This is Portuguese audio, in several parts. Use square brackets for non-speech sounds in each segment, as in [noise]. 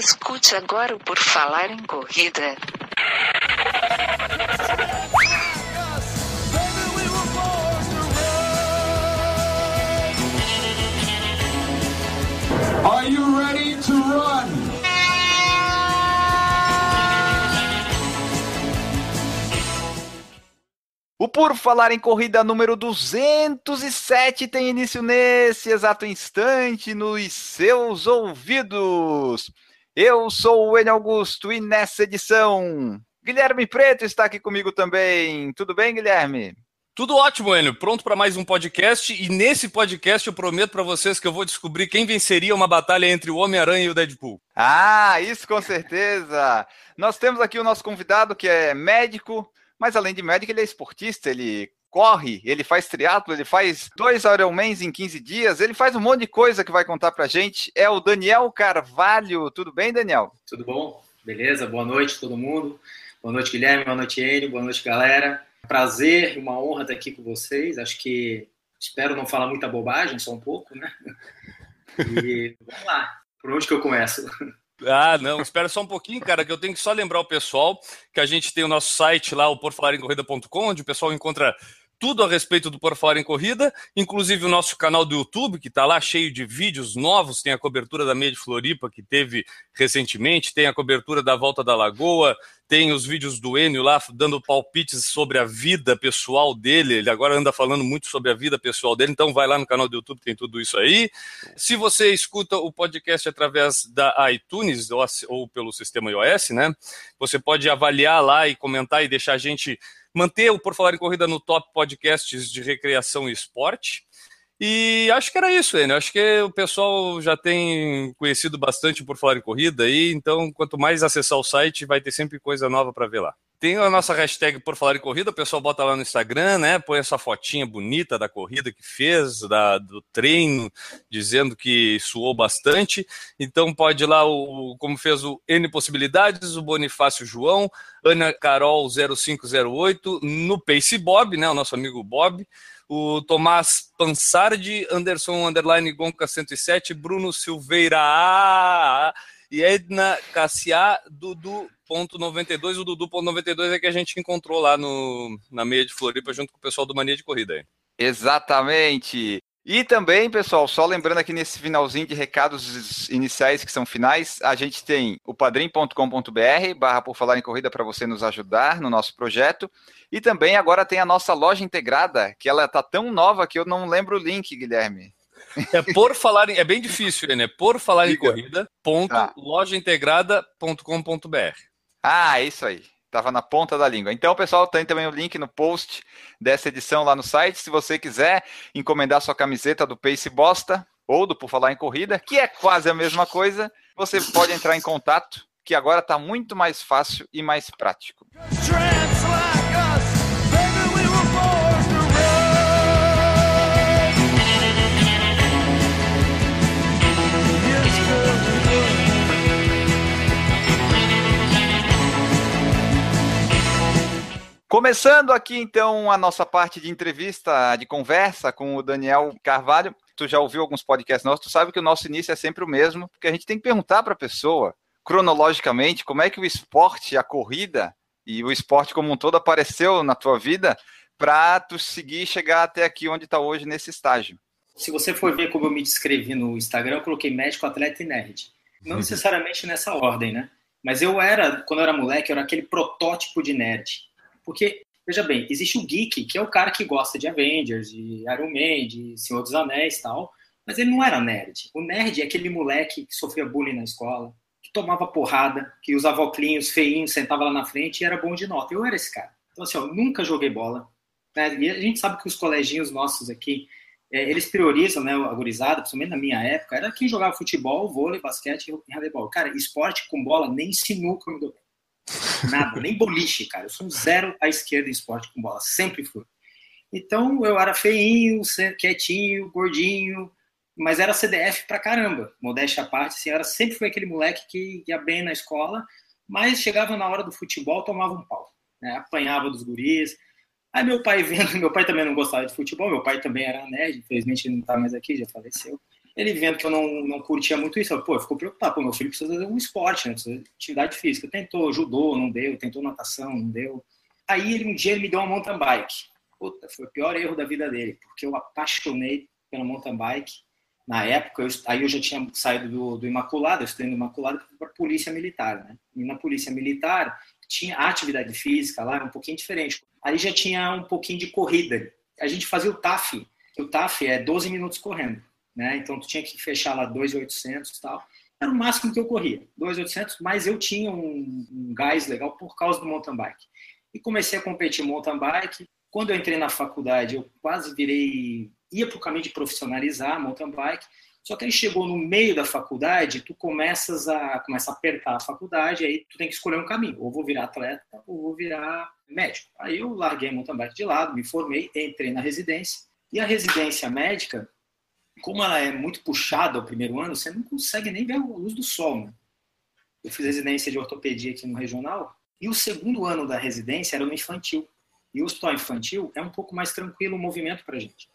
Escute agora o Por Falar em Corrida. Are you ready to run? O Por Falar em Corrida número 207 tem início nesse exato instante nos seus ouvidos. Eu sou o Enio Augusto e nessa edição, Guilherme Preto está aqui comigo também. Tudo bem, Guilherme? Tudo ótimo, Enio. Pronto para mais um podcast. E nesse podcast eu prometo para vocês que eu vou descobrir quem venceria uma batalha entre o Homem-Aranha e o Deadpool. Ah, isso com certeza. Nós temos aqui o nosso convidado que é médico, mas além de médico, ele é esportista, ele corre, ele faz triatlo, ele faz dois Ironmans em 15 dias, ele faz um monte de coisa que vai contar pra gente. É o Daniel Carvalho. Tudo bem, Daniel? Tudo bom? Beleza? Boa noite, todo mundo. Boa noite, Guilherme. Boa noite, Enio. Boa noite, galera. Prazer e uma honra estar aqui com vocês. Acho que espero não falar muita bobagem, só um pouco, né? E [laughs] vamos lá. Por onde que eu começo? Ah, não, espera só um pouquinho, cara, que eu tenho que só lembrar o pessoal que a gente tem o nosso site lá, o porfalarencorrida.com, onde o pessoal encontra tudo a respeito do Por Falar em Corrida, inclusive o nosso canal do YouTube, que está lá cheio de vídeos novos, tem a cobertura da Meia de Floripa, que teve recentemente, tem a cobertura da Volta da Lagoa, tem os vídeos do Enio lá dando palpites sobre a vida pessoal dele, ele agora anda falando muito sobre a vida pessoal dele, então vai lá no canal do YouTube, tem tudo isso aí. Se você escuta o podcast através da iTunes ou pelo sistema iOS, né, você pode avaliar lá e comentar e deixar a gente manter o Por Falar em Corrida no top podcasts de recreação e esporte. E acho que era isso, Enio. Acho que o pessoal já tem conhecido bastante por falar em corrida aí, então quanto mais acessar o site, vai ter sempre coisa nova para ver lá. Tem a nossa hashtag por falar em corrida, o pessoal bota lá no Instagram, né? Põe essa fotinha bonita da corrida que fez, da, do treino, dizendo que suou bastante. Então pode ir lá, o, como fez o N Possibilidades, o Bonifácio João, Ana Carol 0508, no Pace Bob, né? O nosso amigo Bob o Tomás Pansardi, Anderson Underline Gonca 107, Bruno Silveira e Edna Cassiá, Dudu.92. O Dudu.92 é que a gente encontrou lá no, na meia de Floripa junto com o pessoal do Mania de Corrida. Aí. Exatamente. E também, pessoal, só lembrando aqui nesse finalzinho de recados iniciais que são finais, a gente tem o padrim.com.br barra por falar em corrida para você nos ajudar no nosso projeto. E também agora tem a nossa loja integrada, que ela tá tão nova que eu não lembro o link, Guilherme. É por falar em, é bem difícil, né? Por falar em corrida, ponto, tá. lojaintegrada.com.br. Ah, é isso aí. Tava na ponta da língua. Então, pessoal, tem também o link no post dessa edição lá no site. Se você quiser encomendar sua camiseta do Pace Bosta ou do Por Falar em Corrida, que é quase a mesma coisa, você pode entrar em contato, que agora está muito mais fácil e mais prático. Começando aqui então a nossa parte de entrevista, de conversa com o Daniel Carvalho. Tu já ouviu alguns podcasts nossos, tu sabe que o nosso início é sempre o mesmo, porque a gente tem que perguntar para a pessoa, cronologicamente, como é que o esporte, a corrida e o esporte como um todo apareceu na tua vida para tu seguir e chegar até aqui onde está hoje nesse estágio. Se você for ver como eu me descrevi no Instagram, eu coloquei médico, atleta e nerd. Não uhum. necessariamente nessa ordem, né? Mas eu era, quando eu era moleque, eu era aquele protótipo de nerd porque, veja bem, existe o geek, que é o cara que gosta de Avengers, de Iron Man, de Senhor dos Anéis e tal, mas ele não era nerd. O nerd é aquele moleque que sofria bullying na escola, que tomava porrada, que usava óculos feinhos, sentava lá na frente e era bom de nota. Eu era esse cara. Então, assim, eu nunca joguei bola. Né? E a gente sabe que os coleginhos nossos aqui, é, eles priorizam, né, a gurizada, principalmente na minha época, era quem jogava futebol, vôlei, basquete e handebol. Cara, esporte com bola, nem sinuca eu me dou. Nada, nem boliche, cara. Eu sou um zero à esquerda em esporte com bola, sempre fui. Então eu era feinho, quietinho, gordinho, mas era CDF pra caramba, modéstia à parte. Assim, era, sempre foi aquele moleque que ia bem na escola, mas chegava na hora do futebol, tomava um pau, né? apanhava dos guris. Aí meu pai [laughs] vendo, meu pai também não gostava de futebol, meu pai também era nerd, infelizmente ele não tá mais aqui, já faleceu. Ele vendo que eu não, não curtia muito isso, pô, ficou preocupado, pô, meu filho precisa fazer um esporte, né? Precisa de atividade física. Tentou judô, não deu, tentou natação, não deu. Aí ele, um dia ele me deu uma mountain bike. Puta, foi o pior erro da vida dele, porque eu apaixonei pela mountain bike. Na época, eu, aí eu já tinha saído do, do Imaculado, eu estudei no Imaculado para a Polícia Militar, né? E na Polícia Militar tinha atividade física lá, era um pouquinho diferente. Aí já tinha um pouquinho de corrida. A gente fazia o TAF, o TAF é 12 minutos correndo né? Então tu tinha que fechar lá 2.800 e tal. Era o máximo que eu corria, 2.800, mas eu tinha um, um gás legal por causa do mountain bike. E comecei a competir mountain bike. Quando eu entrei na faculdade, eu quase virei, ia para o caminho de profissionalizar mountain bike. Só que aí chegou no meio da faculdade, tu começas a começa a apertar a faculdade, aí tu tem que escolher um caminho, ou vou virar atleta, ou vou virar médico. Aí eu larguei mountain bike de lado, me formei, entrei na residência. E a residência médica, como ela é muito puxada ao primeiro ano, você não consegue nem ver a luz do sol. Né? Eu fiz residência de ortopedia aqui no regional e o segundo ano da residência era no infantil. E o hospital infantil é um pouco mais tranquilo o movimento para gente.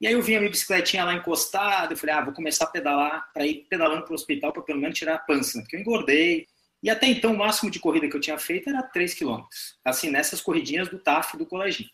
E aí eu vinha minha bicicletinha lá encostada, eu falei, ah, vou começar a pedalar para ir pedalando para o hospital para pelo menos tirar a pança, né? porque eu engordei. E até então o máximo de corrida que eu tinha feito era 3 km, assim, nessas corridinhas do TAF do coleginho.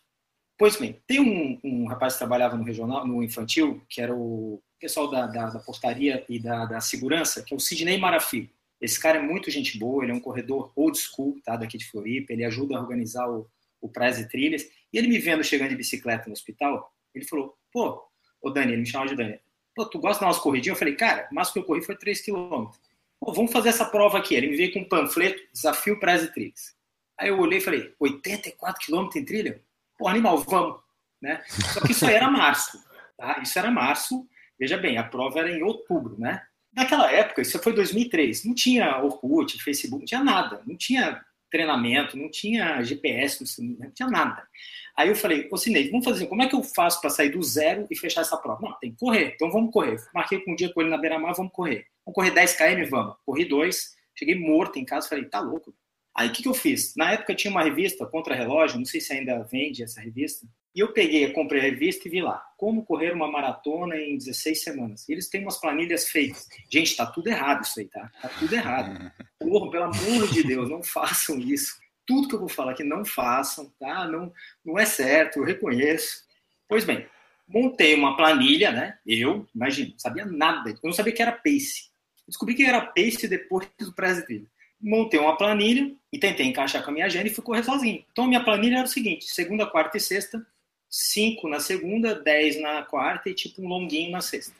Pois bem, tem um, um, rapaz que trabalhava no regional, no infantil, que era o pessoal da, da, da portaria e da, da, segurança, que é o Sidney Marafi. Esse cara é muito gente boa, ele é um corredor old school, tá, daqui de Floripa, ele ajuda a organizar o, o Praias e Trilhas. E ele me vendo chegando de bicicleta no hospital, ele falou, pô, ô Dani, ele me chamava de Dani, pô, tu gosta de dar umas corridinhas? Eu falei, cara, o máximo que eu corri foi 3 km. Pô, vamos fazer essa prova aqui. Ele me veio com um panfleto, Desafio Praias e Trilhas. Aí eu olhei e falei, 84 km em trilha? Pô, animal, vamos. Né? Só que isso aí era março. Tá? Isso era março. Veja bem, a prova era em outubro, né? Naquela época, isso foi 2003, não tinha Orkut, Facebook, não tinha nada. Não tinha treinamento, não tinha GPS, não tinha nada. Aí eu falei, ô vamos fazer assim, como é que eu faço para sair do zero e fechar essa prova? Não, tem que correr, então vamos correr. Marquei com um dia com ele na beira-mar, vamos correr. Vamos correr 10 km, vamos. Corri dois, cheguei morto em casa, falei, tá louco. Aí o que, que eu fiz? Na época tinha uma revista, Contra Relógio, não sei se ainda vende essa revista, e eu peguei, comprei a revista e vi lá, como correr uma maratona em 16 semanas. E eles têm umas planilhas feitas. Gente, tá tudo errado isso aí, tá? Tá tudo errado. [laughs] Porra, pelo amor de Deus, não façam isso. Tudo que eu vou falar aqui, não façam, tá? Não, não é certo, eu reconheço. Pois bem, montei uma planilha, né? Eu, imagina, não sabia nada. Eu não sabia que era pace. Descobri que era pace depois do Brasil montei uma planilha e tentei encaixar com a minha agenda e fui correr sozinho. Então, minha planilha era o seguinte: segunda, quarta e sexta, cinco na segunda, dez na quarta e tipo um longuinho na sexta.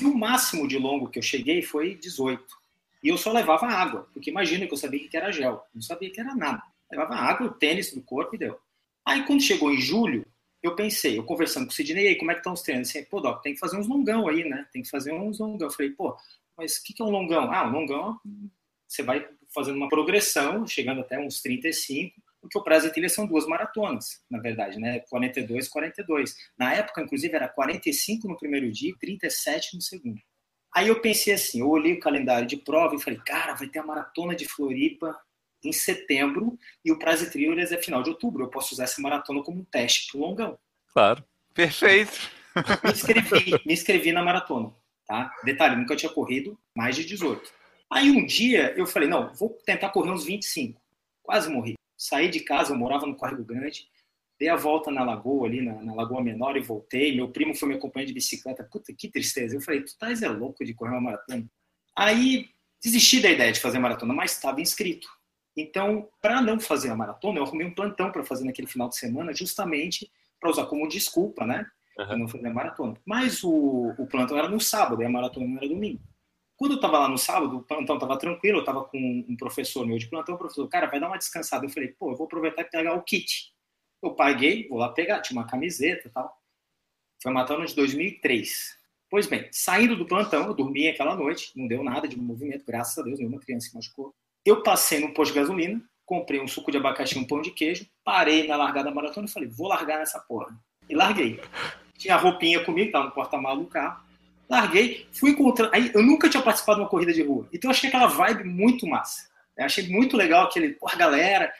E o máximo de longo que eu cheguei foi 18. E eu só levava água, porque imagina que eu sabia que era gel, não sabia que era nada. Levava água, o tênis do corpo e deu. Aí quando chegou em julho, eu pensei, eu conversando com o Sidney, aí, como é que estão os treinos? Pô, Doc, tem que fazer uns longão aí, né? Tem que fazer uns longão. Eu falei, pô, mas o que, que é um longão? Ah, um longão você vai fazendo uma progressão, chegando até uns 35, porque o prazo de trilha são duas maratonas, na verdade, né? 42, 42. Na época, inclusive, era 45 no primeiro dia e 37 no segundo. Aí eu pensei assim, eu olhei o calendário de prova e falei, cara, vai ter a maratona de Floripa em setembro e o prazo de trilhas é final de outubro. Eu posso usar essa maratona como um teste para o longão. Claro. Perfeito. Me inscrevi, me inscrevi na maratona, tá? Detalhe, nunca tinha corrido mais de 18. Aí um dia eu falei, não, vou tentar correr uns 25. Quase morri. Saí de casa, eu morava no Córrego Grande, dei a volta na lagoa ali, na, na, Lagoa Menor e voltei. Meu primo foi me acompanhar de bicicleta. Puta, que tristeza. Eu falei, tu tá é louco de correr uma maratona. Aí desisti da ideia de fazer maratona, mas estava inscrito. Então, para não fazer a maratona, eu arrumei um plantão para fazer naquele final de semana, justamente para usar como desculpa, né? Uhum. Não fazer a maratona. Mas o, o plantão era no sábado e a maratona não era domingo. Quando eu estava lá no sábado, o plantão estava tranquilo, eu estava com um professor meu de plantão, o professor, cara, vai dar uma descansada. Eu falei, pô, eu vou aproveitar e pegar o kit. Eu paguei, vou lá pegar, tinha uma camiseta e tal. Foi matando de 2003. Pois bem, saindo do plantão, eu dormi aquela noite, não deu nada de movimento, graças a Deus, nenhuma criança se machucou. Eu passei no posto de gasolina, comprei um suco de abacaxi e um pão de queijo, parei na largada da maratona e falei, vou largar nessa porra. E larguei. Tinha a roupinha comigo, tava no porta-malas do carro larguei, fui encontrando. Aí eu nunca tinha participado de uma corrida de rua, então eu achei aquela vibe muito massa. Eu achei muito legal aquele, porra, galera.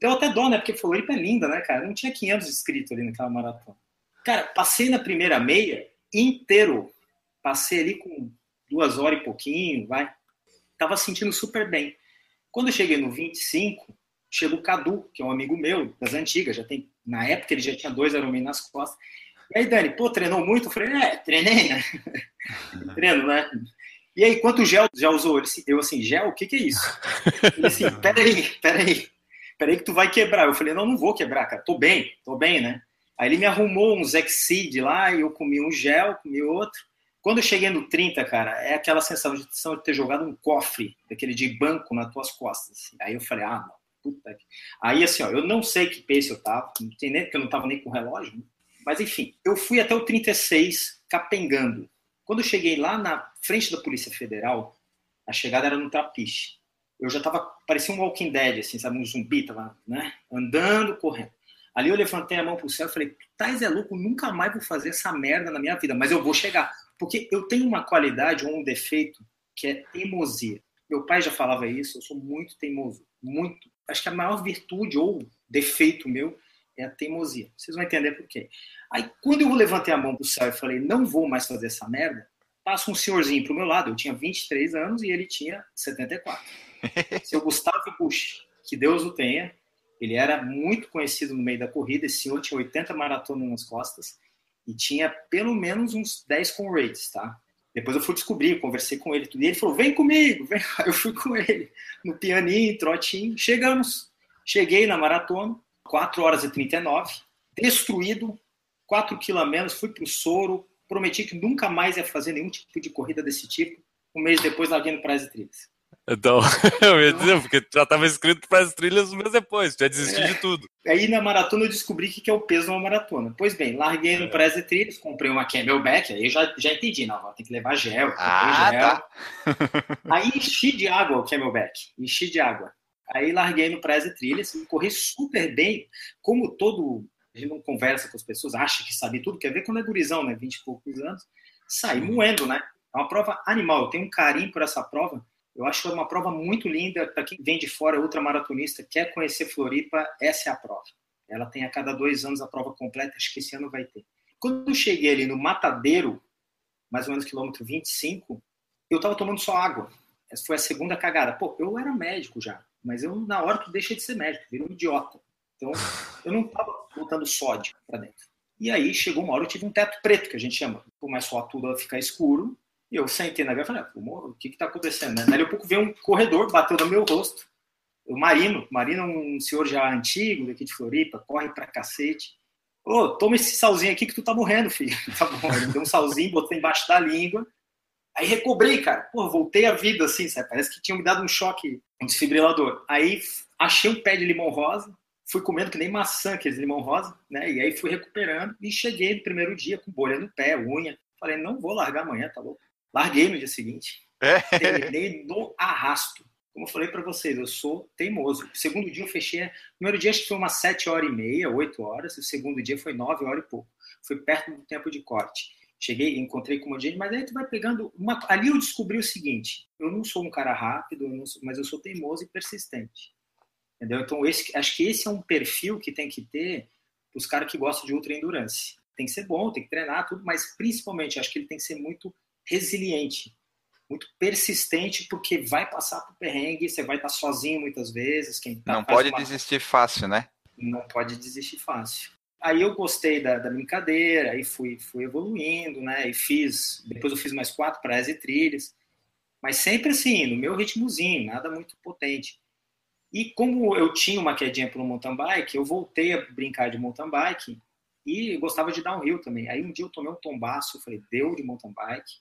Deu até dó, né? Porque Floripa é linda, né, cara? Não tinha 500 inscritos ali naquela maratona. Cara, passei na primeira meia inteiro. Passei ali com duas horas e pouquinho, vai. Tava sentindo super bem. Quando eu cheguei no 25, chega o Cadu, que é um amigo meu, das antigas, já tem, na época ele já tinha dois Ironman nas costas. E aí, Dani, pô, treinou muito? Eu falei, é, treinei, né? [laughs] Treino, né? E aí, quanto gel já usou? Ele deu assim, gel, o que que é isso? Ele assim, [laughs] peraí, peraí, peraí que tu vai quebrar. Eu falei, não, não vou quebrar, cara, tô bem, tô bem, né? Aí ele me arrumou uns Exceed lá, e eu comi um gel, comi outro. Quando eu cheguei no 30, cara, é aquela sensação de ter jogado um cofre, daquele de banco nas tuas costas. Assim. Aí eu falei, ah, não, puta que... Aí assim, ó, eu não sei que pace eu tava, não tem nem, porque eu não tava nem com relógio, né? Mas enfim, eu fui até o 36 capengando. Quando eu cheguei lá na frente da Polícia Federal, a chegada era no Trapiche. Eu já tava, parecia um Walking Dead, assim, sabe, um zumbi, tava, né, andando, correndo. Ali eu levantei a mão pro céu e falei, Tais é louco, nunca mais vou fazer essa merda na minha vida, mas eu vou chegar. Porque eu tenho uma qualidade ou um defeito que é teimosia. Meu pai já falava isso, eu sou muito teimoso, muito. Acho que a maior virtude ou defeito meu é a teimosia. Vocês vão entender por quê. Aí, quando eu levantei a mão pro céu e falei, não vou mais fazer essa merda, passa um senhorzinho pro meu lado. Eu tinha 23 anos e ele tinha 74. [laughs] Seu Gustavo Bush, que Deus o tenha, ele era muito conhecido no meio da corrida. Esse senhor tinha 80 maratonas nas costas e tinha pelo menos uns 10 com rates, tá? Depois eu fui descobrir, conversei com ele tudo. E ele falou: vem comigo, vem. [laughs] Eu fui com ele no pianinho, trotinho. Chegamos. Cheguei na maratona, 4 horas e 39, destruído, 4 quilos a menos, fui pro soro, prometi que nunca mais ia fazer nenhum tipo de corrida desse tipo. Um mês depois, larguei no Praia e Trilhas. Então, [laughs] eu ia dizer, porque já estava escrito para as trilhas um mês depois, já desisti é. de tudo. Aí na maratona eu descobri o que é o peso de uma maratona. Pois bem, larguei no é. Press Trilhas, comprei uma Camelback, aí eu já, já entendi, não, tem que levar gel. Ah, gel. tá. aí enchi de água o Camelback, enchi de água. Aí larguei no Press Trilhas, corri super bem, como todo a gente não conversa com as pessoas, acha que sabe tudo, quer ver quando é gurizão, né, 20 e poucos anos, sai moendo, né? É uma prova animal, eu tenho um carinho por essa prova, eu acho que é uma prova muito linda para quem vem de fora, ultramaratonista, quer conhecer Floripa, essa é a prova. Ela tem a cada dois anos a prova completa, acho que esse ano vai ter. Quando eu cheguei ali no Matadeiro, mais ou menos quilômetro 25, eu estava tomando só água. Essa foi a segunda cagada. Pô, eu era médico já, mas eu, na hora, tu deixa de ser médico, vira um idiota. Então, eu não estava botando sódio para dentro. E aí, chegou uma hora, eu tive um teto preto, que a gente chama. Começou a tudo ficar escuro, e eu sentei na grama e falei, ah, o que está acontecendo? Né? Daí pouco veio um corredor, bateu no meu rosto. O Marino, Marino é um senhor já antigo daqui de Floripa, corre pra cacete. Ô, oh, toma esse salzinho aqui que tu tá morrendo, filho. [laughs] Tá bom, ele deu um salzinho, botou embaixo da língua. Aí recobrei, cara. Pô, voltei à vida, assim, sabe? Parece que tinha me dado um choque, um desfibrilador. Aí achei um pé de limão rosa, fui comendo que nem maçã, aqueles limão rosa, né? E aí fui recuperando e cheguei no primeiro dia com bolha no pé, unha. Falei, não vou largar amanhã, tá louco? Larguei no dia seguinte. É. Terminei no arrasto. Como eu falei para vocês, eu sou teimoso. O segundo dia eu fechei. O primeiro dia acho que foi umas 7 horas e meia, 8 horas. O segundo dia foi 9 horas e pouco. Foi perto do tempo de corte. Cheguei, encontrei com uma gente, mas aí tu vai pegando. Uma... Ali eu descobri o seguinte: eu não sou um cara rápido, eu sou... mas eu sou teimoso e persistente. Entendeu? Então, esse, acho que esse é um perfil que tem que ter os caras que gostam de ultra endurance. Tem que ser bom, tem que treinar tudo, mas principalmente acho que ele tem que ser muito resiliente, muito persistente, porque vai passar por perrengue, você vai estar sozinho muitas vezes. Quem tá, não pode uma... desistir fácil, né? Não pode desistir fácil. Aí eu gostei da, da, brincadeira, aí fui, fui evoluindo, né? E fiz, depois eu fiz mais quatro praias e trilhas, mas sempre assim, no meu ritmozinho, nada muito potente. E como eu tinha uma quedinha pelo mountain bike, eu voltei a brincar de mountain bike e gostava de downhill também. Aí um dia eu tomei um tombaço, falei, deu de mountain bike,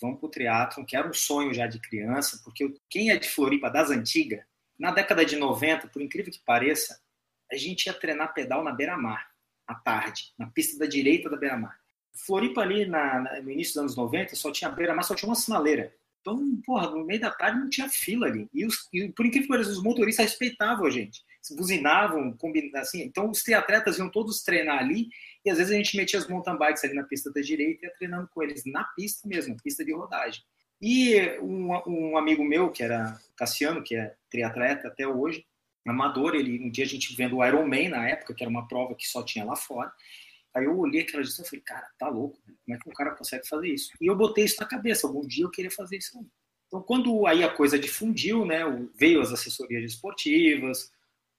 vamos para o triatlon, que era um sonho já de criança, porque quem é de Floripa das antigas, na década de 90, por incrível que pareça, a gente ia treinar pedal na beira-mar, à tarde, na pista da direita da beira-mar. Floripa ali na, na, no início dos anos 90 só tinha beira-mar, só tinha uma sinaleira. Então, porra, no meio da tarde não tinha fila ali. E, os, e por incrível que pareça, os motoristas respeitavam a gente. Buzinavam, combinavam, assim. Então, os triatletas iam todos treinar ali e às vezes a gente metia as mountain bikes ali na pista da direita e ia treinando com eles na pista mesmo, pista de rodagem. E um, um amigo meu, que era Cassiano, que é triatleta até hoje, amador, ele um dia a gente vendo o Ironman na época, que era uma prova que só tinha lá fora, Aí eu olhei aquela distância e falei, cara, tá louco, né? como é que um cara consegue fazer isso? E eu botei isso na cabeça, algum dia eu queria fazer isso aí. Então, quando aí a coisa difundiu, né, veio as assessorias esportivas,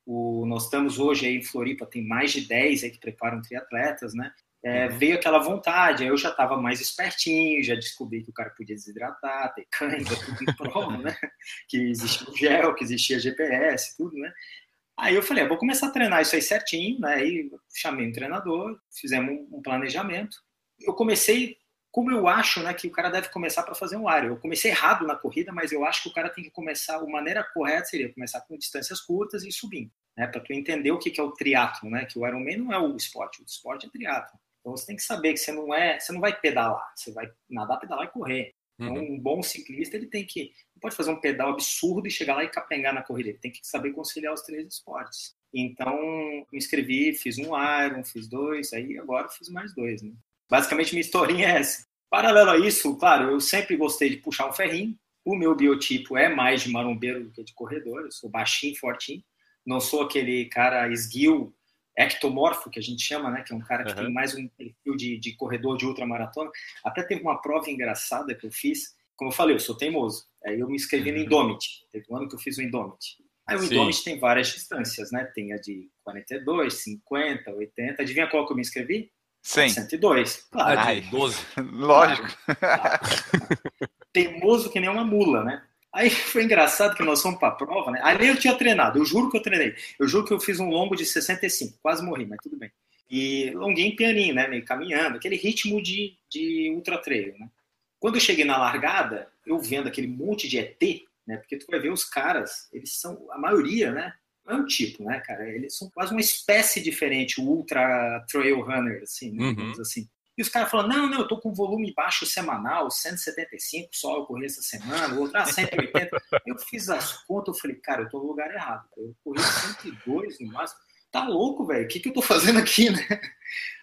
o, nós estamos hoje aí em Floripa, tem mais de 10 aí que preparam triatletas, né? É, uhum. veio aquela vontade, aí eu já estava mais espertinho, já descobri que o cara podia desidratar, ter cãibra, tudo em prova, [laughs] né? Que existia o gel, que existia GPS, tudo, né? Aí eu falei, ah, vou começar a treinar isso aí certinho, né? Aí chamei um treinador, fizemos um planejamento. Eu comecei como eu acho, né, que o cara deve começar para fazer um área. Eu comecei errado na corrida, mas eu acho que o cara tem que começar, a maneira correta seria começar com distâncias curtas e subindo, né? Para tu entender o que que é o triatlo, né? Que o Ironman não é o esporte, o esporte é triatlo. Então você tem que saber que você não é, você não vai pedalar, você vai nadar, pedalar e correr. Então, uhum. um bom ciclista ele tem que não pode fazer um pedal absurdo e chegar lá e capengar na corrida. Ele tem que saber conciliar os três esportes. Então, me inscrevi, fiz um Iron, fiz dois, aí agora fiz mais dois. Né? Basicamente, minha historinha é essa. Paralelo a isso, claro, eu sempre gostei de puxar um ferrinho. O meu biotipo é mais de marombeiro do que de corredor. Eu sou baixinho, fortinho. Não sou aquele cara esguio ectomorfo, que a gente chama, né? Que é um cara que uhum. tem mais um perfil de, de corredor de ultramaratona. Até teve uma prova engraçada que eu fiz. Como eu falei, eu sou teimoso. Aí eu me inscrevi no uhum. Indomit. Teve um ano que eu fiz o Indomit. Aí o Sim. Indomit tem várias distâncias, né? Tem a de 42, 50, 80. Adivinha qual que eu me inscrevi? 100. 102. Claro. Ai, 12. [laughs] Lógico. Claro. [laughs] Teimoso que nem uma mula, né? Aí foi engraçado que nós fomos para a prova, né? Ali eu tinha treinado, eu juro que eu treinei. Eu juro que eu fiz um longo de 65, quase morri, mas tudo bem. E longuinho pianinho, né? Meio caminhando, aquele ritmo de, de ultra trail, né? Quando eu cheguei na largada, eu vendo aquele monte de ET, né? Porque tu vai ver os caras, eles são, a maioria, né? Não é um tipo, né, cara? Eles são quase uma espécie diferente, o ultra trail runner, assim, né? uhum. assim. E os caras falam, não, não, eu tô com volume baixo semanal, 175 só, eu corri essa semana, o outro, ah, 180. [laughs] eu fiz as contas, eu falei, cara, eu tô no lugar errado. Eu corri 102 no máximo. Tá louco, velho, o que, que eu tô fazendo aqui, né?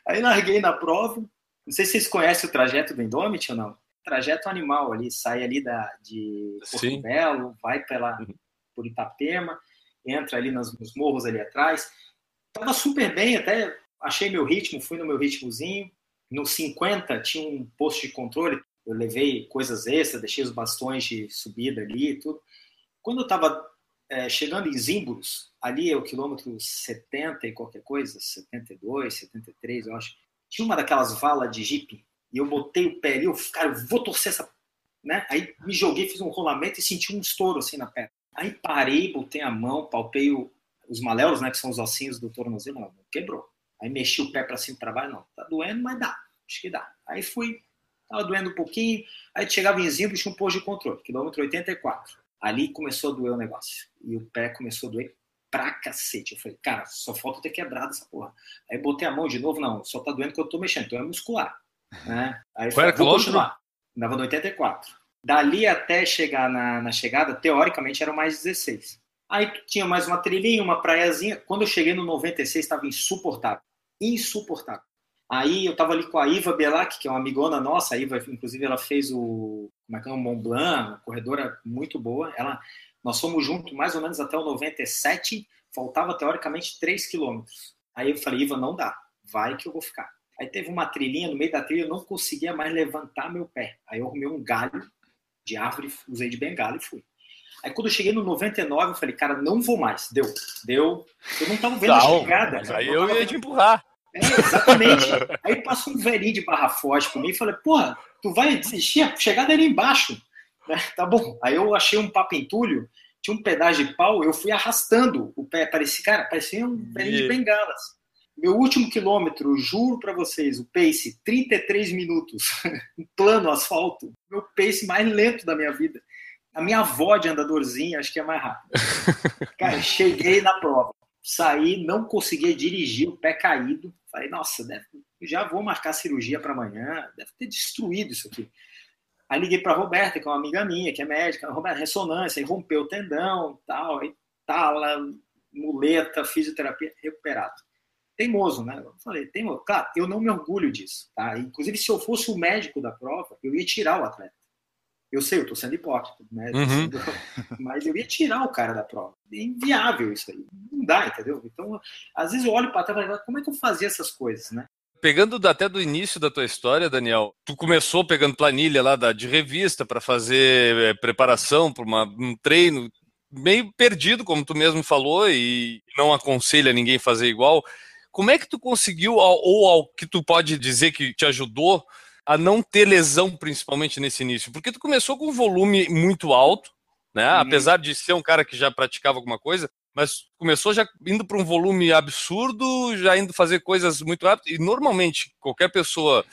Aí larguei na prova. Não sei se vocês conhecem o trajeto do Indomit ou não. Trajeto animal ali, sai ali da, de Porto Belo, vai pela, uhum. por Itapema, entra ali nos, nos morros ali atrás. Tava super bem, até achei meu ritmo, fui no meu ritmozinho no 50 tinha um posto de controle, eu levei coisas extras, deixei os bastões de subida ali e tudo. Quando eu estava é, chegando em Zímbulos, ali é o quilômetro 70 e qualquer coisa, 72, 73, eu acho, tinha uma daquelas valas de jipe, e eu botei o pé ali, eu, cara, eu vou torcer essa... Né? Aí me joguei, fiz um rolamento e senti um estouro assim na perna. Aí parei, botei a mão, palpei o, os maléolos, né, que são os ossinhos do tornozelo, quebrou. Aí mexi o pé para cima e para baixo, não, tá doendo, mas dá, acho que dá. Aí fui, tava doendo um pouquinho, aí chegava em Zimbro, tinha um posto de controle, quilômetro 84. Ali começou a doer o negócio, e o pé começou a doer pra cacete. Eu falei, cara, só falta ter quebrado essa porra. Aí botei a mão de novo, não, só tá doendo que eu tô mexendo, então é muscular. Né? Aí Qual continuar. Dava no 84. Dali até chegar na, na chegada, teoricamente eram mais 16. Aí tinha mais uma trilhinha, uma praiazinha. Quando eu cheguei no 96, estava insuportável insuportável. Aí eu tava ali com a Iva Belac, que é uma amigona nossa, a Iva, inclusive, ela fez o, como é que é, o Mont Blanc, uma corredora muito boa. Ela, nós fomos juntos mais ou menos até o 97, faltava teoricamente 3 quilômetros. Aí eu falei, Iva, não dá, vai que eu vou ficar. Aí teve uma trilhinha, no meio da trilha eu não conseguia mais levantar meu pé. Aí eu arrumei um galho de árvore, usei de bengala e fui. Aí quando eu cheguei no 99, eu falei, cara, não vou mais. Deu, deu. Eu não tava vendo a chegada. Mas aí eu ia te empurrar. É, exatamente. Aí passou um velhinho de barra forte por mim e falei, porra, tu vai desistir? A chegada era embaixo. É, tá bom. Aí eu achei um papo entulho, tinha um pedaço de pau, eu fui arrastando o pé. Parecia, cara, parecia um velhinho de bengalas. Meu último quilômetro, juro para vocês, o pace, 33 minutos, [laughs] em plano asfalto, meu pace mais lento da minha vida. A minha avó de andadorzinha, acho que é mais rápido. [laughs] Cara, cheguei na prova saí, não conseguia dirigir, o pé caído. Falei, nossa, deve, já vou marcar cirurgia para amanhã, deve ter destruído isso aqui. Aí liguei para a Roberta, que é uma amiga minha, que é médica, Roberta, ressonância, aí rompeu o tendão, tal, aí tala, muleta, fisioterapia, recuperado. Teimoso, né? Eu falei, teimoso. Claro, eu não me orgulho disso, tá? Inclusive, se eu fosse o médico da prova, eu ia tirar o atleta. Eu sei, eu estou sendo hipócrita, né? Uhum. [laughs] Mas eu ia tirar o cara da prova. É inviável isso aí. Não dá, entendeu? Então, às vezes eu olho para trás e falo, como é que eu fazia essas coisas, né? Pegando até do início da tua história, Daniel, tu começou pegando planilha lá da, de revista para fazer é, preparação para um treino, meio perdido, como tu mesmo falou, e não aconselha ninguém fazer igual. Como é que tu conseguiu, ou ao que tu pode dizer que te ajudou a não ter lesão, principalmente nesse início? Porque tu começou com um volume muito alto, né? Uhum. Apesar de ser um cara que já praticava alguma coisa, mas começou já indo para um volume absurdo, já indo fazer coisas muito rápido. E normalmente, qualquer pessoa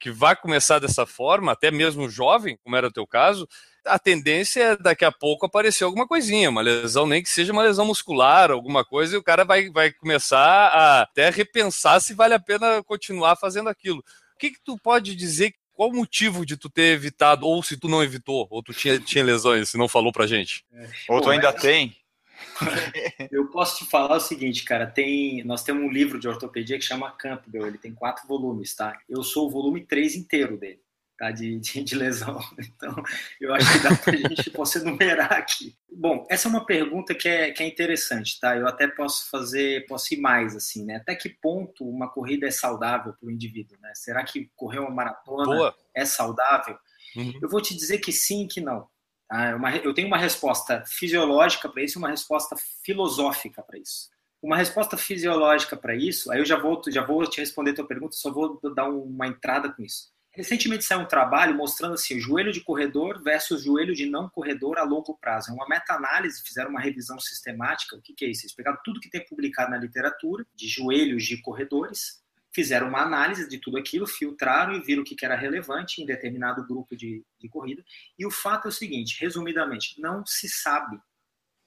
que vai começar dessa forma, até mesmo jovem, como era o teu caso, a tendência é daqui a pouco aparecer alguma coisinha, uma lesão, nem que seja uma lesão muscular, alguma coisa, e o cara vai, vai começar a até repensar se vale a pena continuar fazendo aquilo. O que, que tu pode dizer? Qual o motivo de tu ter evitado, ou se tu não evitou, ou tu tinha, tinha lesões, se não falou pra gente? É. Ou tu ainda tem? [laughs] Eu posso te falar o seguinte, cara, tem, nós temos um livro de ortopedia que chama Campbell, ele tem quatro volumes, tá? Eu sou o volume 3 inteiro dele, tá? De, de, de lesão. [laughs] Então, eu acho que dá pra gente posso enumerar aqui. Bom, essa é uma pergunta que é, que é interessante, tá? Eu até posso fazer, posso ir mais, assim, né? Até que ponto uma corrida é saudável para o indivíduo, né? Será que correr uma maratona Boa. é saudável? Uhum. Eu vou te dizer que sim e que não. Tá? É uma, eu tenho uma resposta fisiológica para isso e uma resposta filosófica para isso. Uma resposta fisiológica para isso, aí eu já vou, já vou te responder a tua pergunta, só vou dar uma entrada com isso. Recentemente saiu um trabalho mostrando assim, o joelho de corredor versus joelho de não corredor a longo prazo. É uma meta-análise, fizeram uma revisão sistemática. O que, que é isso? Eles pegaram tudo que tem publicado na literatura de joelhos de corredores fizeram uma análise de tudo aquilo, filtraram e viram o que era relevante em determinado grupo de, de corrida. E o fato é o seguinte, resumidamente, não se sabe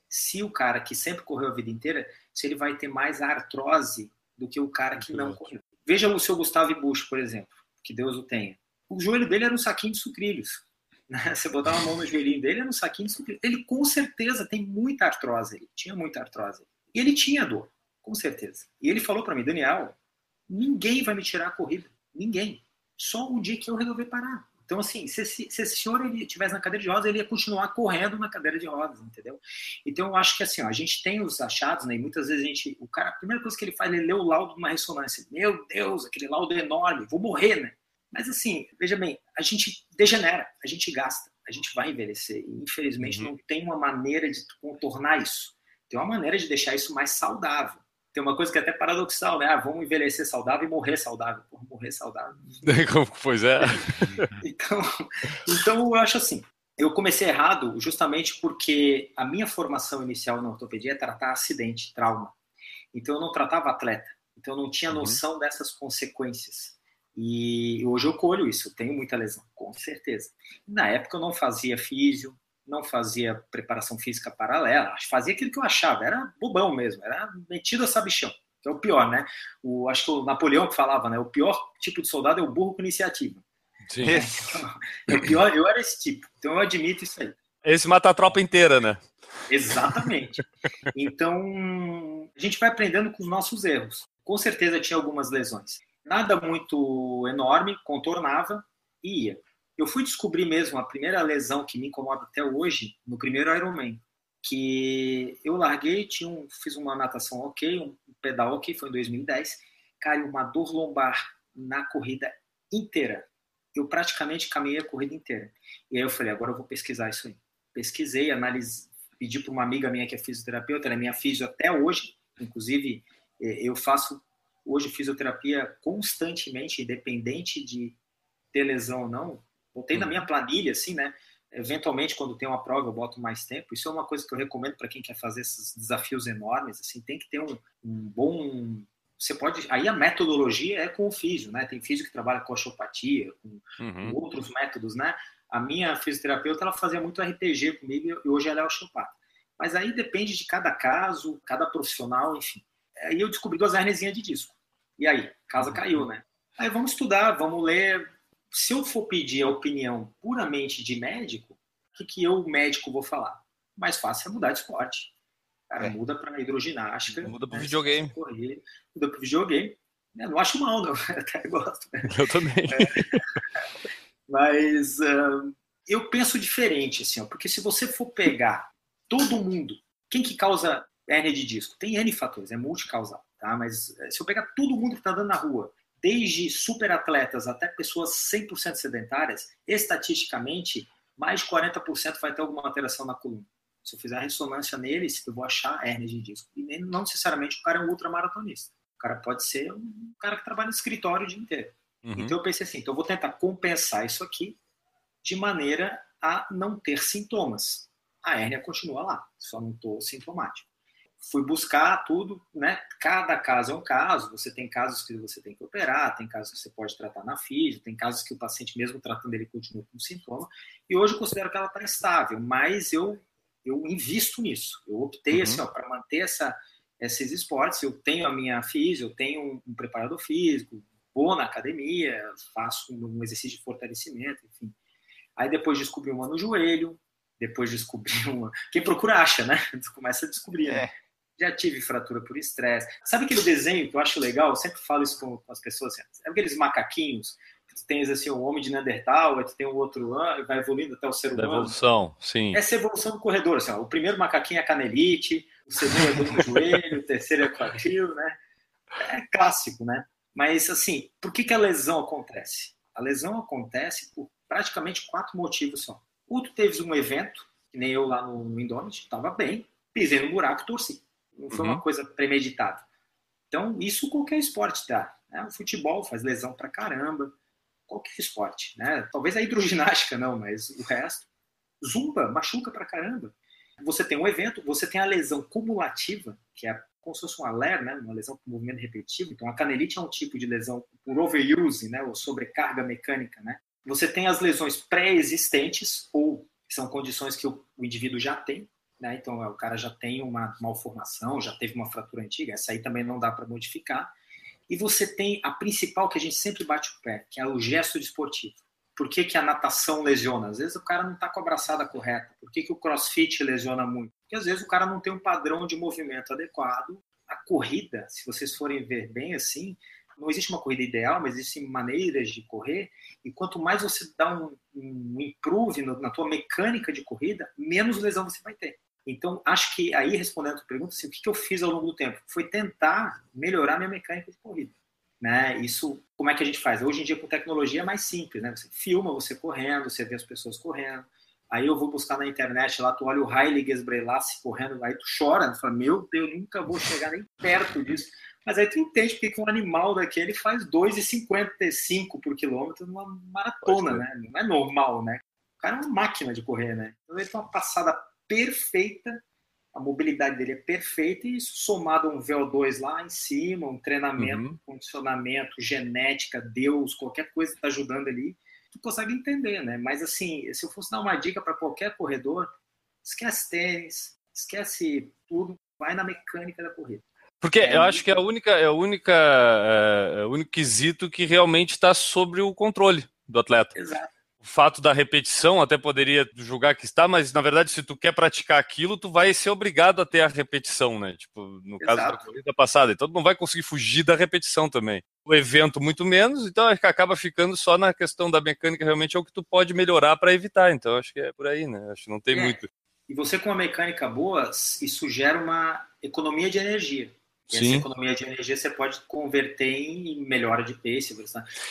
se o cara que sempre correu a vida inteira, se ele vai ter mais artrose do que o cara que não correu. Veja o seu Gustavo Bush, por exemplo, que Deus o tenha. O joelho dele era um saquinho de sucrilhos. [laughs] Né? Você botava a mão no joelhinho dele, era um saquinho de sucrilhos. Ele com certeza tem muita artrose, ele tinha muita artrose. E ele tinha dor, com certeza. E ele falou para mim, Daniel, Ninguém vai me tirar a corrida. Ninguém. Só o dia que eu resolver parar. Então, assim, se, se, se esse senhor ele estivesse na cadeira de rodas, ele ia continuar correndo na cadeira de rodas, entendeu? Então, eu acho que assim, ó, a gente tem os achados, né? E muitas vezes a gente. O cara, a primeira coisa que ele faz, ele lê o laudo de uma ressonância. Meu Deus, aquele laudo é enorme, vou morrer, né? Mas assim, veja bem, a gente degenera, a gente gasta, a gente vai envelhecer. E infelizmente uhum. não tem uma maneira de contornar isso. Tem uma maneira de deixar isso mais saudável tem uma coisa que é até paradoxal, né? Ah, vamos envelhecer saudável e morrer saudável. Porra, morrer saudável. [laughs] pois [laughs] é. então, então, eu acho assim, eu comecei errado justamente porque a minha formação inicial na ortopedia é tratar acidente, trauma. Então, eu não tratava atleta. Então, eu não tinha uhum. noção uhum. dessas consequências. E hoje eu colho isso, eu tenho muita lesão, com certeza. Na época eu não fazia físio, não fazia preparação física paralela, fazia aquilo que eu achava, era bobão mesmo, era metido a sabichão, que é o pior, né? O, acho que o Napoleão que falava, né? O pior tipo de soldado é o burro com iniciativa. Sim. É, o pior, eu era esse tipo, então eu admito isso aí. Esse mata a tropa inteira, né? Exatamente. Então, a gente vai aprendendo com os nossos erros. Com certeza tinha algumas lesões. Nada muito enorme, contornava e ia. Eu fui descobrir mesmo a primeira lesão que me incomoda até hoje no primeiro Ironman, que eu larguei, tinha um, fiz uma natação ok, um pedal ok, foi em 2010, cara, uma dor lombar na corrida inteira. Eu praticamente caminhei a corrida inteira. E aí eu falei, agora eu vou pesquisar isso aí. Pesquisei, analisei, pedi para uma amiga minha que é fisioterapeuta, ela é minha fisio até hoje, inclusive eh, eu faço hoje fisioterapia constantemente, independente de ter lesão ou não, Botei na minha planilha, assim, né? Eventualmente, quando tem uma prova, eu boto mais tempo. Isso é uma coisa que eu recomendo para quem quer fazer esses desafios enormes. Assim, tem que ter um, um bom você pode. Aí a metodologia é com o físio, né? Tem físio que trabalha com osteopatia, com, uhum. outros métodos, né? A minha fisioterapeuta ela fazia muito RPG comigo e hoje ela é osteopata. Mas aí depende de cada caso, cada profissional, enfim. Aí eu descobri duas herniazinhas de disco. E aí, casa caiu, né? Aí vamos estudar, vamos ler, se eu for pedir a opinião puramente de médico, o que, que eu, médico, vou falar? Mais fácil é mudar de esporte. Cara, é. muda para hidroginástica. Muda para né? videogame. Correr, muda para videogame. Eu não acho mal, não. [laughs] Até gosto. Né? Eu também. É. Mas uh, eu penso diferente, assim, ó, porque se você for pegar todo mundo, quem que causa hérnia de disco? Tem N fatores, é multicausal, tá? Mas eh, se eu pegar todo mundo que está andando na rua desde superatletas até pessoas 100% sedentárias, estatisticamente, mais de 40% vai ter alguma alteração na coluna. Se eu fizer a ressonância neles, eu vou achar hernia de disco. E não necessariamente o cara é um ultramaratonista. O cara pode ser um cara que trabalha no escritório o dia inteiro. Uhum. Então eu pensei assim, então eu vou tentar compensar isso aqui de maneira a não ter sintomas. A hérnia continua lá, só não estou sintomático. Fui buscar tudo, né? Cada caso é um caso. Você tem casos que você tem que operar, tem casos que você pode tratar na física, tem casos que o paciente, mesmo tratando, ele continua com sintoma. E hoje eu considero que ela está estável, mas eu, eu invisto nisso. Eu optei, assim, uhum. assim, para manter essa, esses esportes. Eu tenho a minha física, eu tenho um, um preparador físico, vou na academia, faço um exercício de fortalecimento, enfim. Aí depois descobri uma no joelho, depois descobri [laughs] uma. Quem procura acha, né? [laughs] Começa a descobrir. Né? É. Já tive fratura por estresse. Sabe aquele desenho que eu acho legal? Eu sempre falo isso com, as pessoas. Assim, sabe aqueles macaquinhos? Tu tens assim, um homem de Neandertal, aí tu tem um outro, vai evoluindo até o ser humano. Da evolução, sim. Essa evolução do corredor. Assim, ó, o primeiro macaquinho é canelite, o segundo é dor no [laughs] joelho, o terceiro é quadril, né? É clássico, né? Mas, assim, por que, que a lesão acontece? A lesão acontece por praticamente quatro motivos só. O tu teve um evento, que nem eu lá no, no Indomit, estava bem, pisei no buraco torci. Não foi uhum. uma coisa premeditada. Então, isso qualquer esporte dá. Né? O futebol faz lesão pra caramba. Qualquer esporte. Né? Talvez a hidroginástica não, mas o resto. Zumba, machuca pra caramba. Você tem um evento, você tem a lesão cumulativa, que é como se fosse um aler, né? uma lesão por movimento repetitivo. Então, a canelite é um tipo de lesão por overuse, né? ou sobrecarga mecânica. Né? Você tem as lesões pré-existentes, ou são condições que o, o indivíduo já tem, né? Então, o cara já tem uma malformação, já teve uma fratura antiga, essa aí também não dá para modificar. E você tem a principal que a gente sempre bate o pé, que é o gesto desportivo. Por que, que a natação lesiona? Às vezes o cara não está com a abraçada correta. Por que, que o crossfit lesiona muito? Porque às vezes o cara não tem um padrão de movimento adequado. A corrida, se vocês forem ver bem assim, não existe uma corrida ideal, mas existem maneiras de correr, e quanto mais você dá um, um improve na tua mecânica de corrida, menos lesão você vai ter. Então, acho que aí, respondendo a tua pergunta, assim, o que, que eu fiz ao longo do tempo? Foi tentar melhorar minha mecânica de corrida. Né? Isso, como é que a gente faz? Hoje em dia, com tecnologia, é mais simples. Né? Você filma você correndo, você vê as pessoas correndo. Aí eu vou buscar na internet lá, tu olha o Haile Gesbrelassie correndo, aí tu chora, tu fala, meu Deus, nunca vou chegar nem perto disso. Mas aí tu entende porque que um animal daquele faz 2,55 por quilômetro numa maratona, né? Não é normal, né? O cara é uma máquina de correr, né? Então ele tem uma passada perfeita, a mobilidade dele é perfeita, e isso somado a um VO2 lá em cima, um treinamento, uhum. condicionamento, genética, Deus, qualquer coisa que está ajudando ali, tu consegue entender, né? Mas assim, se eu fosse dar uma dica para qualquer corredor, esquece tênis, esquece tudo, vai na mecânica da corrida. Porque é, eu acho que é a única, é a única, é, é o único quesito que realmente está sobre o controle do atleta. Exato. O fato da repetição até poderia julgar que está, mas na verdade, se tu quer praticar aquilo, tu vai ser obrigado a ter a repetição, né? Tipo, no Exato. caso da corrida passada. Então, tu não vai conseguir fugir da repetição também. O evento, muito menos, então acaba ficando só na questão da mecânica, realmente é o que tu pode melhorar para evitar. Então, acho que é por aí, né? Acho que não tem é. muito. E você, com uma mecânica boa, isso gera uma economia de energia. E essa economia de energia você pode converter em melhora de pace.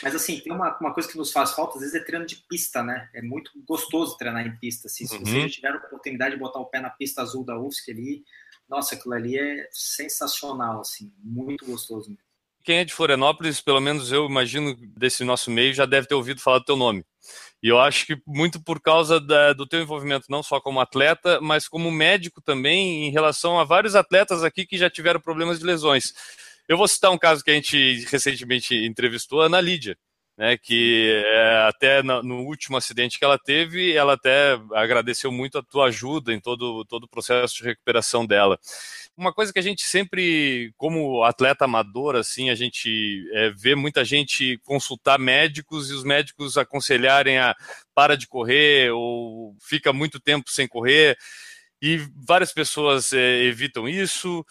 Mas assim, tem uma, uma coisa que nos faz falta, às vezes, é treino de pista, né? É muito gostoso treinar em pista. Assim, se uhum. você já tiver a oportunidade de botar o pé na pista azul da UFSC ali, nossa, aquilo ali é sensacional, assim, muito gostoso mesmo. Quem é de Florianópolis, pelo menos eu imagino desse nosso meio, já deve ter ouvido falar do teu nome. E eu acho que muito por causa da, do teu envolvimento, não só como atleta, mas como médico também, em relação a vários atletas aqui que já tiveram problemas de lesões. Eu vou citar um caso que a gente recentemente entrevistou, a Ana Lídia, né, que é, até no, no, último acidente que ela teve, ela até agradeceu muito a tua ajuda em todo, todo o processo de recuperação dela. Uma coisa que a gente sempre, como atleta amador, assim, a gente é, vê muita gente consultar médicos e os médicos aconselharem a para de correr ou fica muito tempo sem correr e várias pessoas é, evitam isso.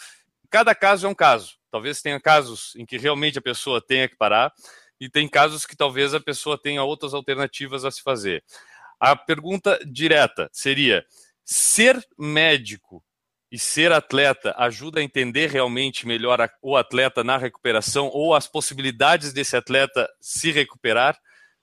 Cada caso é um caso. Talvez tenha casos em que realmente a pessoa tenha que parar e tem casos que talvez a pessoa tenha outras alternativas a se fazer. A pergunta direta seria: ser médico e ser atleta ajuda a entender realmente melhor a, o atleta na recuperação ou as possibilidades desse atleta se recuperar?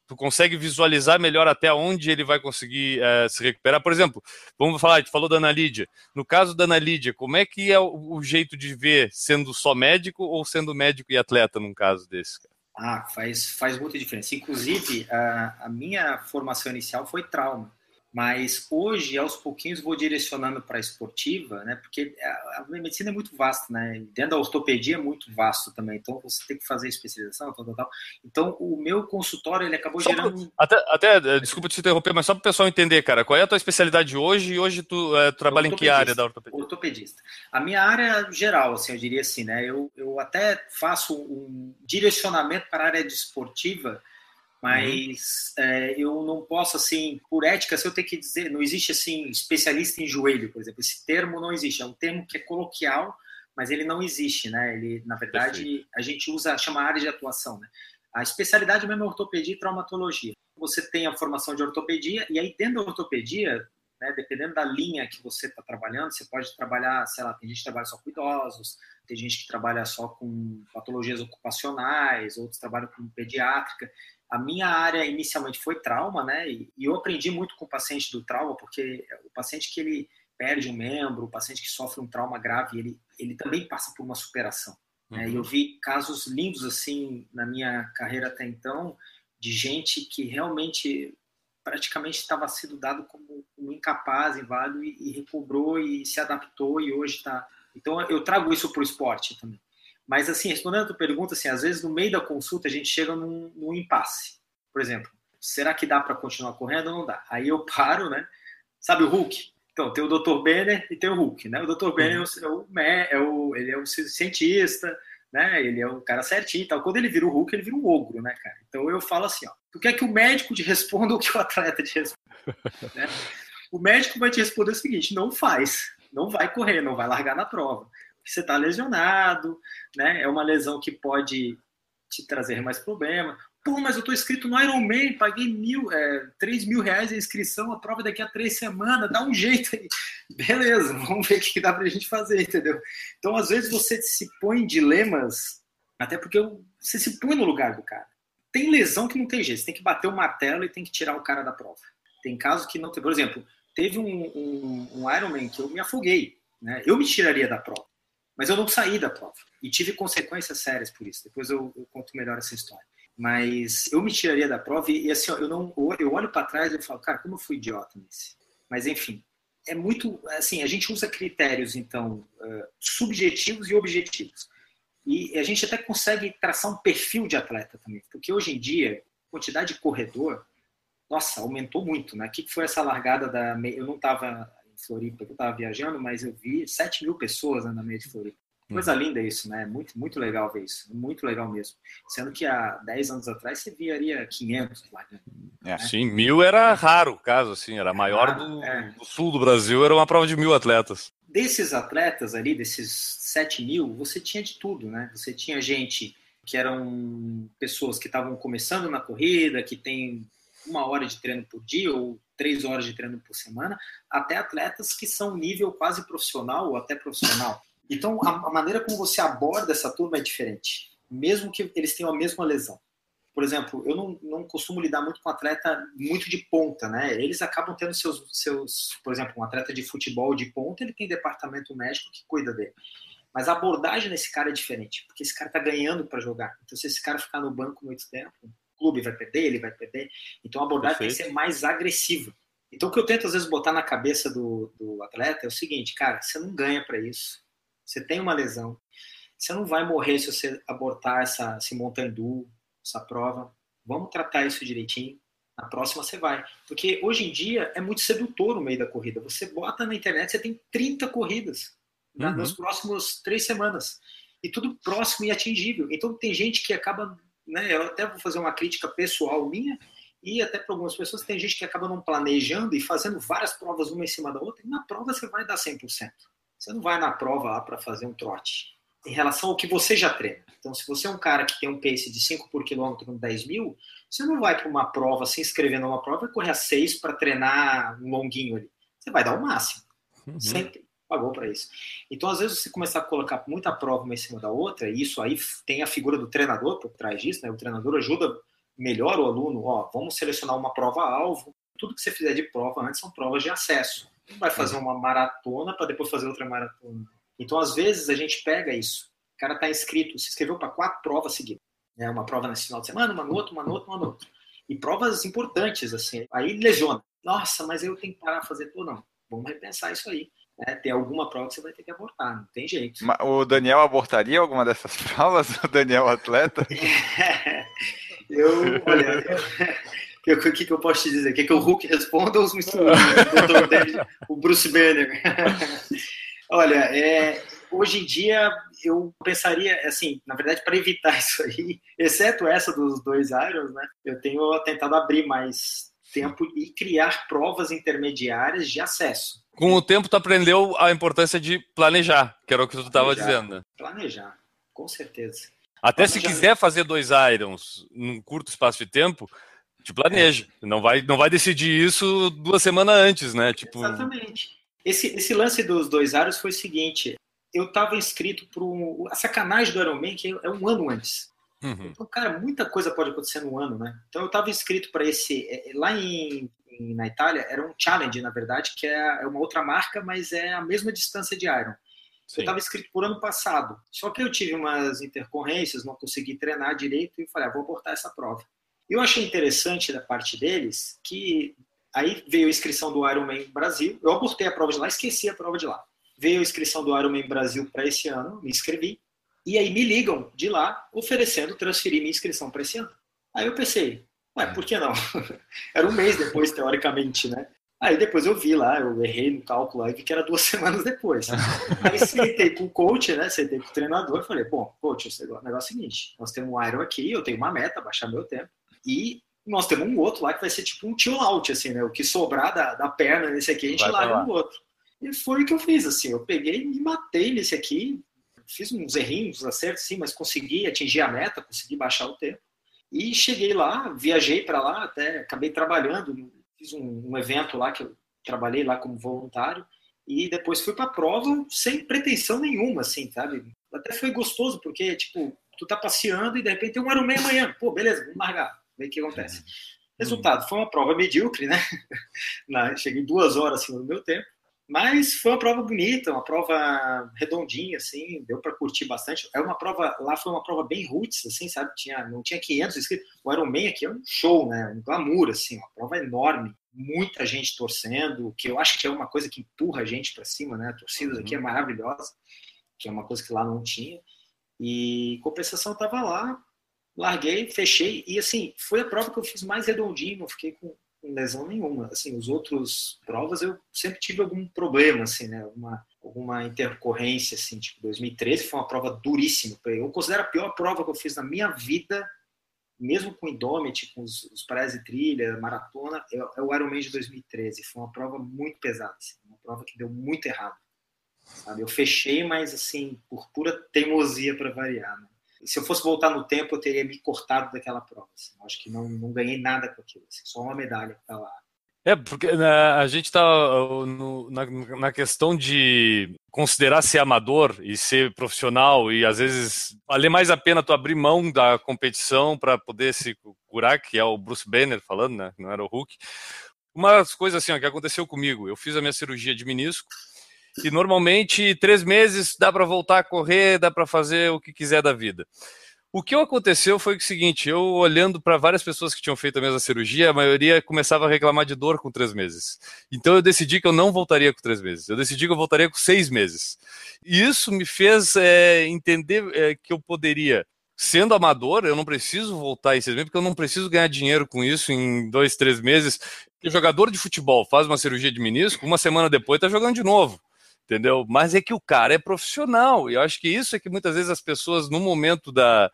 Tu consegue visualizar melhor até onde ele vai conseguir uh, se recuperar? Por exemplo, vamos falar, gente falou da Ana Lídia. No caso da Ana Lídia, como é que é o, o jeito de ver sendo só médico ou sendo médico e atleta num caso desse? Ah, faz, faz muita diferença. Inclusive, a, a minha formação inicial foi trauma. Mas hoje, aos pouquinhos, vou direcionando para a esportiva, né? Porque a, medicina é muito vasta, né? Dentro da ortopedia é muito vasto também. Então, você tem que fazer especialização, tal, tal, tal. Então, o meu consultório, ele acabou só gerando... até, até, eh, desculpa te interromper, mas só para o pessoal entender, cara, qual é a tua especialidade hoje? E hoje tu é, trabalha em que área da ortopedia? Ortopedista. A minha área geral, assim, eu diria assim, né? Eu, eu até faço um direcionamento para a área de esportiva, mas uhum. é, eu não posso assim por ética se eu tenho que dizer não existe assim especialista em joelho por exemplo esse termo não existe. É um termo que é coloquial mas ele não existe né? Ele na verdade Perfeito. a gente usa chama área de atuação né? A especialidade mesmo é ortopedia e traumatologia. Você tem a formação de ortopedia e aí dentro da ortopedia né, dependendo da linha que você está trabalhando você pode trabalhar sei lá tem gente que trabalha só com idosos tem gente que trabalha só com patologias ocupacionais outros trabalham com pediátrica a minha área inicialmente foi trauma, né? E, eu aprendi muito com o paciente do trauma, porque o paciente que ele perde um membro, o paciente que sofre um trauma grave, ele, ele também passa por uma superação. Uhum. Né? E eu vi casos lindos assim na minha carreira até então, de gente que realmente praticamente estava sendo dado como, como incapaz, inválido, e, e recobrou e se adaptou e hoje está. Então eu trago isso para o esporte também. Mas, assim, respondendo a tua pergunta, assim, às vezes no meio da consulta a gente chega num, num impasse. Por exemplo, será que dá para continuar correndo ou não dá? Aí eu paro, né? Sabe o Hulk? Então, tem o Dr. Benner e tem o Hulk, né? O Dr. Benner uhum. é, o, é, o, ele é o cientista, né? Ele é o cara certinho e tal. Quando ele vira o Hulk, ele vira um ogro, né, cara? Então eu falo assim, ó, tu quer que o médico te responda ou que o atleta te responda? [laughs] né? O médico vai te responder o seguinte, não faz, não vai correr, não vai largar na prova você está lesionado, né? É uma lesão que pode te trazer mais problema. Pô, mas eu estou inscrito no Ironman, paguei mil, é, 3 mil reais a inscrição, a prova daqui a três semanas, dá um jeito aí. [laughs] Beleza, vamos ver o que dá para a gente fazer, entendeu? Então, às vezes, você se põe em dilemas, até porque você se põe no lugar do cara. Tem lesão que não tem jeito, você tem que bater o martelo e tem que tirar o cara da prova. Tem casos que não tem. Por exemplo, teve um, um, um Ironman que eu me afoguei, né? Eu me tiraria da prova. Mas eu não saí da prova e tive consequências sérias por isso. Depois eu, eu conto melhor essa história. Mas eu me tiraria da prova e, e assim, ó, eu não eu olho para trás e falo, cara, como eu fui idiota nesse. Mas enfim, é muito assim, a gente usa critérios então subjetivos e objetivos. E a gente até consegue traçar um perfil de atleta também, porque hoje em dia, quantidade de corredor, nossa, aumentou muito, né? O que foi essa largada da eu não estava Floripa, que eu estava viajando, mas eu vi 7 mil pessoas né, na meia de Floripa. Coisa uhum. linda isso, né? Muito, muito legal ver isso. Muito legal mesmo. Sendo que há 10 anos atrás você viaria 500 lá. Né? É, sim, mil era raro o caso, assim, era maior ah, do, é. do, sul do Brasil, era uma prova de mil atletas. Desses atletas ali, desses 7 mil, você tinha de tudo, né? Você tinha gente que eram pessoas que estavam começando na corrida, que tem uma hora de treino por dia ou três horas de treino por semana, até atletas que são nível quase profissional ou até profissional. Então, a, maneira como você aborda essa turma é diferente, mesmo que eles tenham a mesma lesão. Por exemplo, eu não, não costumo lidar muito com atleta muito de ponta, né? Eles acabam tendo seus, seus, por exemplo, um atleta de futebol de ponta, ele tem departamento médico que cuida dele. Mas a abordagem nesse cara é diferente, porque esse cara está ganhando para jogar. Então, se esse cara ficar no banco muito tempo, clube vai perder, ele vai perder. Então a abordagem Perfeito. tem que ser mais agressiva. Então o que eu tento às vezes botar na cabeça do, do atleta é o seguinte, cara, você não ganha para isso. Você tem uma lesão. Você não vai morrer se você abortar essa, esse montandu, essa prova. Vamos tratar isso direitinho. Na próxima você vai. Porque hoje em dia é muito sedutor o meio da corrida. Você bota na internet, você tem 30 corridas uhum. nas próximas três semanas. E tudo próximo e atingível. Então tem gente que acaba né, eu até vou fazer uma crítica pessoal minha, e até para algumas pessoas, tem gente que acaba não planejando e fazendo várias provas uma em cima da outra, e na prova você vai dar 100%. Você não vai na prova lá para fazer um trote. Em relação ao que você já treina. Então, se você é um cara que tem um pace de 5 por quilômetro com 10 mil, você não vai para uma prova, se inscrever numa prova e correr a 6 para treinar um longuinho ali. Você vai dar o máximo. Uhum. Sempre. Pagou para isso. Então, às vezes, você começar a colocar muita prova uma em cima da outra, e isso aí tem a figura do treinador por trás disso, né? O treinador ajuda melhor o aluno, ó, vamos selecionar uma prova-alvo. Tudo que você fizer de prova antes são provas de acesso. Não vai fazer uma maratona para depois fazer outra maratona. Então, às vezes, a gente pega isso. O cara está inscrito, se inscreveu para quatro provas seguidas. Né? Uma prova nesse final de semana, uma no outro, uma no outro, uma no outro. E provas importantes, assim. Aí lesiona. Nossa, mas eu tenho que parar a fazer tudo. Não, vamos repensar isso aí. É, tem alguma prova que você vai ter que abortar, não tem jeito. O Daniel abortaria alguma dessas [laughs] provas? O Daniel atleta? [laughs] eu, olha, [laughs] o que, que eu posso te dizer? Quer que o Hulk responda ou os o, o Bruce Banner? olha, é, hoje em dia eu pensaria, assim, na verdade, para evitar isso aí, exceto essa dos dois Irons, né? Eu tenho tentado abrir mais tempo e criar provas intermediárias de acesso. Com o tempo, tu aprendeu a importância de planejar, que era o que tu estava dizendo. Planejar, com certeza. Até se quiser fazer dois Irons num curto espaço de tempo, te planeja. É. Não, vai, não vai decidir isso duas semanas antes, né? Tipo... Exatamente. Esse, esse lance dos dois Irons foi o seguinte: eu estava inscrito para um, a sacanagem do Ironman, que é um ano antes. Uhum. Então, cara, muita coisa pode acontecer no ano, né? Então, eu estava inscrito para esse. É, é, lá em, em, na Itália, era um challenge, na verdade, que é, é uma outra marca, mas é a mesma distância de Iron. Sim. Eu estava inscrito por ano passado. Só que eu tive umas intercorrências, não consegui treinar direito e falei, ah, vou abortar essa prova. Eu achei interessante da parte deles que aí veio a inscrição do Ironman Brasil. Eu abortei a prova de lá, esqueci a prova de lá. Veio a inscrição do Ironman Brasil para esse ano, me inscrevi. E aí me ligam de lá oferecendo transferir minha inscrição para esse ano. Aí eu pensei, ué, por que não? [laughs] era um mês depois, teoricamente, né? Aí depois eu vi lá, eu errei no cálculo aí, vi que era duas [laughs] semanas depois. Aí sentei com o coach, né? Sentei com o treinador e falei, bom, coach, o negócio é o seguinte, nós temos um Iron aqui, eu tenho uma meta, baixar meu tempo, e nós temos um outro lá que vai ser tipo um chill out, assim, né? O que sobrar da, da perna nesse aqui, a gente larga no outro. E foi o que eu fiz, assim, eu peguei e me matei nesse aqui, fiz uns errinhos, uns acertos, sim, mas consegui atingir a meta, consegui baixar o tempo. E cheguei lá, viajei para lá, até acabei trabalhando, fiz um, um, evento lá que eu trabalhei lá como voluntário e depois fui para a prova sem pretensão nenhuma, assim, sabe? Até foi gostoso porque tipo tu tá passeando e de repente tem um Ironman amanhã, pô, beleza, vamos largar, ver o que acontece. Uhum. Resultado, foi uma prova medíocre, né? [laughs] Cheguei duas horas acima do meu tempo mas foi uma prova bonita, uma prova redondinha, assim, deu para curtir bastante. É uma prova, lá foi uma prova bem roots, assim, sabe? Tinha, não tinha 500 inscritos. O Ironman aqui é um show, né? Um glamour, assim, uma prova enorme. Muita gente torcendo, que eu acho que é uma coisa que empurra a gente para cima, né? A torcida aqui é uhum. maravilhosa, que é uma coisa que lá não tinha. E compensação tava lá, larguei, fechei, e assim, foi a prova que eu fiz mais redondinho, não fiquei com lesão nenhuma. Assim, os outros provas eu sempre tive algum problema, assim, né? Alguma, alguma intercorrência, assim, tipo 2013 foi uma prova duríssima. Eu considero a pior prova que eu fiz na minha vida, mesmo com o Indomit, com os, os praias e trilha, maratona, é, é, o Ironman de 2013. Foi uma prova muito pesada, assim, uma prova que deu muito errado. Sabe? Eu fechei, mas assim, por pura teimosia para variar, né? Se eu fosse voltar no tempo, eu teria me cortado daquela prova. Assim. Acho que não, não ganhei nada com aquilo, assim. só uma medalha que está lá. É, porque né, a gente está na, na, questão de considerar ser amador e ser profissional e às vezes valer mais a pena tu abrir mão da competição para poder se curar, que é o Bruce Banner falando, né? Não era o Hulk. Uma das coisas assim ó, que aconteceu comigo, eu fiz a minha cirurgia de menisco e normalmente três meses dá para voltar a correr, dá para fazer o que quiser da vida. O que aconteceu foi o seguinte: eu olhando para várias pessoas que tinham feito a mesma cirurgia, a maioria começava a reclamar de dor com três meses. Então eu decidi que eu não voltaria com três meses. Eu decidi que eu voltaria com seis meses. E isso me fez é, entender é, que eu poderia sendo amador, eu não preciso voltar em seis meses, porque eu não preciso ganhar dinheiro com isso em dois, três meses. O jogador de futebol faz uma cirurgia de menisco, uma semana depois está jogando de novo entendeu? Mas é que o cara é profissional, e eu acho que isso é que muitas vezes as pessoas, no momento da.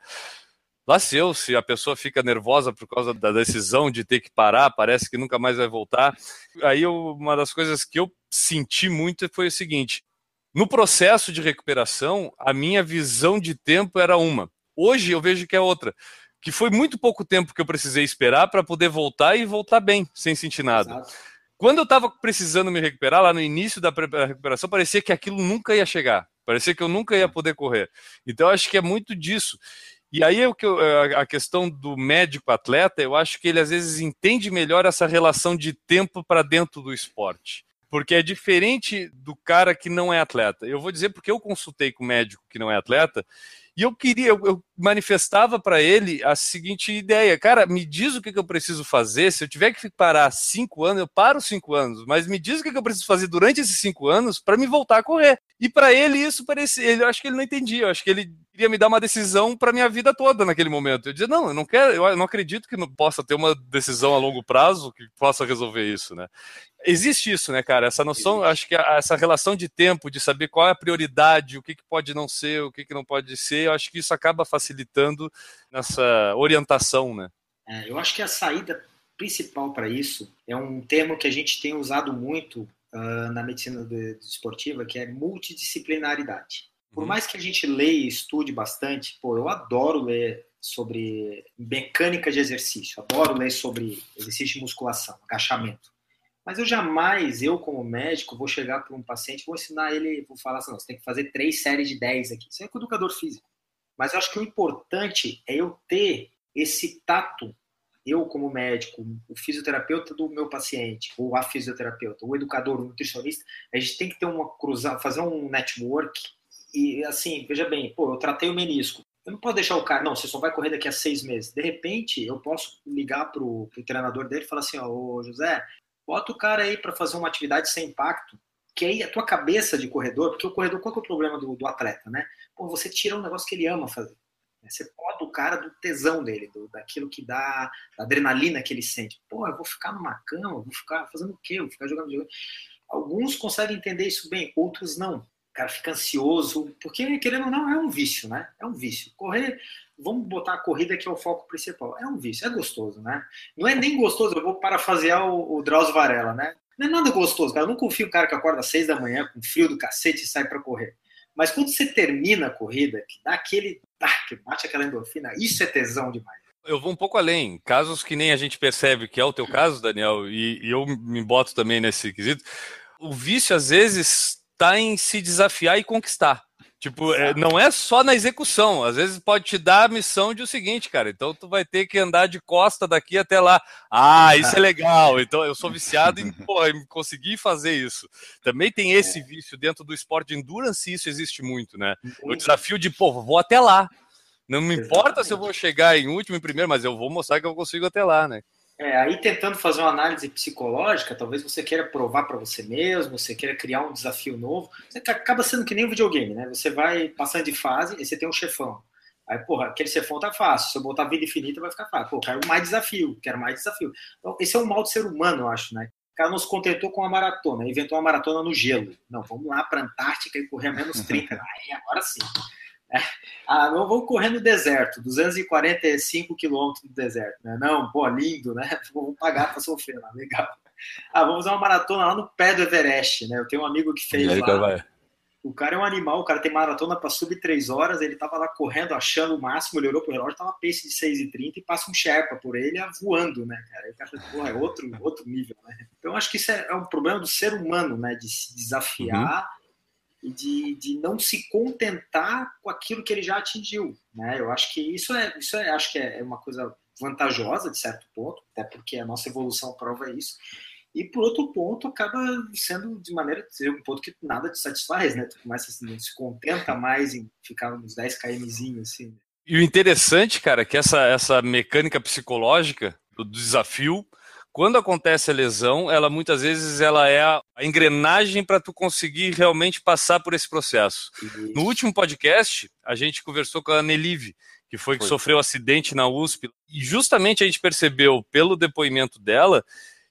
Lá seu, se a pessoa fica nervosa por causa da decisão de ter que parar, parece que nunca mais vai voltar. Aí eu, uma das coisas que eu senti muito foi o seguinte: no processo de recuperação, a minha visão de tempo era uma. Hoje eu vejo que é outra. Que foi muito pouco tempo que eu precisei esperar para poder voltar e voltar bem, sem sentir nada. Exato. Quando eu estava precisando me recuperar, lá no início da recuperação, parecia que aquilo nunca ia chegar. Parecia que eu nunca ia poder correr. Então, acho que é muito disso. E aí a questão do médico atleta, eu acho que ele às vezes entende melhor essa relação de tempo para dentro do esporte. Porque é diferente do cara que não é atleta. Eu vou dizer porque eu consultei com o médico que não é atleta e eu queria, eu, eu manifestava para ele a seguinte ideia: cara, me diz o que, que, eu preciso fazer. Se eu tiver que parar cinco anos, eu paro cinco anos, mas me diz o que, que eu preciso fazer durante esses cinco anos para me voltar a correr. E para ele isso parecia, ele, eu acho que ele não entendia, eu acho que ele queria me dar uma decisão para minha vida toda naquele momento. Eu dizia, não, eu não quero, eu não acredito que não possa ter uma decisão a longo prazo que possa resolver isso, né? Existe isso, né, cara? Essa noção, acho que essa relação de tempo, de saber qual é a prioridade, o que, que pode não ser, o que, que não pode ser, eu acho que isso acaba facilitando nessa orientação, né? É, eu acho que a saída principal para isso é um termo que a gente tem usado muito uh, na medicina esportiva, que é multidisciplinaridade. Por uhum. mais que a gente leia e estude bastante, pô, eu adoro ler sobre mecânica de exercício, adoro ler sobre exercício de musculação, agachamento. Mas eu jamais, eu como médico, vou chegar para um paciente, vou ensinar ele, vou falar assim, você tem que fazer três séries de 10 aqui. Isso é com educador físico. Mas eu acho que o importante é eu ter esse tato, eu como médico, o fisioterapeuta do meu paciente, ou a fisioterapeuta, o educador, o nutricionista, a gente tem que ter uma cruzada, fazer um network e assim, veja bem, pô, eu tratei o menisco. Eu não posso deixar o cara, não, você só vai correr daqui a seis meses. De repente, eu posso ligar pro, pro treinador dele e falar assim, ó, ô José, bota o cara aí para fazer uma atividade sem impacto, que aí a tua cabeça de corredor, porque o corredor, qual é o problema do, do atleta, né? Pô, você tira um negócio que ele ama fazer. Você pode o cara do tesão dele, do, daquilo que dá, da adrenalina que ele sente. Pô, eu vou ficar numa cama, vou ficar fazendo o quê? Eu vou ficar jogando videogame. Alguns conseguem entender isso bem, outros não cara fica ansioso, porque querendo ou não, é um vício, né? É um vício. Correr, vamos botar a corrida que é o foco principal. É um vício, é gostoso, né? Não é nem gostoso, eu vou parafasear o, o Drauzio Varela, né? Não é nada gostoso, cara. Eu não confio no cara que acorda às seis da manhã com frio do cacete e sai para correr. Mas quando você termina a corrida, que dá aquele. Ah, que bate aquela endorfina, isso é tesão demais. Eu vou um pouco além. Casos que nem a gente percebe que é o teu caso, Daniel, e, e eu me boto também nesse quesito. O vício, às vezes, tá em se desafiar e conquistar. Tipo, é, não é só na execução. Às vezes pode te dar a missão de o seguinte, cara. Então tu vai ter que andar de costa daqui até lá. Ah, isso é legal. Então eu sou viciado em, pô, em conseguir fazer isso. Também tem esse vício dentro do esporte de endurance, isso existe muito, né? O desafio de, pô, vou até lá. Não me importa se eu vou chegar em último e primeiro, mas eu vou mostrar que eu consigo até lá, né? É, aí tentando fazer uma análise psicológica, talvez você queira provar para você mesmo, você queira criar um desafio novo. Você acaba sendo que nem um videogame, né? Você vai passando de fase e você tem um chefão. Aí, porra, aquele chefão tá fácil. Se eu botar vida infinita, vai ficar fácil. Pô, quero mais desafio, quero mais desafio. Então, esse é o mal do ser humano, eu acho, né? O cara não se contentou com a maratona, inventou uma maratona no gelo. Não, vamos lá para Antártica e correr a menos 30. [laughs] Aí, agora sim. Ah, não vou correr no deserto, 245 quilômetros do deserto, né? Não, pô, lindo, né? [laughs] Vamos pagar para sofrer lá, legal. Ah, vamos fazer uma maratona lá no pé do Everest, né? Eu tenho um amigo que fez lá. Vai. O cara é um animal, o cara tem maratona para subir três horas, ele tava lá correndo, achando o máximo, ele olhou pro relógio, tava pace de 6,30 e passa um Sherpa por ele voando, né, cara? Aí o cara porra, é outro, outro nível, né? Então acho que isso é, é um problema do ser humano, né? De se desafiar. Uhum e de, de não se contentar com aquilo que ele já atingiu. Né? Eu acho que isso é, isso é, acho que é uma coisa vantajosa de certo ponto, até porque a nossa evolução prova isso. E por outro ponto, acaba sendo de maneira um ponto que nada te satisfaz, né? Tu começa assim, não se contenta mais em ficar uns 10 kmzinho assim. E o interessante, cara, é que essa, essa mecânica psicológica do desafio quando acontece a lesão, ela muitas vezes ela é a engrenagem para tu conseguir realmente passar por esse processo. No último podcast, a gente conversou com a Nelive, que foi, foi. que sofreu um acidente na USP, e justamente a gente percebeu pelo depoimento dela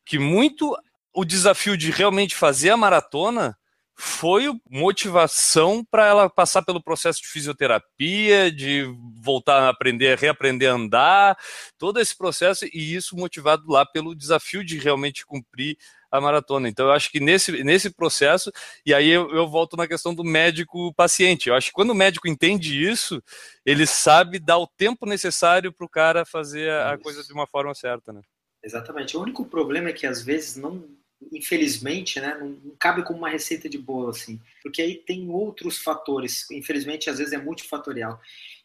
que muito o desafio de realmente fazer a maratona foi motivação para ela passar pelo processo de fisioterapia, de voltar a aprender, reaprender a andar, todo esse processo, e isso motivado lá pelo desafio de realmente cumprir a maratona. Então, eu acho que nesse, nesse processo, e aí eu, eu volto na questão do médico-paciente. Eu acho que quando o médico entende isso, ele sabe dar o tempo necessário para o cara fazer a, a coisa de uma forma certa, né? Exatamente. O único problema é que às vezes não infelizmente, né, não, não, cabe como uma receita de bolo, assim, porque aí tem outros fatores, infelizmente, às vezes é multifatorial.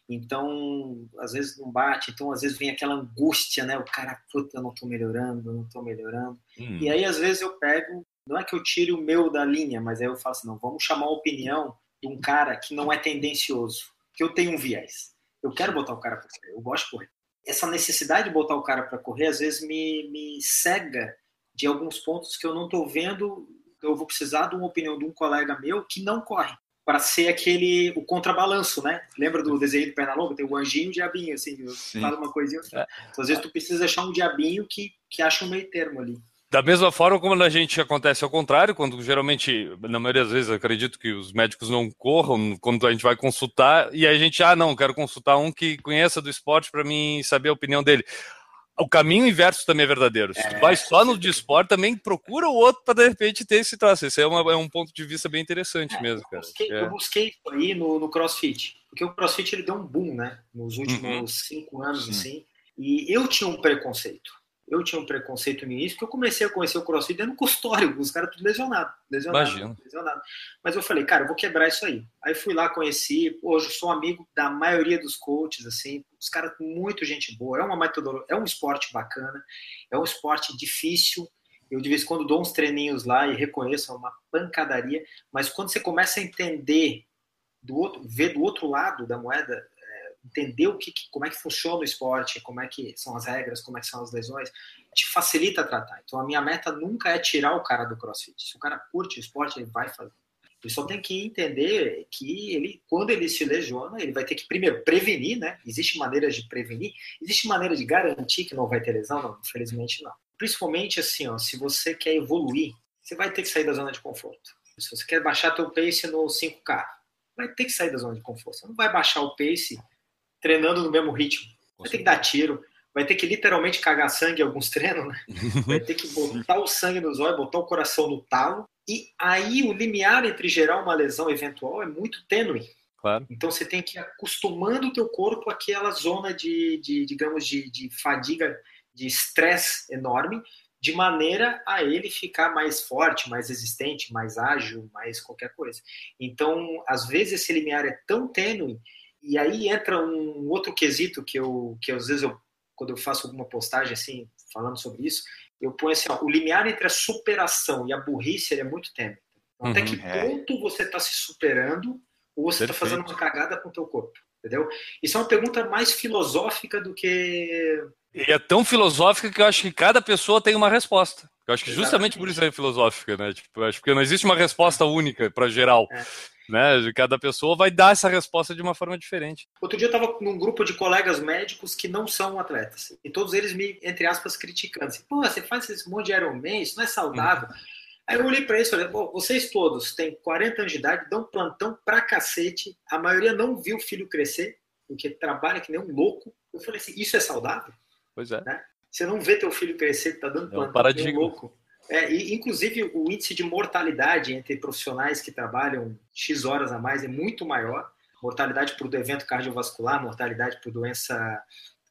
Então, às vezes não bate, então às vezes vem aquela angústia, né? O cara, puta, eu não tô melhorando, eu não tô melhorando. Hum. E aí, às vezes, eu pego, não é que eu tire o meu da linha, mas aí eu falo assim, não, vamos chamar a opinião de um cara que não é tendencioso, que eu tenho um viés. Eu quero botar o cara para correr, eu gosto de correr. Essa necessidade de botar o cara para correr, às vezes, me, me cega de alguns pontos que eu não estou vendo. Eu vou precisar de uma opinião de um colega meu que não corre para ser aquele o contrabalanço, né? Lembra do desenho do Pernalonga? Tem o anjinho e o diabinho, assim, fala uma coisinha. Então, às vezes tu precisa achar um diabinho que, que acha um meio termo ali. Da mesma forma como a gente acontece ao contrário, quando geralmente, na maioria das vezes, acredito que os médicos não corram quando a gente vai consultar, e a gente, ah, não, quero consultar um que conheça do esporte para mim saber a opinião dele. O caminho inverso também é verdadeiro. Se tu é, vai só no de esporte, também procura o outro para de repente ter esse traço. Esse é, uma, é um ponto de vista bem interessante é, mesmo, cara. Eu busquei, é. eu busquei isso aí no, no CrossFit, porque o CrossFit ele deu um boom, né? Nos últimos uhum. cinco anos, Sim. assim. E eu tinha um preconceito eu tinha um preconceito no início, que eu comecei a conhecer o crossfit dentro do consultório, os caras tudo lesionado, lesionado, Imagina. lesionado. Mas eu falei, cara, eu vou quebrar isso aí. Aí fui lá, conheci, hoje sou amigo da maioria dos coaches, assim, os caras muito gente boa, é uma metodologia, é um esporte bacana, é um esporte difícil, eu de vez em quando dou uns treininhos lá e reconheço, é uma pancadaria, mas quando você começa a entender do outro, ver do outro lado da moeda, entender o que, como é que funciona o esporte, como é que são as regras, como é que são as lesões, te facilita tratar. Então a minha meta nunca é tirar o cara do CrossFit. Se o cara curte o esporte, ele vai fazer. Ele só tem que entender que ele, quando ele se lesiona, ele vai ter que primeiro prevenir, né? Existe maneiras de prevenir, existe maneira de garantir que não vai ter lesão, não, infelizmente não. Principalmente assim, ó, se você quer evoluir, você vai ter que sair da zona de conforto. Se você quer baixar teu pace no 5K, vai ter que sair da zona de conforto. Você não vai baixar o pace treinando no mesmo ritmo. Vai ter que dar tiro, vai ter que literalmente cagar sangue em alguns [laughs] treinos, né? Vai ter que botar o sangue nos olhos, botar o coração no talo. E aí o limiar entre gerar uma lesão eventual é muito tênue. Claro. Então você tem que ir acostumando o teu corpo àquela zona de, de digamos, de, de fadiga, de estresse enorme, de maneira a ele ficar mais forte, mais resistente, mais ágil, mais qualquer coisa. Então, às vezes esse limiar é tão tênue e aí entra um outro quesito que eu, que às vezes eu, quando eu faço alguma postagem assim, falando sobre isso, eu ponho assim, ó, o limiar entre a superação e a burrice é muito tênue. Então, até uhum, que é. ponto você está se superando ou você está fazendo uma cagada com o teu corpo, entendeu? Isso é uma pergunta mais filosófica do que... E é tão filosófica que eu acho que cada pessoa tem uma resposta. Eu acho que justamente Exatamente. por isso é filosófica, né? Tipo, acho que não existe uma resposta única para geral. É né? Cada pessoa vai dar essa resposta de uma forma diferente. Outro dia eu estava num grupo de colegas médicos que não são atletas. E todos eles me, entre aspas, criticando. Assim, Pô, você faz esse monte de Ironman, isso não é saudável. Uhum. Aí eu olhei para isso e falei, vocês todos têm 40 anos de idade, dão plantão pra cacete. A maioria não viu o filho crescer, porque trabalha que nem um louco. Eu falei assim, isso é saudável? Pois é. Né? Você não vê teu filho crescer, tá dando plantão é um que nem um louco. É, e, inclusive, o índice de mortalidade entre profissionais que trabalham X horas a mais é muito maior. Mortalidade por evento cardiovascular, mortalidade por doença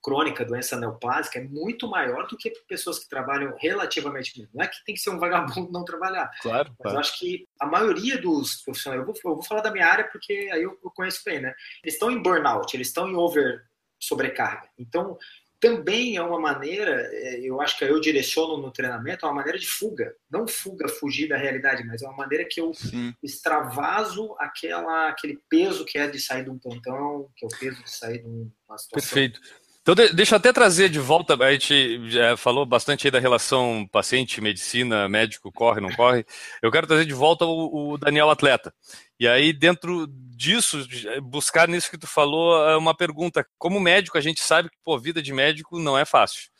crônica, doença neoplásica, é muito maior do que pessoas que trabalham relativamente menos. Não é que tem que ser um [laughs] vagabundo não trabalhar. Claro. Mas claro. eu acho que a maioria dos profissionais, eu vou, eu vou falar da minha área porque aí eu, eu conheço bem, né? Eles estão em burnout, eles estão em over sobrecarga. Então, também é uma maneira, é, eu acho que eu direciono no treinamento, é uma maneira de fuga. Não fuga, fugir da realidade, mas é uma maneira que eu Sim. extravaso aquela, aquele peso que é de sair de um plantão, que é o peso de sair de uma situação. Perfeito. Então, deixa eu até trazer de volta, a gente já falou bastante aí da relação paciente, medicina, médico, corre, não corre. Eu quero trazer de volta o, o Daniel Atleta. E aí, dentro disso, buscar nisso que tu falou, é uma pergunta. Como médico, a gente sabe que, pô, vida de médico não é fácil.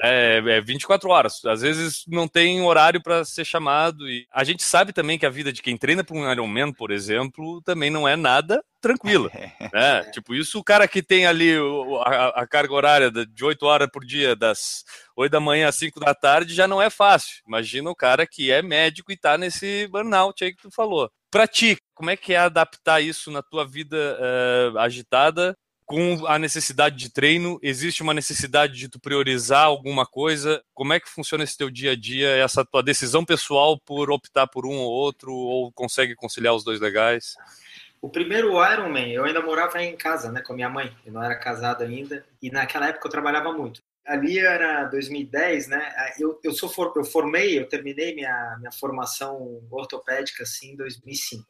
É, é 24 horas. Às vezes não tem horário para ser chamado. E a gente sabe também que a vida de quem treina para um Ironman, por exemplo, também não é nada tranquila. [laughs] né? Tipo, isso o cara que tem ali a, a, carga horária de 8 horas por dia, das 8 da manhã às 5 da tarde, já não é fácil. Imagina o cara que é médico e está nesse burnout aí que tu falou. Para ti, como é que é adaptar isso na tua vida uh, agitada com a necessidade de treino? Existe uma necessidade de tu priorizar alguma coisa? Como é que funciona esse teu dia a dia, essa tua decisão pessoal por optar por um ou outro, ou consegue conciliar os dois legais? O primeiro Ironman, eu ainda morava em casa, né, com a minha mãe. Eu não era casado ainda. E naquela época eu trabalhava muito. Ali era 2010, né? Eu, eu, sou for, eu formei, eu terminei minha, minha formação ortopédica assim em 2005.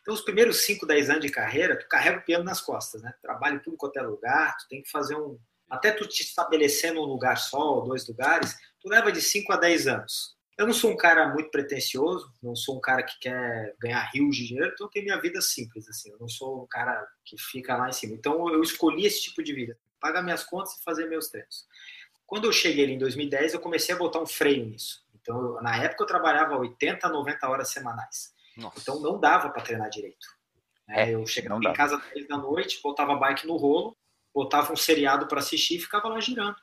Então, os primeiros 5, 10 anos de carreira, tu carrega o piano nas costas, né? Trabalha tudo quanto é lugar, tu tem que fazer um. Até tu te estabelecer num lugar só ou dois lugares, tu leva de 5 a 10 anos. Eu não sou um cara muito pretencioso, não sou um cara que quer ganhar rios de dinheiro, então eu tenho minha vida simples, assim. Eu não sou um cara que fica lá em cima. Então, eu escolhi esse tipo de vida. Pagar minhas contas e fazer meus treinos. Quando eu cheguei ali em 2010, eu comecei a botar um freio nisso. Então, na época, eu trabalhava 80, 90 horas semanais. Nossa. Então não dava para treinar direito. É, eu chegava em casa às 10 da noite, botava a bike no rolo, botava um seriado para assistir e ficava lá girando,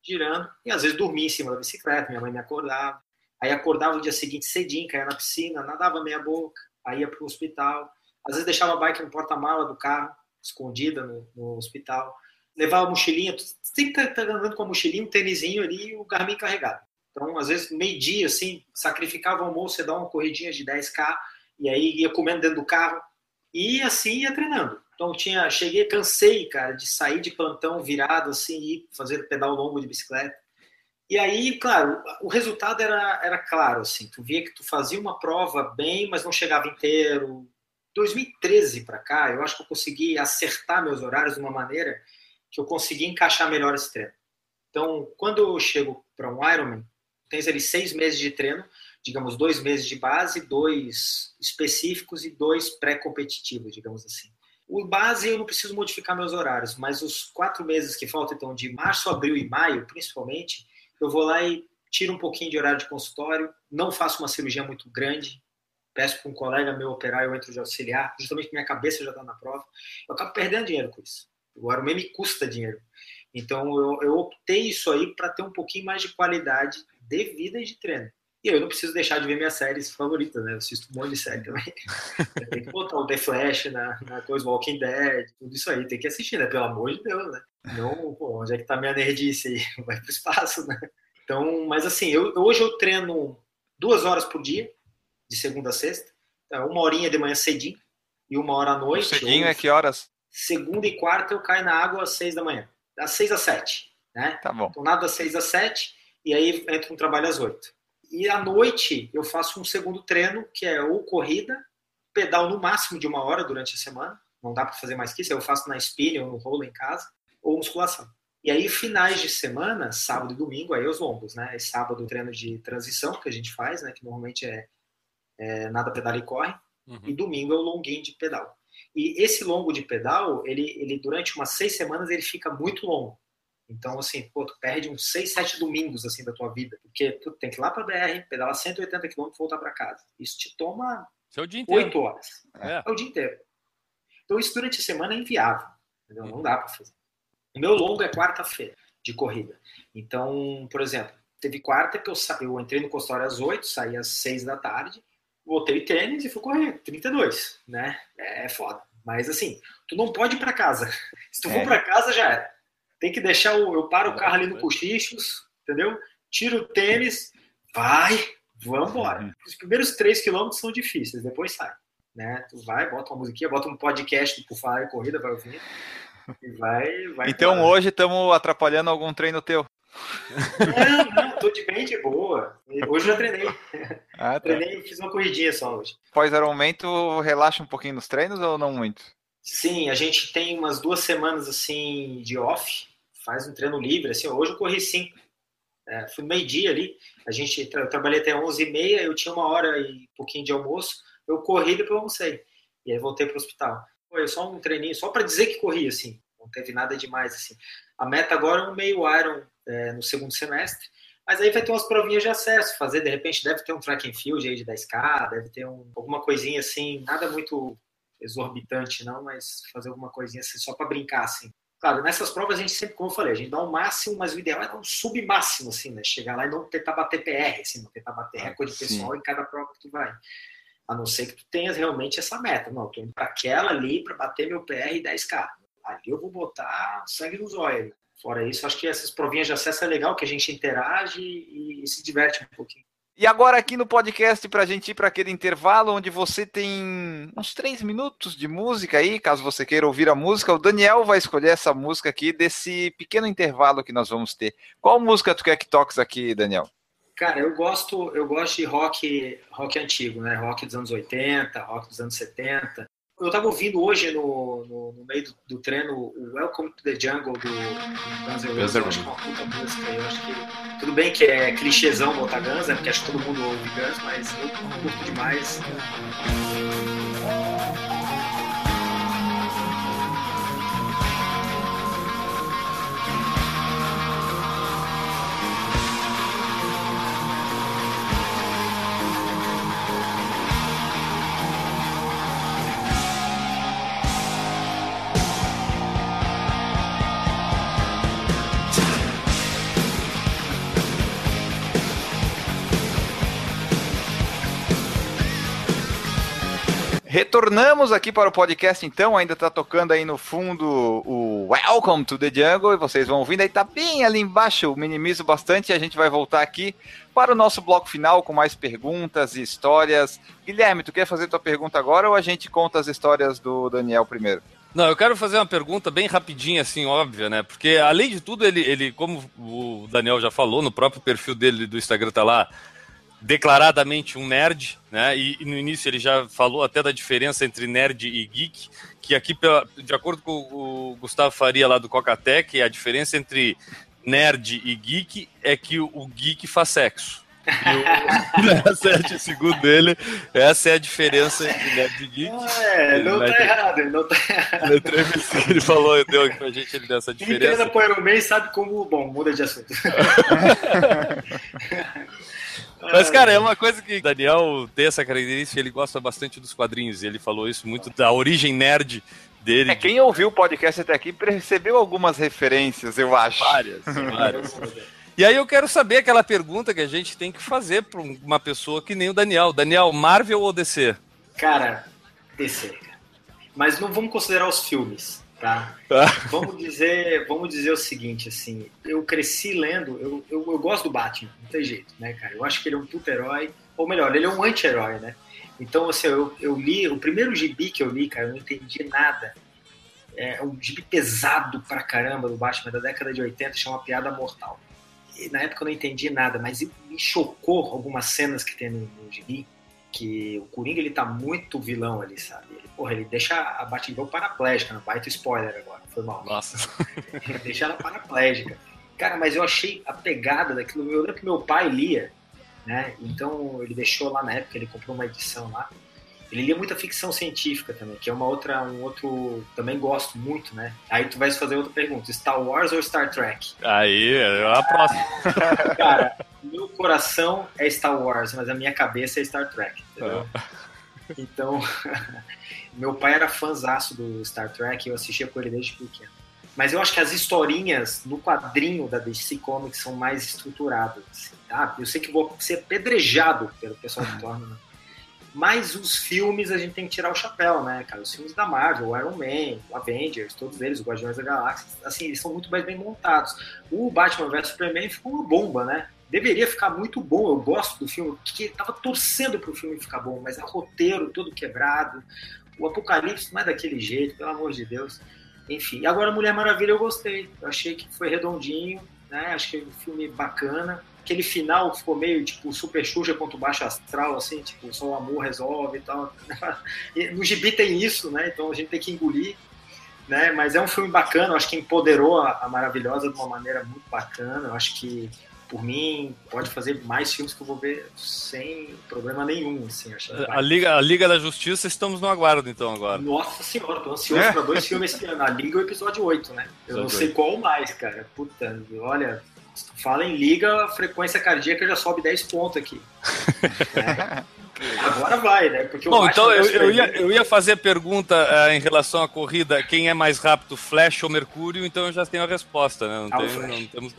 girando. E às vezes dormia em cima da bicicleta, minha mãe me acordava. Aí acordava no dia seguinte cedinho, caía na piscina, nadava meia boca, aí ia para o hospital. Às vezes deixava a bike no porta-mala do carro, escondida no, no, hospital. Levava a mochilinha, sempre tá, tá andando com a mochilinha, um tênisinho ali e o Garmin carregado. Então, às vezes, meio-dia, assim, sacrificava o almoço e dava uma corridinha de 10K e aí ia comendo dentro do carro e assim ia treinando. Então tinha, cheguei, cansei, cara, de sair de plantão virado assim e fazer pedal longo de bicicleta. E aí, claro, o resultado era, era claro, assim, tu via que tu fazia uma prova bem, mas não chegava inteiro. 2013 para cá, eu acho que eu consegui acertar meus horários de uma maneira que eu consegui encaixar melhor esse treino. Então, quando eu chego para um Ironman, tens ali seis meses de treino, digamos, dois meses de base, dois específicos e dois pré-competitivos, digamos assim. O base eu não preciso modificar meus horários, mas os quatro meses que faltam, então, de março, abril e maio, principalmente, eu vou lá e tiro um pouquinho de horário de consultório, não faço uma cirurgia muito grande, peço para um colega meu operar, eu entro de auxiliar, justamente porque minha cabeça já está na prova, eu acabo perdendo dinheiro com isso. O Ironman me custa dinheiro. Então, eu, eu optei isso aí para ter um pouquinho mais de qualidade de vida e de treino. E eu não preciso deixar de ver minhas séries favoritas, né? Eu assisto um monte de série também. [laughs] tem que botar o The Flash na, na coisa, Walking Dead, tudo isso aí. Tem que assistir, né? Pelo amor de Deus, né? Não, pô, onde é que tá minha nerdice aí? [laughs] Vai pro espaço, né? Então, mas assim, eu, hoje eu treino duas horas por dia, de segunda a sexta. Então, uma horinha de manhã cedinho e uma hora à noite. O cedinho é que horas? Segunda e quarta eu caio na água às seis da manhã. Das seis às sete, né? Tá bom. Então, nada das seis às sete e aí entro no trabalho às oito. E à noite eu faço um segundo treino, que é ou corrida, pedal no máximo de uma hora durante a semana. Não dá para fazer mais que isso. Eu faço na spinning ou no rolo em casa, ou musculação. E aí, finais de semana, sábado e domingo, aí os longos, né? É sábado, treino de transição que a gente faz, né? Que normalmente é, é nada pedal e corre. Uhum. E domingo é o longuinho de pedal. E esse longo de pedal, ele, ele durante umas seis semanas, ele fica muito longo. Então, assim, pô, tu perde uns 6, 7 domingos, assim, da tua vida. Porque tu tem que ir lá pra BR, pedalar 180 km e voltar para casa. Isso te toma inteiro. 8 horas. É. é. o dia inteiro. Então, isso durante a semana é inviável. Entendeu? Não dá para fazer. O meu longo é quarta-feira de corrida. Então, por exemplo, teve quarta que eu, sa... eu entrei no consultório às 8, saí às 6 da tarde, voltei tênis e fui correr, 32, né? É foda. Mas assim, tu não pode ir para casa. [laughs] Se tu é. for para casa, já era. Tem que deixar o. Eu paro o carro ali no Cochichos, entendeu? Tiro o tênis, vai, vamos embora. Uhum. Os primeiros três quilômetros são difíceis, depois sai. Né? Tu vai, bota uma musiquinha, bota um podcast por falar corrida, vai ouvir. E vai, vai então embora. hoje estamos atrapalhando algum treino teu. Não, não, tô de bem de boa. Hoje eu já treinei. [laughs] Ah, tá. Treinei, fiz uma corridinha só hoje. Pós aumento, relaxa um pouquinho nos treinos ou não muito? Sim, a gente tem umas duas semanas assim de off, faz um treino livre. Assim, hoje eu corri cinco. É, fui meio-dia ali, a gente eu trabalhei até 11h30, eu tinha uma hora e pouquinho de almoço, eu corri e depois eu almocei. E aí voltei para o hospital. Foi só um treininho, só para dizer que corri, assim, não teve nada demais. assim. A meta agora é um meio Iron é, no segundo semestre, mas aí vai ter umas provinhas de acesso, fazer, de repente deve ter um track and field aí de 10K, deve ter um, alguma coisinha assim, nada muito exorbitante, não, mas fazer alguma coisinha assim, só para brincar, assim. Claro, nessas provas a gente sempre, como eu falei, a gente dá o um máximo, mas o ideal é dar um submáximo, assim, né? Chegar lá e não tentar bater PR, assim, não tentar bater ah, recorde pessoal em cada prova que tu vai. A não ser que tu tenhas realmente essa meta. Não, tô indo para aquela ali para bater meu PR 10K. Ali eu vou botar sangue nos olhos. Fora isso, acho que essas provinhas de acesso é legal, que a gente interage e, e se diverte um pouquinho. E agora aqui no podcast, para a gente ir para aquele intervalo onde você tem uns três minutos de música aí, caso você queira ouvir a música, o Daniel vai escolher essa música aqui desse pequeno intervalo que nós vamos ter. Qual música tu quer que toques aqui, Daniel? Cara, eu gosto, eu gosto de rock, rock antigo, né? Rock dos anos 80, rock dos anos 70 eu estava ouvindo hoje no, no, no meio do, do, treino o Welcome to the Jungle do, Guns N' Roses. Eu acho que é uma puta música. Eu acho que tudo bem que é clichêzão botar Guns, né? Porque acho que todo mundo ouve Guns, mas eu curto demais. Retornamos aqui para o podcast, então, ainda está tocando aí no fundo o Welcome to the Jungle, e vocês vão ouvindo, aí tá bem ali embaixo, minimizo bastante, e a gente vai voltar aqui para o nosso bloco final com mais perguntas e histórias. Guilherme, tu quer fazer tua pergunta agora ou a gente conta as histórias do Daniel primeiro? Não, eu quero fazer uma pergunta bem rapidinha, assim, óbvia, né? Porque, além de tudo, ele, ele como o Daniel já falou, no próprio perfil dele do Instagram tá lá, declaradamente um nerd, né? E, e, no início ele já falou até da diferença entre nerd e geek, que aqui, de acordo com o Gustavo Faria lá do Cocatec, a diferença entre nerd e geek é que o, geek faz sexo. E o, [laughs] certo, segundo ele, essa é a diferença entre nerd e geek. É, não tá errado, não tá errado. Ele falou, deu aqui pra gente ele deu essa diferença. Quem treina pro Iron Man sabe como, bom, muda de assunto. [laughs] Mas, cara, é uma coisa que o Daniel tem essa característica, ele gosta bastante dos quadrinhos. Ele falou isso muito da origem nerd dele. É, quem ouviu o podcast até aqui percebeu algumas referências, eu acho. Várias, várias. E aí eu quero saber aquela pergunta que a gente tem que fazer para uma pessoa que nem o Daniel. Daniel, Marvel ou DC? Cara, DC. Mas não vamos considerar os filmes. Tá? vamos dizer, vamos dizer o seguinte, assim, eu cresci lendo, eu, eu, eu, gosto do Batman, não tem jeito, né, cara? Eu acho que ele é um puto herói, ou melhor, ele é um anti-herói, né? Então, assim, eu, eu li, o primeiro gibi que eu li, cara, eu não entendi nada. É um gibi pesado pra caramba do Batman da década de 80, chama Piada Mortal. E, na época eu não entendi nada, mas me chocou algumas cenas que tem no, no gibi, que o Coringa ele tá muito vilão ali, sabe? Ele, porra, ele deixa a Batgirl paraplégica, não baita spoiler agora, foi mal. Nossa. Ele deixa ela paraplégica. Cara, mas eu achei a pegada daquilo, eu lembro que meu pai lia, né? Então ele deixou lá na época, ele comprou uma edição lá. Ele lia muita ficção científica também, que é uma outra, um outro, também gosto muito, né? Aí tu vai fazer outra pergunta, Star Wars ou Star Trek? Aí, é a próxima. Cara, meu coração é Star Wars, mas a minha cabeça é Star Trek, entendeu? É. Então, [laughs] meu pai era fãzaço do Star Trek, eu assistia com ele desde pequeno. Mas eu acho que as historinhas no quadrinho da DC Comics são mais estruturadas. Assim, tá? Eu sei que vou ser apedrejado pelo pessoal que torna, né? Mas os filmes a gente tem que tirar o chapéu, né, cara? Os filmes da Marvel, o Iron Man, o Avengers, todos eles, o Guardiões da Galáxia, assim, eles são muito mais bem montados. O Batman vs Superman ficou uma bomba, né? Deveria ficar muito bom, eu gosto do filme, porque tava torcendo pro filme ficar bom, mas é roteiro todo quebrado, o Apocalipse não é daquele jeito, pelo amor de Deus. Enfim, agora Mulher Maravilha eu gostei, eu achei que foi redondinho, né? Acho que é um filme bacana aquele final ficou meio tipo super Xuxa contra o baixo astral, assim, tipo, só o amor resolve e tal. [laughs] no gibi tem isso, né? Então a gente tem que engolir. Né? Mas é um filme bacana, eu acho que empoderou a, a Maravilhosa de uma maneira muito bacana. Eu acho que, por mim, pode fazer mais filmes que eu vou ver sem problema nenhum. Assim, a, Liga, a Liga da Justiça, estamos no aguardo, então, agora. Nossa senhora, tô ansioso é? para dois [laughs] filmes esse ano. A Liga é o episódio 8, né? Eu não sei qual mais, cara. Puta, olha, Fala em liga, a frequência cardíaca já sobe 10 pontos aqui. [laughs] é. Agora vai, né? Porque Bom, então eu, eu, ia, eu ia fazer pergunta uh, em relação à corrida, quem é mais rápido, Flash ou Mercúrio, então eu já tenho a resposta, né? Não ah, tem, não temos...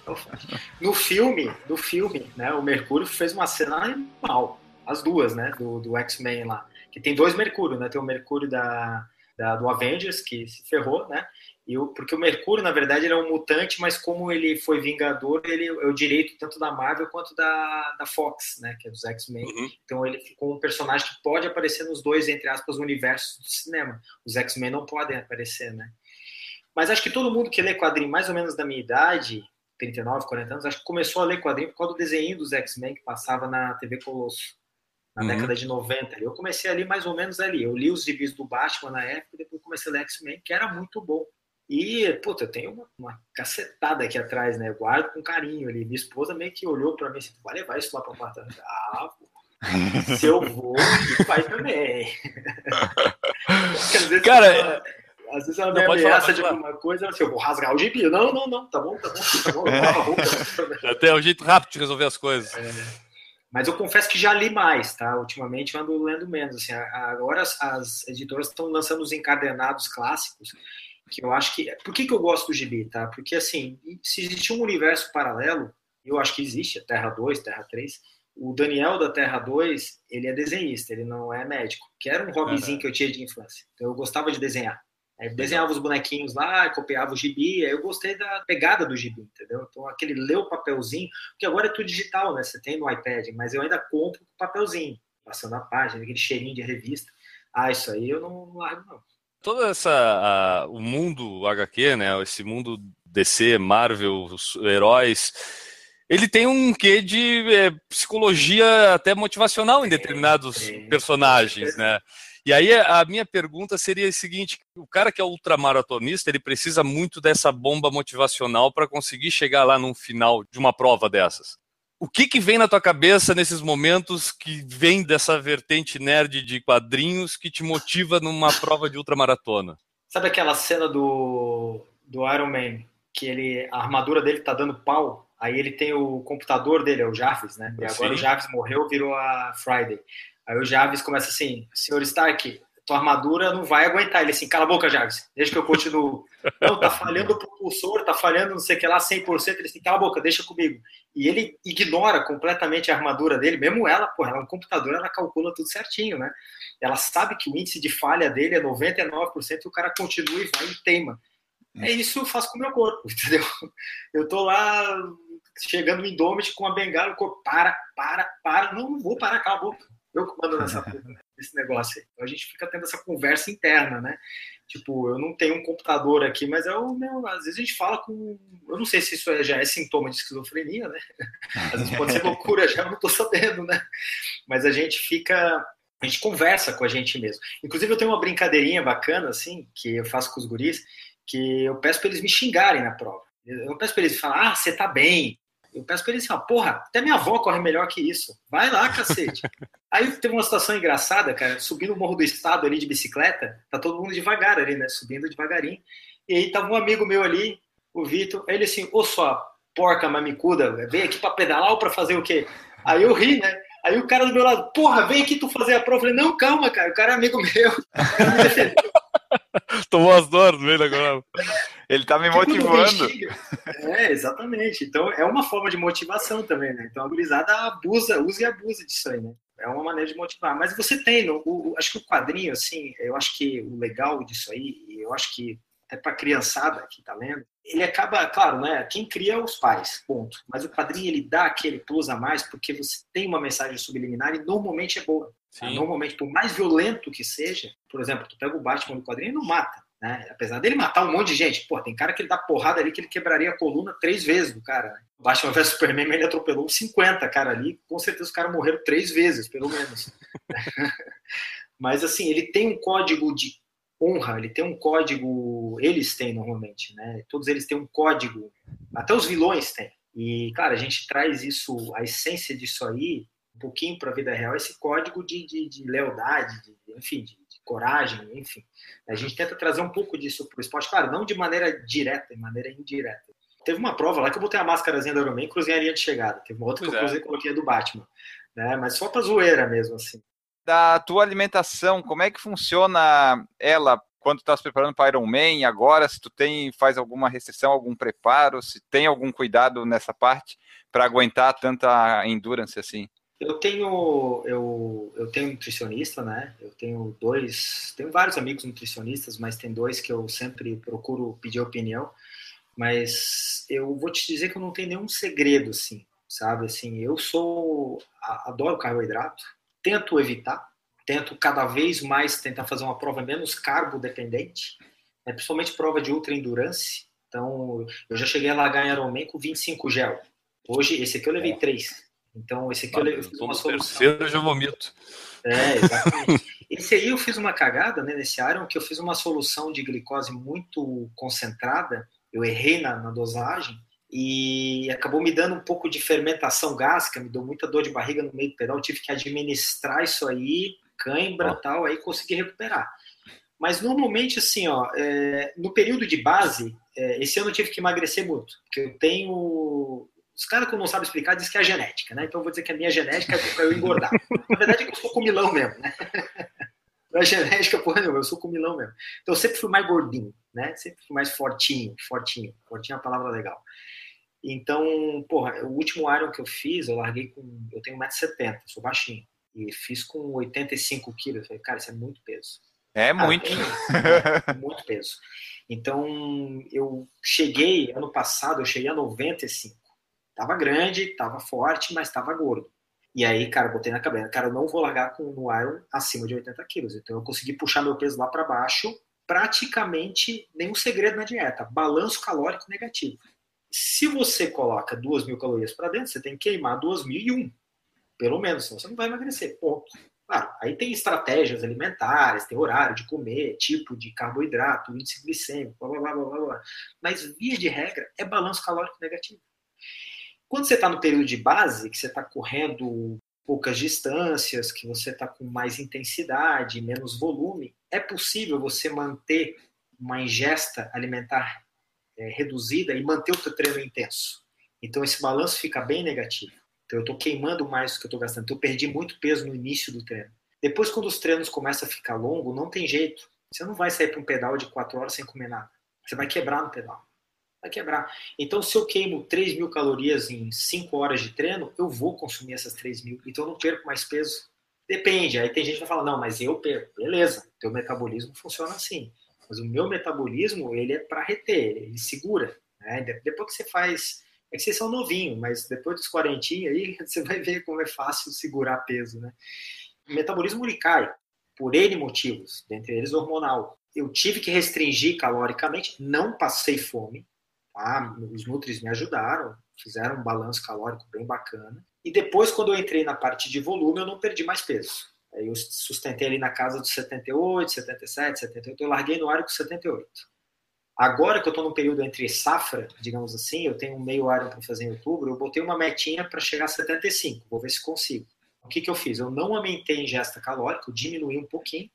No filme, no filme, né, o Mercúrio fez uma cena animal, as duas, né, do, do X-Men lá, que tem dois Mercúrios, né? Tem o Mercúrio da da, do Avengers, que se ferrou, né? E o, porque o Mercúrio, na verdade, ele é um mutante, mas como ele foi Vingador, ele é o direito tanto da Marvel quanto da, da Fox, né? Que é dos X-Men. Uhum. Então ele ficou um personagem que pode aparecer nos dois, entre aspas, universos do cinema. Os X-Men não podem aparecer, né? Mas acho que todo mundo que lê quadrinho mais ou menos da minha idade, 39, 40 anos, acho que começou a ler quadrinho por causa do desenho dos X-Men que passava na TV Colosso, na Uhum. década de 90. Eu comecei ali mais ou menos ali. Eu li os gibis do Batman na época, depois comecei a ler X-Men, que era muito bom. E, puta, eu tenho uma, uma cacetada aqui atrás, né? Eu guardo com carinho ali. Minha esposa meio que olhou pra mim assim, vai levar isso lá pro apartamento? Ah, pô. Se eu vou, vai também. Vezes Cara, ela- às vezes ela me Não, falar, ameaça pode de falar. alguma coisa, assim, eu vou rasgar o gibi. Não, não, não, tá bom, tá bom, tá bom, roupa. Até [laughs] é um jeito rápido de resolver as coisas. Mas eu confesso que já li mais, tá? Ultimamente eu ando lendo menos. Assim, agora as, as editoras estão lançando os encadernados clássicos, que eu acho que. Por que, que eu gosto do gibi, tá? Porque, assim, se existir um universo paralelo, eu acho que existe, a Terra 2, Terra 3. O Daniel da Terra 2, ele é desenhista, ele não é médico, que era um hobbyzinho que eu tinha de infância. Então eu gostava de desenhar. Aí desenhava os bonequinhos lá, copiava o gibi, aí eu gostei da pegada do gibi, entendeu? Então aquele ler o papelzinho, porque agora é tudo digital, né? Você tem no iPad, mas eu ainda compro com papelzinho, passando a página, aquele cheirinho de revista. Ah, isso aí eu não largo, não. Toda essa o mundo HQ, né, esse mundo DC, Marvel, os heróis, ele tem um quê de é, psicologia até motivacional em determinados personagens, né? E aí a minha pergunta seria a seguinte: o cara que é ultramaratonista, ele precisa muito dessa bomba motivacional para conseguir chegar lá no final de uma prova dessas. O que que vem na tua cabeça nesses momentos que vem dessa vertente nerd de quadrinhos que te motiva numa prova de ultramaratona? Sabe aquela cena do, do Iron Man, que ele, a armadura dele tá dando pau, aí ele tem o computador dele, é o Jarvis, né? E agora Sim. o Jarvis morreu, virou a Friday. Aí o Jarvis começa assim, senhor Stark, tua armadura não vai aguentar. Ele assim, cala a boca, Jarvis, deixa que eu continuo. [laughs] Não, tá falhando o propulsor, tá falhando não sei o que lá, 100%. Ele assim, cala a boca, deixa comigo. E ele ignora completamente a armadura dele, mesmo ela, porra, ela é um computador, ela calcula tudo certinho, né? Ela sabe que o índice de falha dele é 99% e o cara continua e vai e teima. É isso que eu faço com o meu corpo, [laughs] entendeu? Eu tô lá chegando no Indomit com uma bengala, o corpo para, para, para, não, não vou parar, cala a boca. Eu que mando nessa, [laughs] nesse negócio aí. Então a gente fica tendo essa conversa interna, né? Tipo, eu não tenho um computador aqui, mas é o meu. Às vezes a gente fala com. Eu não sei se isso é- já é sintoma de esquizofrenia, né? [laughs] Às vezes pode ser loucura, já eu não tô sabendo, né? Mas a gente fica. A gente conversa com a gente mesmo. Inclusive, eu tenho uma brincadeirinha bacana, assim, que eu faço com os guris, que eu peço para eles me xingarem na prova. Eu eu peço para eles falar, ah, você tá bem. Eu peço para eles assim, ó, porra, até minha avó corre melhor que isso. Vai lá, cacete. [laughs] Aí teve uma situação engraçada, cara, subindo o Morro do Estado ali de bicicleta, tá todo mundo devagar ali, né, subindo devagarinho. E aí tava um amigo meu ali, o Vitor, ele assim, ô sua porca mamicuda, vem aqui para pedalar ou para fazer o quê? Aí eu ri, né? Aí o cara do meu lado, porra, vem aqui tu fazer a prova. Eu falei, não, calma, cara, o cara é amigo meu. [laughs] O cara me defendeu. Tomou as dores no meio da. Ele tá me motivando. É, exatamente. Então é uma forma de motivação também, né? Então a gurizada abusa, usa e abusa disso aí, né? É uma maneira de motivar. Mas você tem, no, o, o- acho que o quadrinho, assim, eu acho que o legal disso aí, e eu acho que é para criançada que tá lendo, ele acaba, claro, né? Quem cria é os pais, ponto. Mas o quadrinho ele dá aquele plus a mais porque você tem uma mensagem subliminar e normalmente é boa. tá? Normalmente, por mais violento que seja, por exemplo, tu pega o Batman no quadrinho e não mata. Né? Apesar dele matar um monte de gente, pô, tem cara que ele dá porrada ali que ele quebraria a coluna três vezes do cara. Né? Batman vs Superman ele atropelou uns 50 cara ali, com certeza os caras morreram três vezes, pelo menos. [laughs] Mas assim, ele tem um código de honra, ele tem um código, eles têm normalmente, né? Todos eles têm um código, até os vilões têm. E, cara, a gente traz isso, a essência disso aí, um pouquinho para a vida real, esse código de, de, de lealdade, de, enfim, de coragem, enfim. A gente tenta trazer um pouco disso para o esporte, claro, não de maneira direta, de maneira indireta. Teve uma prova lá que eu botei a máscarazinha da Ironman e cruzei a linha de chegada. Teve uma outra que Pois eu é. cruzei e coloquei a do Batman. Né? Mas só pra zoeira mesmo, assim. Da tua alimentação, como é que funciona ela quando tu tá se preparando para Iron Man agora? Se tu tem, faz alguma restrição, algum preparo, se tem algum cuidado nessa parte para aguentar tanta endurance assim? Eu tenho, eu, eu tenho nutricionista, né? Eu tenho dois, tenho vários amigos nutricionistas, mas tem dois que eu sempre procuro pedir opinião. Mas eu vou te dizer que eu não tenho nenhum segredo, assim, sabe? Assim, eu sou, adoro carboidrato, tento evitar, tento cada vez mais tentar fazer uma prova menos carbo dependente, né? principalmente prova de ultra endurance. Então, eu já cheguei a largar em Ironman com 25 gel. Hoje, esse aqui eu levei 3. Então, esse aqui eu, eu fiz uma solução. Terceiro eu já vomito. É, exatamente. [laughs] esse aí eu fiz uma cagada né, nesse Iron, que eu fiz uma solução de glicose muito concentrada. Eu errei na, na dosagem e acabou me dando um pouco de fermentação gástrica, me deu muita dor de barriga no meio do pedal, tive que administrar isso aí, cãibra e tal, aí consegui recuperar. Mas normalmente, assim, ó, é, no período de base, é, esse ano eu tive que emagrecer muito, porque eu tenho os caras que não sabem explicar dizem que é a genética, né? Então eu vou dizer que a minha genética é para eu engordar. Na verdade é que eu sou comilão mesmo, né? [laughs] A genética, porra, não, eu sou comilão mesmo. Então eu sempre fui mais gordinho, né? Sempre fui mais fortinho, fortinho. Fortinho é uma palavra legal. Então, porra, o último Iron que eu fiz, eu larguei com. Eu tenho 1,70m, sou baixinho. E fiz com 85 quilos. Eu falei, cara, isso é muito peso. É muito. é, muito peso. Então, eu cheguei, ano passado, eu cheguei a 95. Tava grande, tava forte, mas tava gordo. E aí, cara, botei na cabeça, cara, eu não vou largar com no Iron acima de 80 quilos. Então eu consegui puxar meu peso lá para baixo, praticamente nenhum segredo na dieta, balanço calórico negativo. Se você coloca 2 mil calorias para dentro, você tem que queimar 2.001, pelo menos, senão você não vai emagrecer, ponto. Claro, aí tem estratégias alimentares, tem horário de comer, tipo de carboidrato, índice glicêmico, blá, blá, blá, blá, blá. Mas, via de regra, é balanço calórico negativo. Quando você está no período de base, que você está correndo poucas distâncias, que você está com mais intensidade, menos volume, é possível você manter uma ingesta alimentar é, reduzida e manter o seu treino intenso. Então esse balanço fica bem negativo. Então eu estou queimando mais do que eu estou gastando. Então eu perdi muito peso no início do treino. Depois, quando os treinos começam a ficar longos, não tem jeito. Você não vai sair para um pedal de quatro horas sem comer nada. Você vai quebrar no pedal vai quebrar. Então, se eu queimo 3 mil calorias em 5 horas de treino, eu vou consumir essas 3 mil. Então, eu não perco mais peso. Depende. Aí tem gente que vai falar, não, mas eu perco. Beleza, teu metabolismo funciona assim. Mas o meu metabolismo, ele é para reter, ele segura. Né? Depois que você faz... É que vocês são novinhos, mas depois dos 40 aí, [laughs] você vai ver como é fácil segurar peso, né? O metabolismo, ele cai por N motivos, dentre eles hormonal. Eu tive que restringir caloricamente, não passei fome, Tá? Os Nutris me ajudaram, fizeram um balanço calórico bem bacana. E depois, quando eu entrei na parte de volume, eu não perdi mais peso. Aí eu sustentei ali na casa dos 78, 77, 78. Eu larguei no área com 78. Agora que eu estou no período entre safra, digamos assim, eu tenho um meio área para fazer em outubro, eu botei uma metinha para chegar a 75. Vou ver se consigo. O que, que eu fiz? Eu não aumentei a ingesta calórica, diminuí um pouquinho,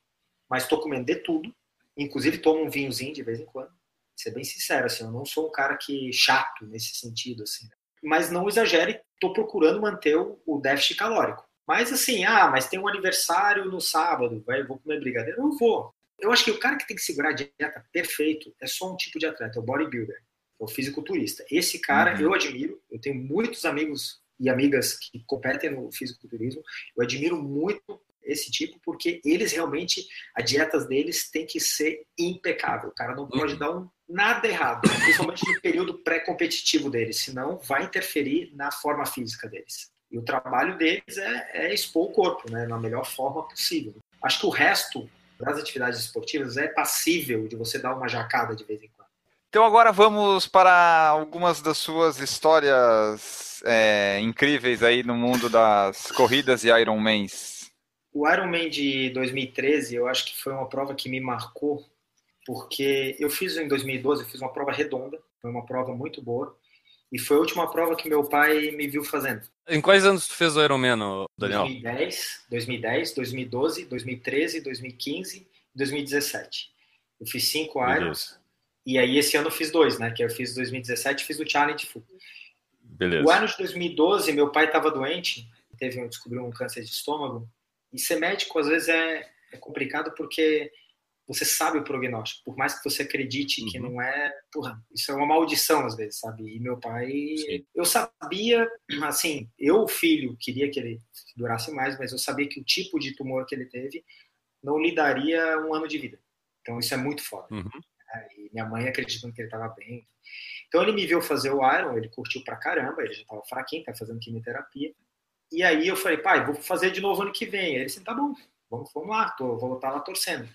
mas estou comendo de tudo. Inclusive tomo um vinhozinho de vez em quando ser bem sincero, assim, eu não sou um cara que chato nesse sentido, assim. Mas não exagere, estou procurando manter o, o, déficit calórico. Mas assim, ah, mas tem um aniversário no sábado, vai, vou comer brigadeiro, eu vou. Eu acho que o cara que tem que segurar a dieta perfeito é só um tipo de atleta, é o bodybuilder, é o fisiculturista. Esse cara uhum. eu admiro, eu tenho muitos amigos e amigas que competem no fisiculturismo, eu admiro muito esse tipo, porque eles realmente, a dieta deles tem que ser impecável. O cara não pode uhum. dar um, nada errado, principalmente no período pré-competitivo deles, senão vai interferir na forma física deles. E o trabalho deles é, é expor o corpo, né, na melhor forma possível. Acho que o resto das atividades esportivas é passível de você dar uma jacada de vez em quando. Então agora vamos para algumas das suas histórias é, incríveis aí no mundo das corridas e Ironmans. O Ironman de 2013, eu acho que foi uma prova que me marcou, porque eu fiz em 2012, eu fiz uma prova redonda, foi uma prova muito boa, e foi a última prova que meu pai me viu fazendo. Em quais anos tu fez o Ironman, Daniel? 2010, 2010, 2012, 2013, 2015 2017. Eu fiz cinco Irons, e aí esse ano eu fiz dois, né? Que eu fiz 2017 fiz o Challenge Full. Beleza. O ano de 2012, meu pai estava doente, teve descobriu um câncer de estômago, e ser médico, às vezes, é, é complicado porque você sabe o prognóstico, por mais que você acredite uhum. que não é, porra, isso é uma maldição às vezes, sabe? E meu pai, Sim. eu sabia, assim, eu, filho, queria que ele durasse mais, mas eu sabia que o tipo de tumor que ele teve não lhe daria um ano de vida. Então isso é muito foda. Uhum. Né? E minha mãe acreditando que ele estava bem. Então ele me viu fazer o Iron, ele curtiu pra caramba, ele já estava fraquinho, tá fazendo quimioterapia. E aí eu falei, pai, vou fazer de novo ano que vem. Ele disse, tá bom, vamos, vamos lá, tô, vou estar lá torcendo.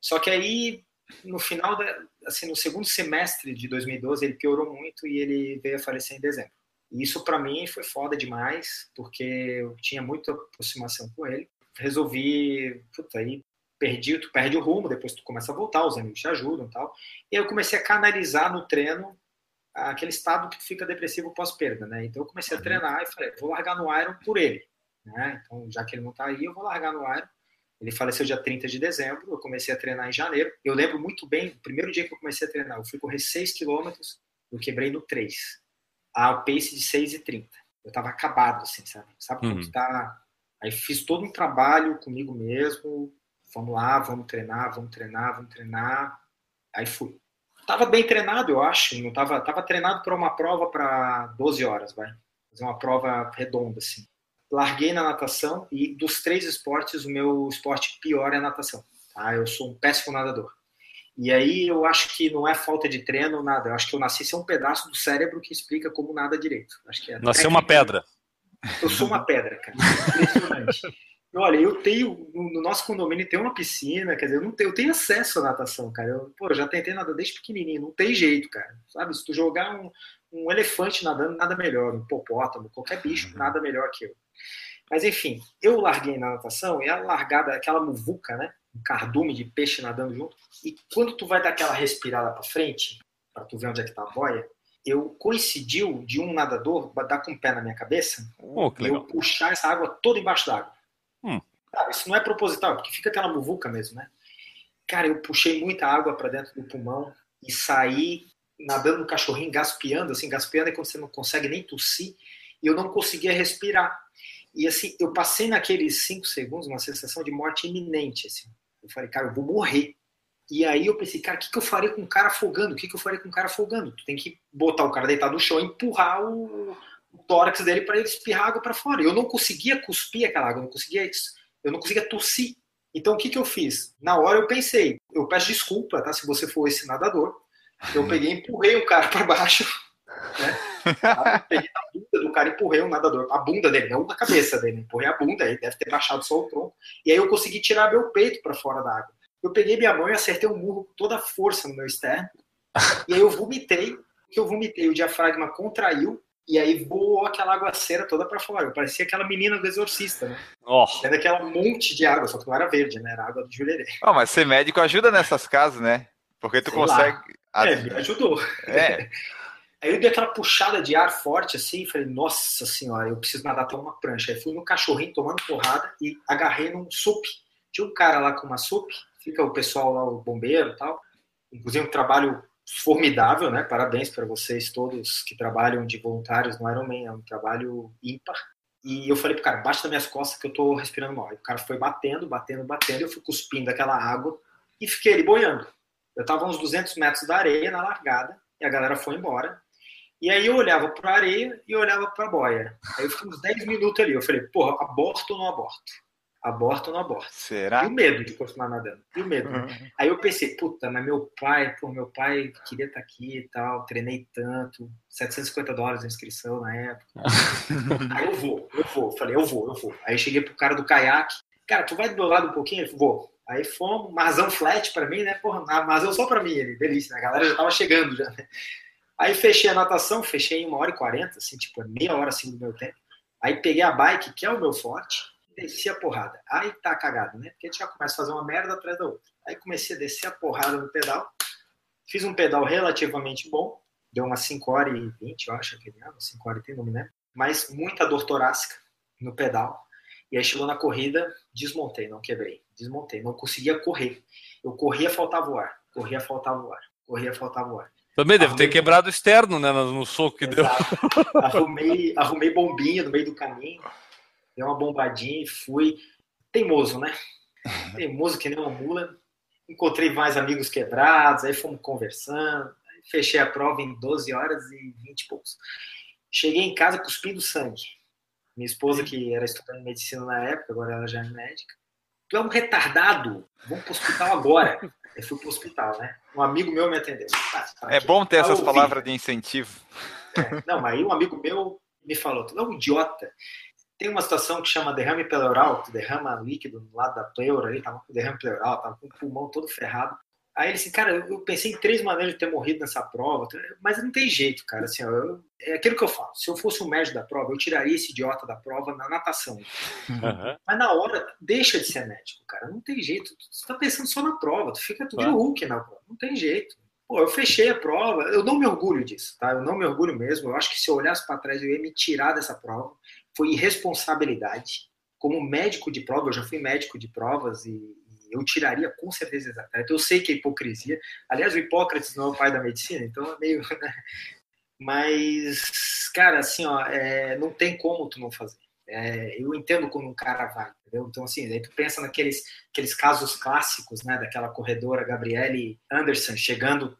Só que aí, no final, da, assim, no segundo semestre de 2012, ele piorou muito e ele veio a falecer em dezembro. E isso para mim foi foda demais, porque eu tinha muita aproximação com ele. Resolvi, puta, aí perdi, tu perde o rumo, depois tu começa a voltar, os amigos te ajudam e tal. E aí eu comecei a canalizar no treino aquele estado que tu fica depressivo pós-perda, né? Então eu comecei a uhum. treinar e falei, vou largar no Iron por ele, né? Então, já que ele não tá aí, eu vou largar no Iron. Ele faleceu dia 30 de dezembro, eu comecei a treinar em janeiro. Eu lembro muito bem, o primeiro dia que eu comecei a treinar, eu fui correr 6 quilômetros, eu quebrei no 3, a pace de 6,30. Eu tava acabado, assim, sabe? Sabe uhum. tá... Aí fiz todo um trabalho comigo mesmo, vamos lá, vamos treinar, vamos treinar, vamos treinar. Aí fui. Tava bem treinado, eu acho, não tava, tava treinado para uma prova para 12 horas, vai. Fazer uma prova redonda, assim larguei na natação e dos três esportes, o meu esporte pior é a natação. Tá? Eu sou um péssimo nadador. E aí eu acho que não é falta de treino, nada. Eu acho que eu nasci ser um pedaço do cérebro que explica como nada direito. Acho que é Nasceu uma pedra. Eu sou uma pedra, cara. [laughs] Impressionante. Olha, eu tenho, no nosso condomínio tem uma piscina, quer dizer, eu, não tenho, eu tenho acesso à natação, cara. Eu, pô, eu já tentei nadar desde pequenininho, não tem jeito, cara. Sabe, se tu jogar um, um elefante nadando, nada melhor, um hipopótamo, qualquer bicho, uhum. nada melhor que eu. Mas enfim, eu larguei na natação e a largada, aquela muvuca, né? Um cardume de peixe nadando junto. E quando tu vai dar aquela respirada para frente, para tu ver onde é que tá a boia, eu coincidiu de um nadador dar com o pé na minha cabeça oh, e eu puxar essa água toda embaixo d'água. Hum. isso não é proposital, porque fica aquela muvuca mesmo, né? Cara, eu puxei muita água para dentro do pulmão e saí nadando no cachorrinho, gaspeando, assim, gaspeando é quando você não consegue nem tossir, e eu não conseguia respirar. E assim, eu passei naqueles cinco segundos uma sensação de morte iminente. Assim. Eu falei, cara, eu vou morrer. E aí eu pensei, cara, o que, que eu faria com um cara afogando? O que, que eu faria com um cara afogando? Tu tem que botar o cara deitado no chão e empurrar o, o tórax dele para ele espirrar água para fora. Eu não conseguia cuspir aquela água, eu não conseguia, eu não conseguia tossir. Então o que, que eu fiz? Na hora eu pensei, eu peço desculpa, tá? Se você for esse nadador, eu [laughs] peguei e empurrei o cara para baixo, né? [laughs] peguei a bunda do cara e empurrei o nadador, a bunda dele, não a cabeça dele, empurrei a bunda, ele deve ter baixado só o tronco. E aí eu consegui tirar meu peito para fora da água. Eu peguei minha mão e acertei um murro com toda a força no meu externo. [laughs] E aí eu vomitei, que eu vomitei, o diafragma contraiu e aí voou aquela aguaceira toda para fora. Eu parecia aquela menina do exorcista, né? Oh. Era aquela monte de água, só que não era verde, né? Era água do jurerê. Oh, mas ser médico ajuda nessas casas, né? Porque tu Sei consegue. Lá. É, me ajudou. É. [laughs] Aí eu dei aquela puxada de ar forte assim e falei, nossa senhora, eu preciso nadar até uma prancha. Aí fui no cachorrinho tomando porrada e agarrei num sup. Tinha um cara lá com uma sup, fica o pessoal lá, o bombeiro e tal. Inclusive um trabalho formidável, né? Parabéns para vocês todos que trabalham de voluntários no Ironman, é um trabalho ímpar. E eu falei pro cara, baixa das minhas costas que eu tô respirando mal. E o cara foi batendo, batendo, batendo, eu fui cuspindo aquela água e fiquei ali boiando. Eu tava uns 200 metros da areia na largada e a galera foi embora. E aí eu olhava para a areia e olhava para a boia. Aí eu fiquei uns 10 minutos ali. Eu falei, porra, aborto ou não aborto? Aborto ou não aborto? Será? E o medo de continuar nadando. E o medo. Uhum. Aí eu pensei, puta, mas meu pai, pô, meu pai queria estar aqui e tal, treinei tanto, 750 dólares de inscrição na época. [laughs] aí eu vou, eu vou. Falei, eu vou, eu vou. Aí cheguei pro cara do caiaque, cara, tu vai do meu lado um pouquinho? Ele vou. Aí fomos, marzão flat pra mim, né? Porra, marzão só pra mim, ele, delícia, né? A galera já tava chegando já, né? Aí fechei a natação, fechei em uma hora e quarenta, assim, tipo, meia hora assim do meu tempo. Aí peguei a bike, que é o meu forte, desci a porrada. Aí tá cagado, né? Porque a gente já começa a fazer uma merda atrás da outra. Aí comecei a descer a porrada no pedal. Fiz um pedal relativamente bom. Deu umas 5 horas e 20, eu acho, aquele ano, 5 horas e 30, não me lembro. Mas muita dor torácica no pedal. E aí chegou na corrida, desmontei, não quebrei. Desmontei, não conseguia correr. Eu corria, faltava o ar. Corria, faltava o ar. Corria, faltava o ar. Também deve arrumei... ter quebrado o externo, né? No soco que Exato. deu. Arrumei, arrumei bombinha no meio do caminho, dei uma bombadinha e fui. Teimoso, né? [laughs] Teimoso que nem uma mula. encontrei mais amigos quebrados, aí fomos conversando, fechei a prova em 12 horas e 20 e poucos. Cheguei em casa cuspindo sangue. Minha esposa, que era estudante de medicina na época, agora ela já é médica. Tu é um retardado, vamos pro hospital agora. Eu fui pro hospital, né? Um amigo meu me atendeu. Tá, tá é bom ter essas palavras de incentivo. É, não, mas aí um amigo meu me falou, tu é um idiota. Tem uma situação que chama derrame pleural, tu derrama líquido do lado da pleura, ali tava com derrame pleural, tava com o pulmão todo ferrado. Aí ele disse, cara, eu pensei em três maneiras de ter morrido nessa prova, mas não tem jeito, cara. Assim, ó, eu, é aquilo que eu falo. Se eu fosse o médico da prova, eu tiraria esse idiota da prova na natação. Uhum. [laughs] Mas na hora, deixa de ser médico, cara. Não tem jeito. Você tá pensando só na prova, tu fica tudo uhum. Hulk na prova. Não tem jeito. Pô, eu fechei a prova, eu não me orgulho disso, tá? Eu não me orgulho mesmo. Eu acho que se eu olhasse para trás, eu ia me tirar dessa prova. Foi irresponsabilidade. Como médico de prova, eu já fui médico de provas e eu tiraria com certeza esse atleta. Eu sei que é hipocrisia. Aliás, o Hipócrates não é o pai da medicina, então é meio. [laughs] Né? Mas, cara, assim, ó, é, não tem como tu não fazer. É, eu entendo como um cara vai, entendeu? Então, assim, aí tu pensa naqueles aqueles casos clássicos, né, daquela corredora Gabriele Anderson chegando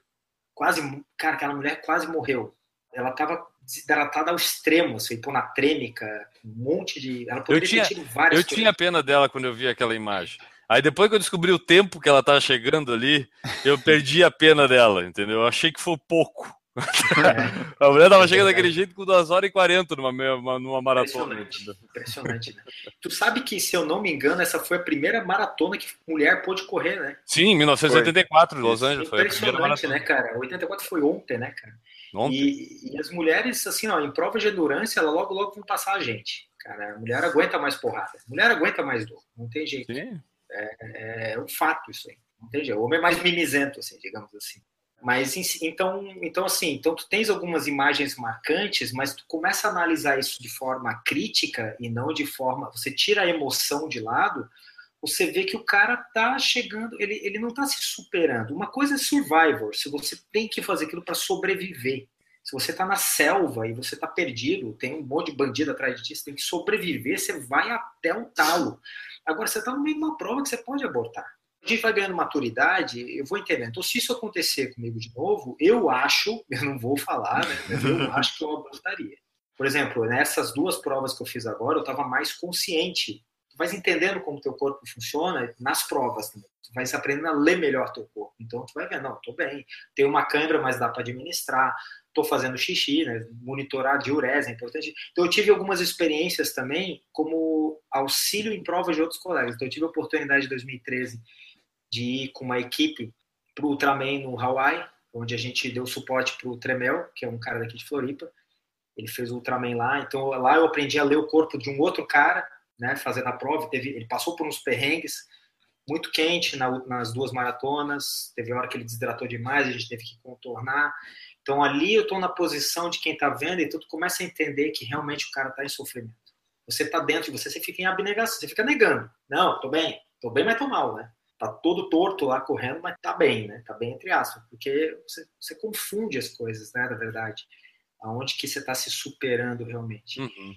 quase, cara, aquela mulher quase morreu. Ela tava desidratada ao extremo, assim, hiponatrêmica, um monte de. Ela poderia eu tinha, ter tido várias. Eu coisas. tinha pena dela quando eu vi aquela imagem. Aí depois que eu descobri o tempo que ela estava chegando ali, eu [laughs] perdi a pena dela, entendeu? Eu achei que foi pouco. É. a mulher estava chegando daquele jeito com 2 horas e 40 numa, numa maratona. Impressionante, impressionante né? Tu sabe que, se eu não me engano, essa foi a primeira maratona que mulher pôde correr, né? Sim, 1984, foi. Los Angeles. Foi impressionante, né, cara? 84 foi ontem, né, cara? E, e, as mulheres, assim, ó, em prova de endurance, ela logo, logo vão passar a gente. Cara, a mulher aguenta mais porrada. A mulher aguenta mais dor. Não tem jeito. Sim. É, é um fato isso aí. Não tem jeito. O homem é mais mimizento, assim, digamos assim. Mas então, então assim, então tu tens algumas imagens marcantes, mas tu começa a analisar isso de forma crítica e não de forma, você tira a emoção de lado, você vê que o cara tá chegando, ele, ele não tá se superando. Uma coisa é survivor, se você tem que fazer aquilo para sobreviver. Se você tá na selva e você tá perdido, tem um monte de bandido atrás de ti, você tem que sobreviver, você vai até o talo. Agora, você está no meio de uma prova que você pode abortar. A gente vai ganhando maturidade, eu vou entendendo. Então, se isso acontecer comigo de novo, eu acho, [laughs] eu não vou falar, né? Mas eu [laughs] acho que eu abortaria. Por exemplo, nessas duas provas que eu fiz agora, eu estava mais consciente. Tu vais entendendo como teu corpo funciona nas provas também. Tu vais aprendendo a ler melhor teu corpo. Então, tu vai ver, não, estou bem. Tem uma câimbra, mas dá para administrar estou fazendo xixi, né? monitorar diurese é importante. Então, eu tive algumas experiências também como auxílio em provas de outros colegas. Então, eu tive a oportunidade em 2013 de ir com uma equipe para o Ultraman no Hawaii, onde a gente deu suporte para o Tremel, que é um cara daqui de Floripa. Ele fez o Ultraman lá. Então, lá eu aprendi a ler o corpo de um outro cara, né? fazendo a prova. Teve, ele passou por uns perrengues muito quente na, nas duas maratonas. Teve hora que ele desidratou demais, a gente teve que contornar. Então ali eu estou na posição de quem está vendo, então tu começa a entender que realmente o cara está em sofrimento. Você está dentro de você, você fica em abnegação, você fica negando. Não, tô bem, tô bem, mas tô mal, né? Tá todo torto lá correndo, mas tá bem, né? Tá bem entre aspas, porque você, você confunde as coisas, né? Na verdade, aonde que você está se superando realmente. Uhum.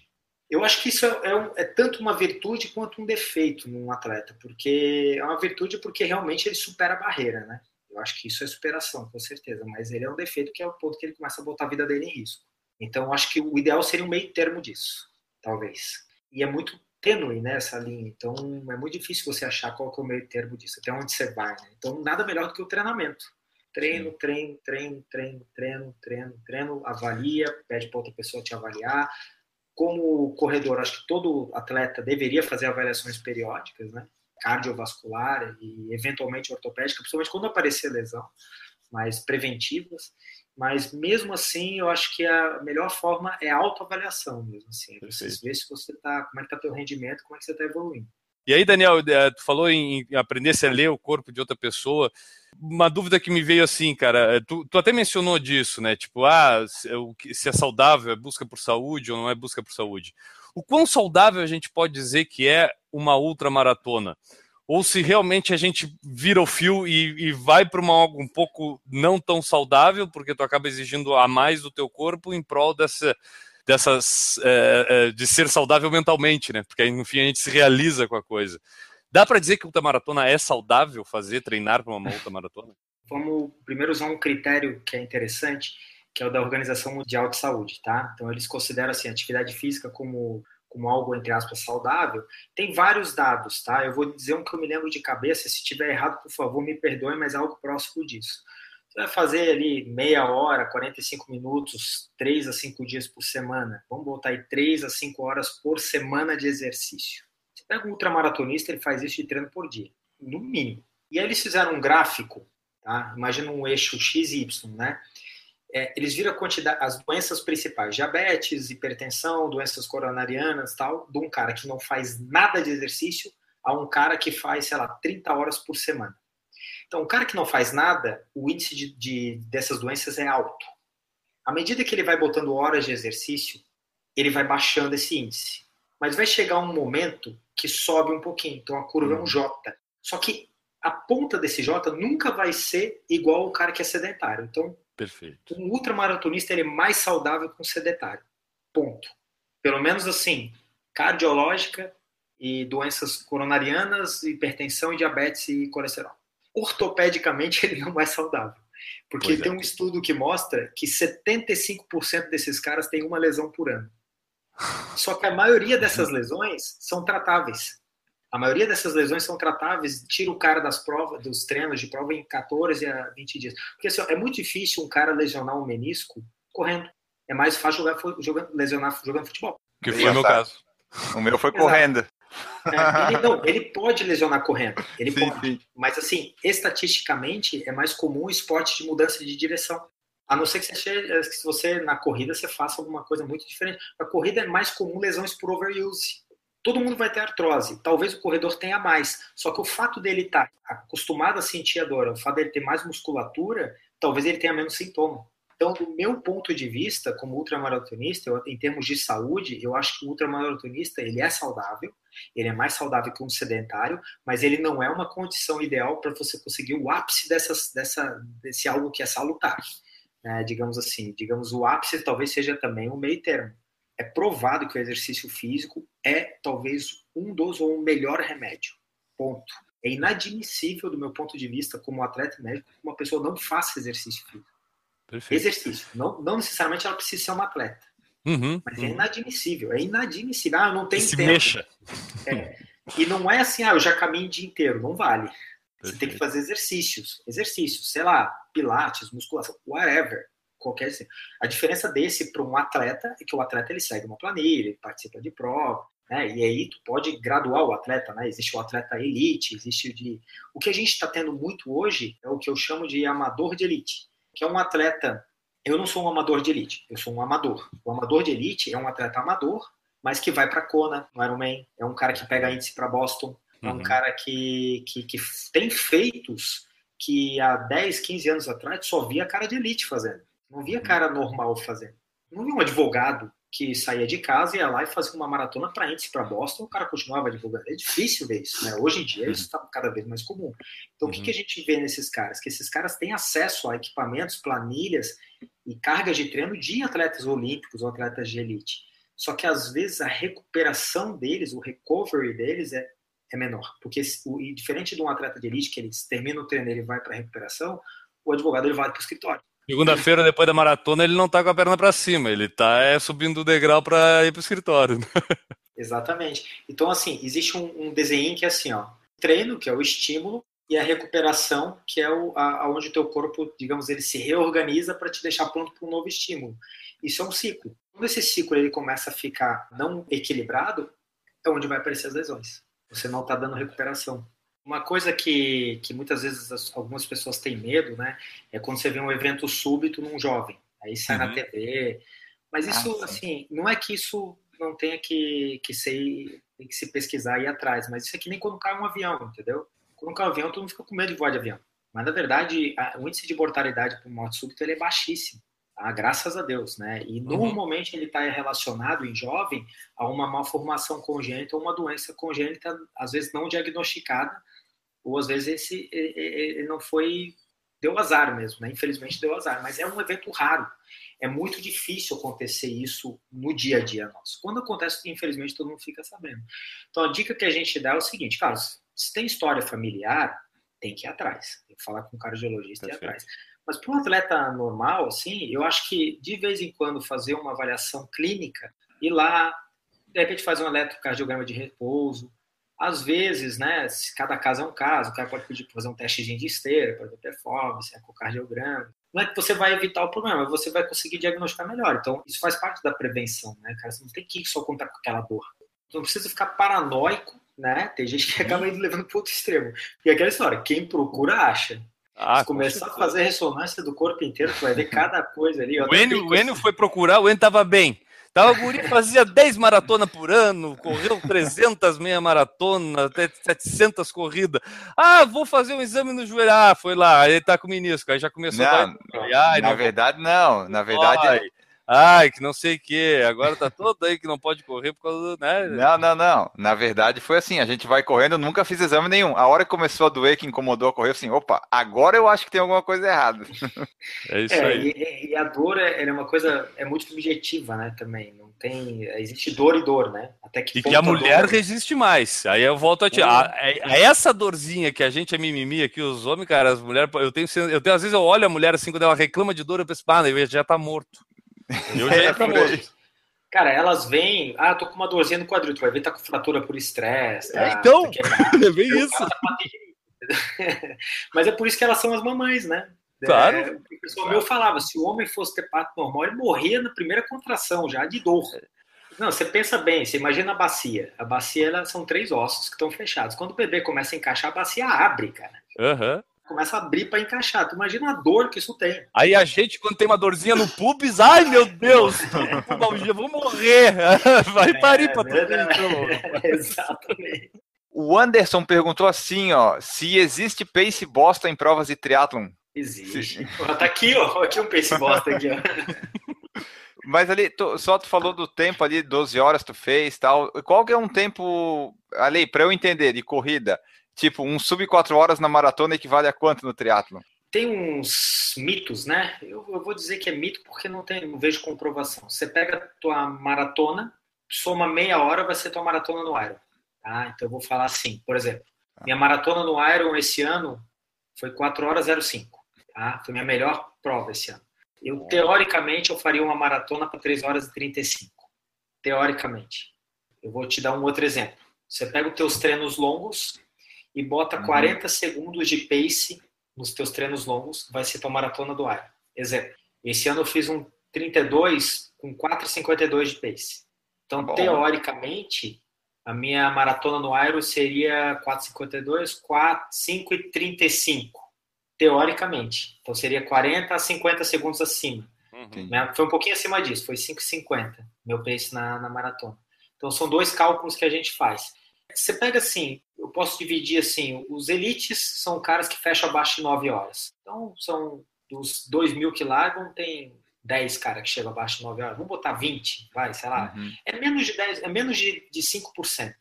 Eu acho que isso é, é, é, tanto uma virtude quanto um defeito num atleta, porque é uma virtude porque realmente ele supera a barreira, né? Eu acho que isso é superação, com certeza, mas ele é um defeito que é o ponto que ele começa a botar a vida dele em risco. Então, eu acho que o ideal seria um meio termo disso, talvez. E é muito tênue né, essa linha, então é muito difícil você achar qual é o meio termo disso, até onde você vai. Né? Então, nada melhor do que o treinamento. Treino, treino, treino, treino, treino, treino, treino, avalia, pede para outra pessoa te avaliar. Como corredor, acho que todo atleta deveria fazer avaliações periódicas, né? cardiovascular e eventualmente ortopédica, principalmente quando aparecer lesão, mais preventivas. Mas mesmo assim, eu acho que a melhor forma é a autoavaliação mesmo assim. Você ver se você está, como é que está teu rendimento, como é que você está evoluindo. E aí, Daniel, é, tu falou em aprender a ler o corpo de outra pessoa. Uma dúvida que me veio assim, cara, é, tu, tu até mencionou disso, né? Tipo, ah, se é saudável, é busca por saúde ou não é busca por saúde. O quão saudável a gente pode dizer que é uma ultramaratona? Ou se realmente a gente vira o fio e, e vai para uma algo um pouco não tão saudável, porque tu acaba exigindo a mais do teu corpo em prol dessa, dessas é, é, de ser saudável mentalmente, né? Porque enfim a gente se realiza com a coisa. Dá para dizer que ultramaratona é saudável fazer, treinar para uma ultramaratona? Vamos primeiro usar um critério que é interessante, que é o da Organização Mundial de Saúde, tá? Então eles consideram assim atividade física como como algo entre aspas saudável. Tem vários dados, tá? Eu vou dizer um que eu me lembro de cabeça, se estiver errado, por favor, me perdoe, mas é algo próximo disso. Você vai fazer ali meia hora, 45 minutos, 3 a 5 dias por semana. Vamos botar aí 3 a 5 horas por semana de exercício. Pega um ultramaratonista, ele faz isso de treino por dia, no mínimo. E aí eles fizeram um gráfico, tá? Imagina um eixo X e Y, né? É, eles viram as doenças principais, diabetes, hipertensão, doenças coronarianas, tal, de um cara que não faz nada de exercício a um cara que faz, sei lá, 30 horas por semana. Então, o cara que não faz nada, o índice de, de, dessas doenças é alto. À medida que ele vai botando horas de exercício, ele vai baixando esse índice. Mas vai chegar um momento que sobe um pouquinho. Então, a curva é um J. Só que a ponta desse J nunca vai ser igual ao cara que é sedentário. Então, Perfeito. um ultramaratonista ele é mais saudável que um sedentário. Ponto. Pelo menos assim, cardiológica e doenças coronarianas, hipertensão, diabetes e colesterol ortopedicamente [laughs] ele não é saudável. Porque pois tem é. um estudo que mostra que 75% desses caras têm uma lesão por ano. Só que a maioria dessas lesões são tratáveis. A maioria dessas lesões são tratáveis, tira o cara das provas, dos treinos de prova em 14 a 20 dias. Porque assim, é muito difícil um cara lesionar um menisco correndo. É mais fácil jogar, jogar, lesionar jogando futebol. Que foi o meu caso. O meu foi correndo. É, ele, não, ele pode lesionar correndo, ele sim, pode. Sim. Mas assim, estatisticamente é mais comum o esporte de mudança de direção. A não ser que você, que se você na corrida você faça alguma coisa muito diferente. Na corrida é mais comum lesões por overuse. Todo mundo vai ter artrose. Talvez o corredor tenha mais. Só que o fato dele estar tá acostumado a sentir a dor, o fato dele ter mais musculatura, talvez ele tenha menos sintoma. Então, do meu ponto de vista, como ultramaratonista, eu, em termos de saúde, eu acho que o ultramaratonista ele é saudável, ele é mais saudável que um sedentário, mas ele não é uma condição ideal para você conseguir o ápice dessas, dessa, desse algo que é salutar. Né? Digamos assim, digamos o ápice talvez seja também um meio termo. É provado que o exercício físico é talvez um dos ou o melhor remédio. Ponto. É inadmissível, do meu ponto de vista, como atleta médico, que uma pessoa não faça exercício físico. Perfeito. Exercício. Não, não necessariamente ela precisa ser uma atleta. Uhum, mas é uhum. é inadmissível. É inadmissível. Ah, não tem se tempo. mexa. É. E não é assim, ah, eu já caminho o dia inteiro. Não vale. Perfeito. Você tem que fazer exercícios. Exercícios, sei lá, pilates, musculação, whatever. Qualquer A diferença desse para um atleta é que o atleta ele segue uma planilha, ele participa de prova, né? E aí tu pode graduar o atleta, né? Existe o atleta elite, existe o de. O que a gente está tendo muito hoje é o que eu chamo de amador de elite que é um atleta. Eu não sou um amador de elite, eu sou um amador. O amador de elite é um atleta amador, mas que vai para Kona, no Ironman. É um cara que pega índice para Boston. É um uhum. cara que, que, que tem feitos que há 10, 15 anos atrás só via cara de elite fazendo. Não via uhum. cara normal fazendo. Não via um advogado que saía de casa, ia lá e fazia uma maratona para índice para Boston, o cara continuava divulgando. É difícil ver isso, né? Hoje em dia isso está cada vez mais comum. Então uhum. o que, que a gente vê nesses caras? Que esses caras têm acesso a equipamentos, planilhas e cargas de treino de atletas olímpicos ou atletas de elite. Só que às vezes a recuperação deles, o recovery deles é, é menor. Porque o, diferente de um atleta de elite, que ele termina o treino e ele vai para a recuperação, o advogado ele vai para o escritório. Segunda-feira, depois da maratona, ele não tá com a perna para cima, ele tá é, subindo o degrau para ir pro escritório. [laughs] Exatamente. Então, assim, existe um, um desenho que é assim, ó, treino, que é o estímulo, e a recuperação, que é o, a, onde o teu corpo, digamos, ele se reorganiza para te deixar pronto para um novo estímulo. Isso é um ciclo. Quando esse ciclo ele começa a ficar não equilibrado, é onde vai aparecer as lesões. Você não está dando recuperação. Uma coisa que, que muitas vezes as, algumas pessoas têm medo, né? É quando você vê um evento súbito num jovem. Aí sai uhum. na TV. Mas isso, ah, assim, não é que isso não tenha que, que ser tem que se pesquisar e ir atrás, mas isso é que nem quando cai um avião, entendeu? Quando cai um avião, todo mundo fica com medo de voar de avião. Mas, na verdade, a, o índice de mortalidade por morte súbita ele é baixíssimo. Tá? Graças a Deus, né? E uhum. normalmente ele está relacionado em jovem a uma malformação congênita ou uma doença congênita, às vezes não diagnosticada, ou às vezes esse ele não foi deu azar mesmo, né? Infelizmente deu azar, mas é um evento raro. É muito difícil acontecer isso no dia a dia nosso. Quando acontece, infelizmente todo mundo fica sabendo. Então a dica que a gente dá é o seguinte, cara, Se tem história familiar, tem que ir atrás. Tem que falar com o cardiologista e ir atrás. Mas para um atleta normal, assim, eu acho que de vez em quando fazer uma avaliação clínica, ir lá, de repente fazer um eletrocardiograma de repouso. Às vezes, né, cada caso é um caso, o cara pode pedir para fazer um teste de esteira, para ver performance, ecocardiograma. Não é que você vai evitar o problema, você vai conseguir diagnosticar melhor. Então, isso faz parte da prevenção, né, cara? Você não tem que ir só contar com aquela dor. Não precisa ficar paranoico, né? Tem gente que [laughs] acaba indo levando para outro extremo. E aquela história, quem procura, acha. Ah, Se começar a fazer ressonância do corpo inteiro, tu vai ver cada coisa ali. O Enio, o Enio foi procurar, o Enio estava bem. Tava guri fazia 10 maratonas por ano, correu 300 meia maratona, até 700 corridas. Ah, vou fazer um exame no joelho. Ah, foi lá, ele tá com o menisco. Aí já começou não, a... Ai, na não, verdade, não. Na verdade, ai, ai, que não sei o que, agora tá todo aí que não pode correr por causa do. Né? Não, não, não. Na verdade foi assim: a gente vai correndo, eu nunca fiz exame nenhum. A hora que começou a doer, que incomodou a correr, assim, opa, agora eu acho que tem alguma coisa errada. [laughs] É isso é, aí. E, e, a dor é, é uma coisa, é muito subjetiva, né? Também. Não tem. Existe dor e dor, né? Até que e que a mulher dor... resiste mais. Aí eu volto a te. A, a, essa dorzinha que a gente é mimimi aqui, os homens, cara, as mulheres. Eu tenho, eu tenho, às vezes eu olho a mulher assim, quando ela reclama de dor, eu penso, ah, já tá morto. Eu já ia pra Cara, elas vêm, ah, tô com uma dorzinha no quadril, tu vai ver, tá com fratura por estresse. Tá, é, então, é bem [laughs] isso. [laughs] Mas é por isso que elas são as mamães, né? Claro. É, o pessoal meu falava, se o homem fosse ter parto normal, ele morria na primeira contração, já de dor. Não, você pensa bem, você imagina a bacia. A bacia, ela, são três ossos que estão fechados. Quando o bebê começa a encaixar, a bacia abre, cara. Aham. Uhum começa a abrir para encaixar. Tu imagina a dor que isso tem. Aí a gente, quando tem uma dorzinha no pubis, ai meu Deus, [laughs] vou morrer. [laughs] Vai é, parir para tudo. [laughs] Exatamente. O Anderson perguntou assim, ó, se existe pace bosta em provas de triatlon. Existe. tá aqui, ó, aqui um pace bosta aqui, ó. Mas ali, tu, só tu falou do tempo ali, 12 horas tu fez tal. Qual que é um tempo, ali, para eu entender, de corrida? Tipo, um sub 4 horas na maratona equivale a quanto no triatlo? Tem uns mitos, né? Eu, eu, vou dizer que é mito porque não, tem, não vejo comprovação. Você pega a tua maratona, soma meia hora, vai ser tua maratona no Iron. Tá? Então eu vou falar assim, por exemplo, ah. minha maratona no Iron esse ano foi 4 horas 05. Tá? Foi minha melhor prova esse ano. Eu, teoricamente, eu faria uma maratona para 3 horas e 35. Teoricamente. Eu vou te dar um outro exemplo. Você pega os teus treinos longos, e bota 40 uhum. segundos de pace nos teus treinos longos, vai ser tua maratona do ar. Exemplo, esse ano eu fiz um 32 com 4,52 de pace. Então, Bom. teoricamente, a minha maratona no Aero seria 4,52, 4, 5,35. Teoricamente. Então, seria 40 a 50 segundos acima. Uhum. Foi um pouquinho acima disso, foi 5,50 meu pace na, na maratona. Então, são dois cálculos que a gente faz. Você pega assim, eu posso dividir assim, os elites são caras que fecham abaixo de 9 horas. Então, são dos 2 mil que largam, tem 10 caras que chegam abaixo de 9 horas. Vamos botar 20, vai, sei lá. Uhum. É menos de 10, é menos de, de 5%.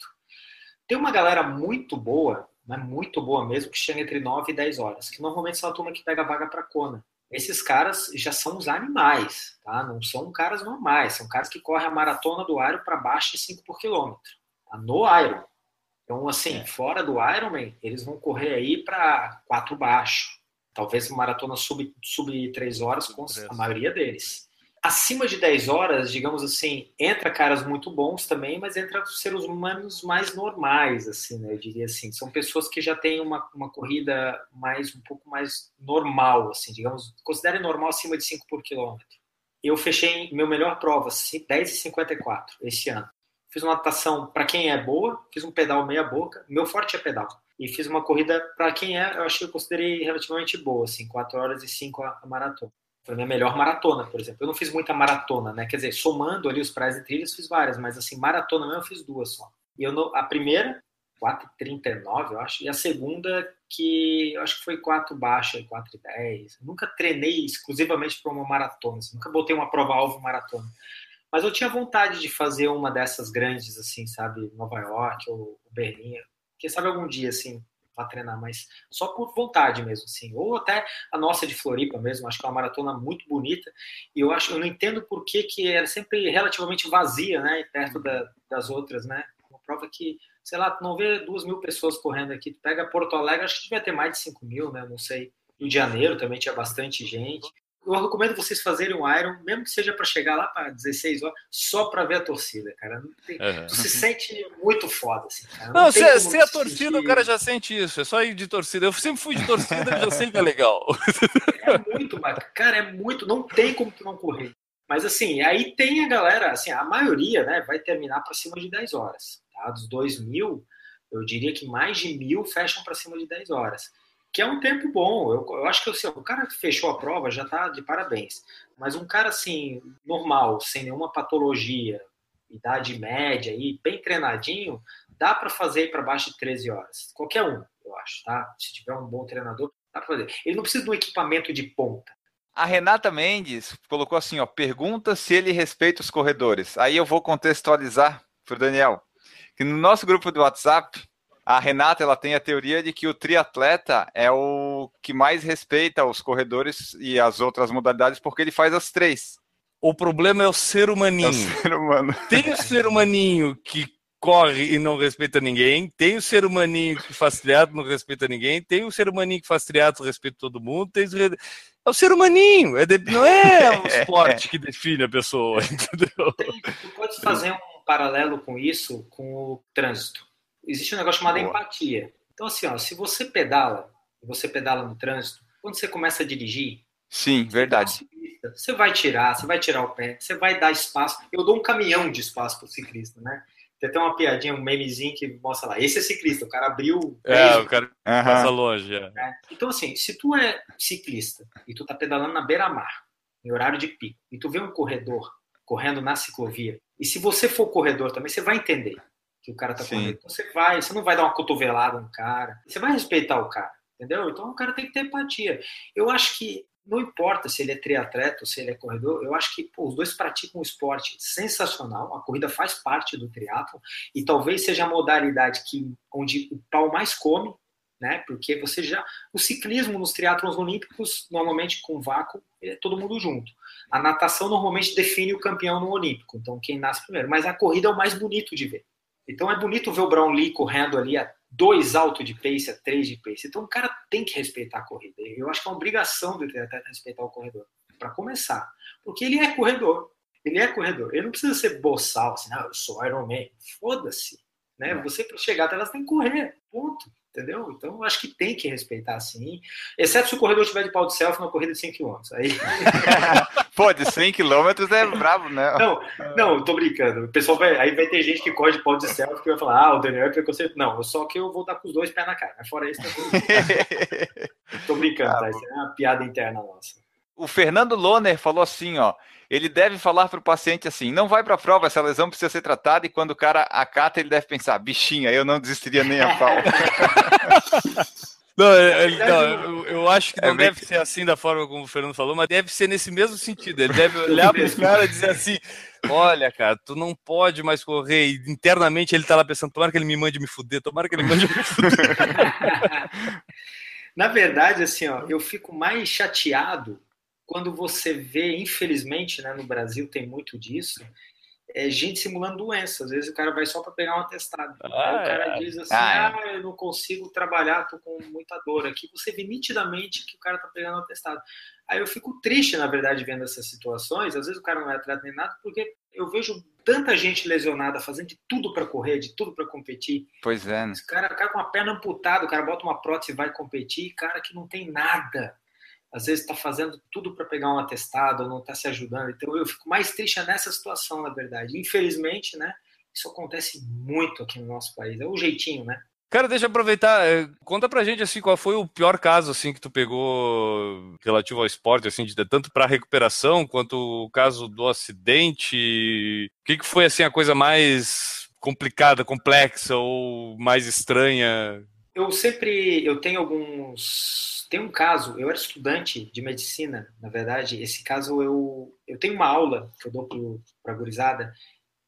Tem uma galera muito boa, né, muito boa mesmo, que chega entre 9 e 10 horas, que normalmente são a turma que pega a vaga para Kona. Esses caras já são os animais, tá? Não são caras normais, são caras que correm a maratona do Iron para baixo de 5 por quilômetro. Tá? No Iron. Então, assim, é. fora do Ironman, eles vão correr aí para quatro baixo. Talvez maratona sub, sub 3 horas com a maioria deles. Acima de 10 horas, digamos assim, entra caras muito bons também, mas entra seres humanos mais normais, assim, né? Eu diria assim. São pessoas que já têm uma, uma corrida mais um pouco mais normal, assim, digamos, considere normal acima de 5 por quilômetro. Eu fechei meu melhor prova, 10,54 esse ano. Fiz uma natação para quem é boa, fiz um pedal meia boca. Meu forte é pedal. E fiz uma corrida para quem é, eu acho que eu considerei relativamente boa, assim, 4 horas e 5 a, maratona. Foi a minha melhor maratona, por exemplo. Eu não fiz muita maratona, né? Quer dizer, somando ali os praias e trilhas, fiz várias, mas assim, maratona mesmo eu fiz duas só. E eu, a primeira, 4,39, eu acho, e a segunda, que eu acho que foi 4 baixa, 4,10. Nunca treinei exclusivamente para uma maratona, assim, nunca botei uma prova-alvo maratona. Mas eu tinha vontade de fazer uma dessas grandes, assim, sabe? Nova York ou Berlim. Quem sabe algum dia, assim, para treinar, mas só por vontade mesmo, assim. Ou até a nossa de Floripa mesmo, acho que é uma maratona muito bonita. E eu acho, eu não entendo por que, que ela é sempre relativamente vazia, né? Perto da, das outras, né? Uma prova que sei lá, tu não vê duas mil pessoas correndo aqui. Tu pega Porto Alegre, acho que devia ter mais de 5 mil, né? Não sei. Rio de Janeiro também tinha bastante gente. Eu recomendo vocês fazerem um Iron, mesmo que seja para chegar lá para 16 horas, só para ver a torcida, cara. Tem, uhum. Tu se sente muito foda, assim, cara. Não, não se, se a torcida, sentir... o cara já sente isso. É só ir de torcida. Eu sempre fui de torcida, já sei que é legal. [laughs] É muito bacana. Cara, é muito. Não tem como tu não correr. Mas assim, aí tem a galera, assim, a maioria, né, vai terminar para cima de 10 horas. Tá? Dos 2 mil, eu diria que mais de mil fecham para cima de 10 horas que é um tempo bom. Eu, eu acho que assim, o cara que fechou a prova já está de parabéns. Mas um cara assim, normal, sem nenhuma patologia, idade média e bem treinadinho, dá para fazer para baixo de 13 horas. Qualquer um, eu acho, tá? Se tiver um bom treinador, dá para fazer. Ele não precisa de um equipamento de ponta. A Renata Mendes colocou assim, ó, pergunta se ele respeita os corredores. Aí eu vou contextualizar para o Daniel, que no nosso grupo do WhatsApp, a Renata ela tem a teoria de que o triatleta é o que mais respeita os corredores e as outras modalidades porque ele faz as três. O problema é o ser humaninho. É o ser humano. [laughs] Tem o ser humaninho que corre e não respeita ninguém, tem o ser humaninho que faz triatlo não respeita ninguém, tem o ser humaninho que faz triatlo respeita todo mundo, tem é o ser humaninho, é de... não é o [laughs] esporte que define a pessoa, [laughs] entendeu? Tu pode fazer um paralelo com isso com o trânsito existe um negócio chamado Boa. empatia. Então, assim, ó, se você pedala, você pedala no trânsito, quando você começa a dirigir. Sim, verdade. Você vai tirar, você vai tirar o pé, você vai dar espaço. Eu dou um caminhão de espaço para o ciclista, né? Tem até uma piadinha, um memezinho que mostra lá. Esse é ciclista, o cara abriu. É, o cara passa longe. É. É. Então, assim, se tu é ciclista e tu tá pedalando na beira-mar, em horário de pico, e tu vê um corredor correndo na ciclovia, e se você for corredor também, você vai entender que o cara tá correndo. Então você vai, você não vai dar uma cotovelada no cara, você vai respeitar o cara, entendeu? Então o cara tem que ter empatia. Eu acho que não importa se ele é triatleta ou se ele é corredor, eu acho que pô, os dois praticam um esporte sensacional, a corrida faz parte do triatlo e talvez seja a modalidade que onde o pau mais come, né? Porque você já o ciclismo nos triatlons olímpicos normalmente com vácuo é todo mundo junto. A natação normalmente define o campeão no olímpico, então quem nasce primeiro, mas a corrida é o mais bonito de ver. Então é bonito ver o Brown Lee correndo ali a dois alto de pace, a três de pace. Então o cara tem que respeitar a corrida. Eu acho que é uma obrigação do atleta respeitar o corredor, para começar. Porque ele é corredor. Ele é corredor. Ele não precisa ser boçal, assim, não, eu sou Iron Man. Foda-se. Né? Você, para chegar até elas, tem que correr. Ponto entendeu? Então acho que tem que respeitar sim, exceto se o corredor tiver de pau de selfie na corrida de 100 km. Aí... [laughs] Pô, de 100 km é bravo, né? Não, não, tô brincando. O pessoal vai, aí vai ter gente que corre de pau de selfie que vai falar, ah, o Daniel é preconceito. Não, só que eu vou dar com os dois pés na cara. Mas fora isso, tá tudo [laughs] Tô brincando, tá? Isso é uma piada interna nossa. O Fernando Loner falou assim, ó ele deve falar para o paciente assim: não vai para a prova, essa lesão precisa ser tratada, e quando o cara acata, ele deve pensar: bichinha, eu não desistiria nem a pau. [laughs] Não, não, eu, acho que é não é deve ser assim da forma como o Fernando falou, mas deve ser nesse mesmo sentido. Ele deve [laughs] olhar para os caras e dizer assim: olha, cara, tu não pode mais correr. E internamente ele está lá pensando: tomara que ele me mande me fuder, tomara que ele me mande me fuder. [laughs] Na verdade, assim, ó, eu fico mais chateado quando você vê, infelizmente, né, no Brasil tem muito disso, é gente simulando doença. Às vezes o cara vai só para pegar um atestado. Ah, Aí o cara é. diz assim: ah, é. ah, eu não consigo trabalhar, tô com muita dor aqui. Você vê nitidamente que o cara tá pegando um atestado. Aí eu fico triste, na verdade, vendo essas situações. Às vezes o cara não é atleta nem nada, porque eu vejo tanta gente lesionada, fazendo de tudo para correr, de tudo para competir. Pois é. Né? Esse cara, cara com a perna amputada, o cara bota uma prótese e vai competir, cara que não tem nada às vezes está fazendo tudo para pegar um atestado ou não está se ajudando. Então eu fico mais triste nessa situação, na verdade. Infelizmente, né? Isso acontece muito aqui no nosso país. É o jeitinho, né? Cara, deixa eu aproveitar. É, conta pra gente assim, qual foi o pior caso assim que tu pegou relativo ao esporte, assim, de, tanto para recuperação quanto o caso do acidente. O que, que foi assim a coisa mais complicada, complexa ou mais estranha? Eu sempre eu tenho alguns tem um caso, eu era estudante de medicina, na verdade, esse caso eu, eu tenho uma aula que eu dou para a gurizada,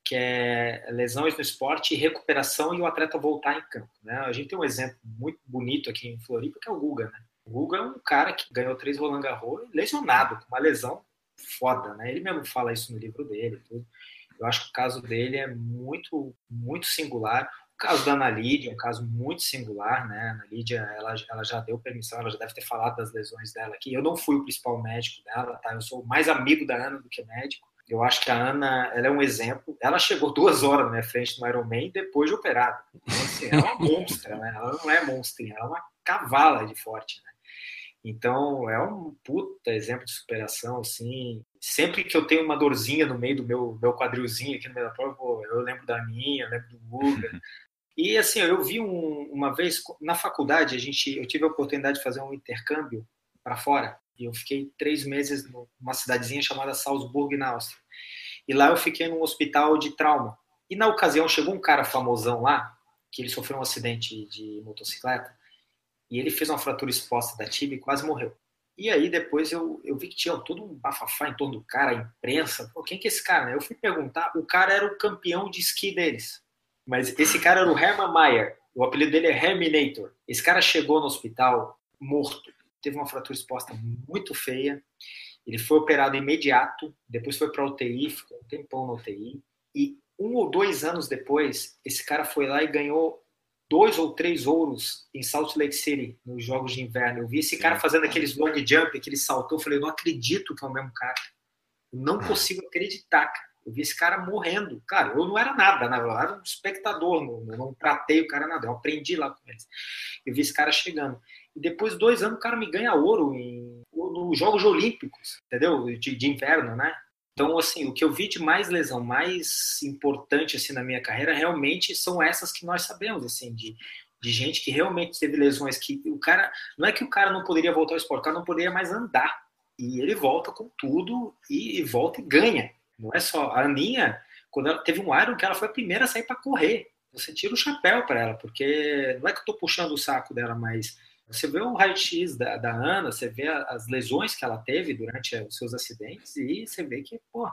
que é lesões no esporte recuperação e o atleta voltar em campo. Né? A gente tem um exemplo muito bonito aqui em Floripa, que é o Guga. Né? O Guga é um cara que ganhou três Roland Garros lesionado, com uma lesão foda. Né? Ele mesmo fala isso no livro dele. Tudo. Eu acho que o caso dele é muito, muito singular caso da Ana Lídia, um caso muito singular, né? A Ana Lídia, ela, ela já deu permissão, ela já deve ter falado das lesões dela aqui. Eu não fui o principal médico dela, tá? Eu sou mais amigo da Ana do que médico. Eu acho que a Ana, ela é um exemplo. Ela chegou duas horas na minha frente no Ironman depois de operada. Então, assim, ela é uma monstra, né? Ela não é monstrinha, ela é uma cavala de forte, né? Então, é um puta exemplo de superação, assim. Sempre que eu tenho uma dorzinha no meio do meu, meu quadrilzinho aqui no meio da prova, eu lembro da minha, eu lembro do Guga. [laughs] E, assim, eu vi um, uma vez, na faculdade, a gente, eu tive a oportunidade de fazer um intercâmbio para fora. E eu fiquei três meses numa cidadezinha chamada Salzburg, na Áustria. E lá eu fiquei num hospital de trauma. E, na ocasião, chegou um cara famosão lá, que ele sofreu um acidente de motocicleta, e ele fez uma fratura exposta da tibia e quase morreu. E aí depois eu, eu vi que tinha todo um bafafá em torno do cara, a imprensa. Pô, quem que é esse cara? Eu fui perguntar, o cara era o campeão de esqui deles. Mas esse cara era o Herman Mayer. O apelido dele é Herminator. Esse cara chegou no hospital morto. Teve uma fratura exposta muito feia. Ele foi operado imediato. Depois foi para UTI, ficou um tempão na UTI. E um ou dois anos depois, esse cara foi lá e ganhou dois ou três ouros em Salt Lake City, nos Jogos de Inverno. Eu vi esse cara fazendo aqueles long jump, aquele saltou. Eu falei, eu não acredito que é o mesmo cara. Eu não consigo acreditar, cara. Eu vi esse cara morrendo. Cara, eu não era nada, na verdade, eu era um espectador, não, não tratei o cara nada. Eu aprendi lá com eles. Eu vi esse cara chegando. E depois de dois anos, o cara me ganha ouro em, nos Jogos Olímpicos, entendeu? De, de inverno, né? Então, assim, o que eu vi de mais lesão, mais importante assim na minha carreira, realmente são essas que nós sabemos, assim, de, de gente que realmente teve lesões que o cara, não é que o cara não poderia voltar ao esporte, o cara não poderia mais andar. E ele volta com tudo e, e volta e ganha. Não é só a Aninha, quando ela teve um Iron que ela foi a primeira a sair para correr. Você tira o chapéu para ela, porque não é que eu estou puxando o saco dela, mas você vê o raio-x da, da, Ana, você vê as lesões que ela teve durante os seus acidentes e você vê que, pô,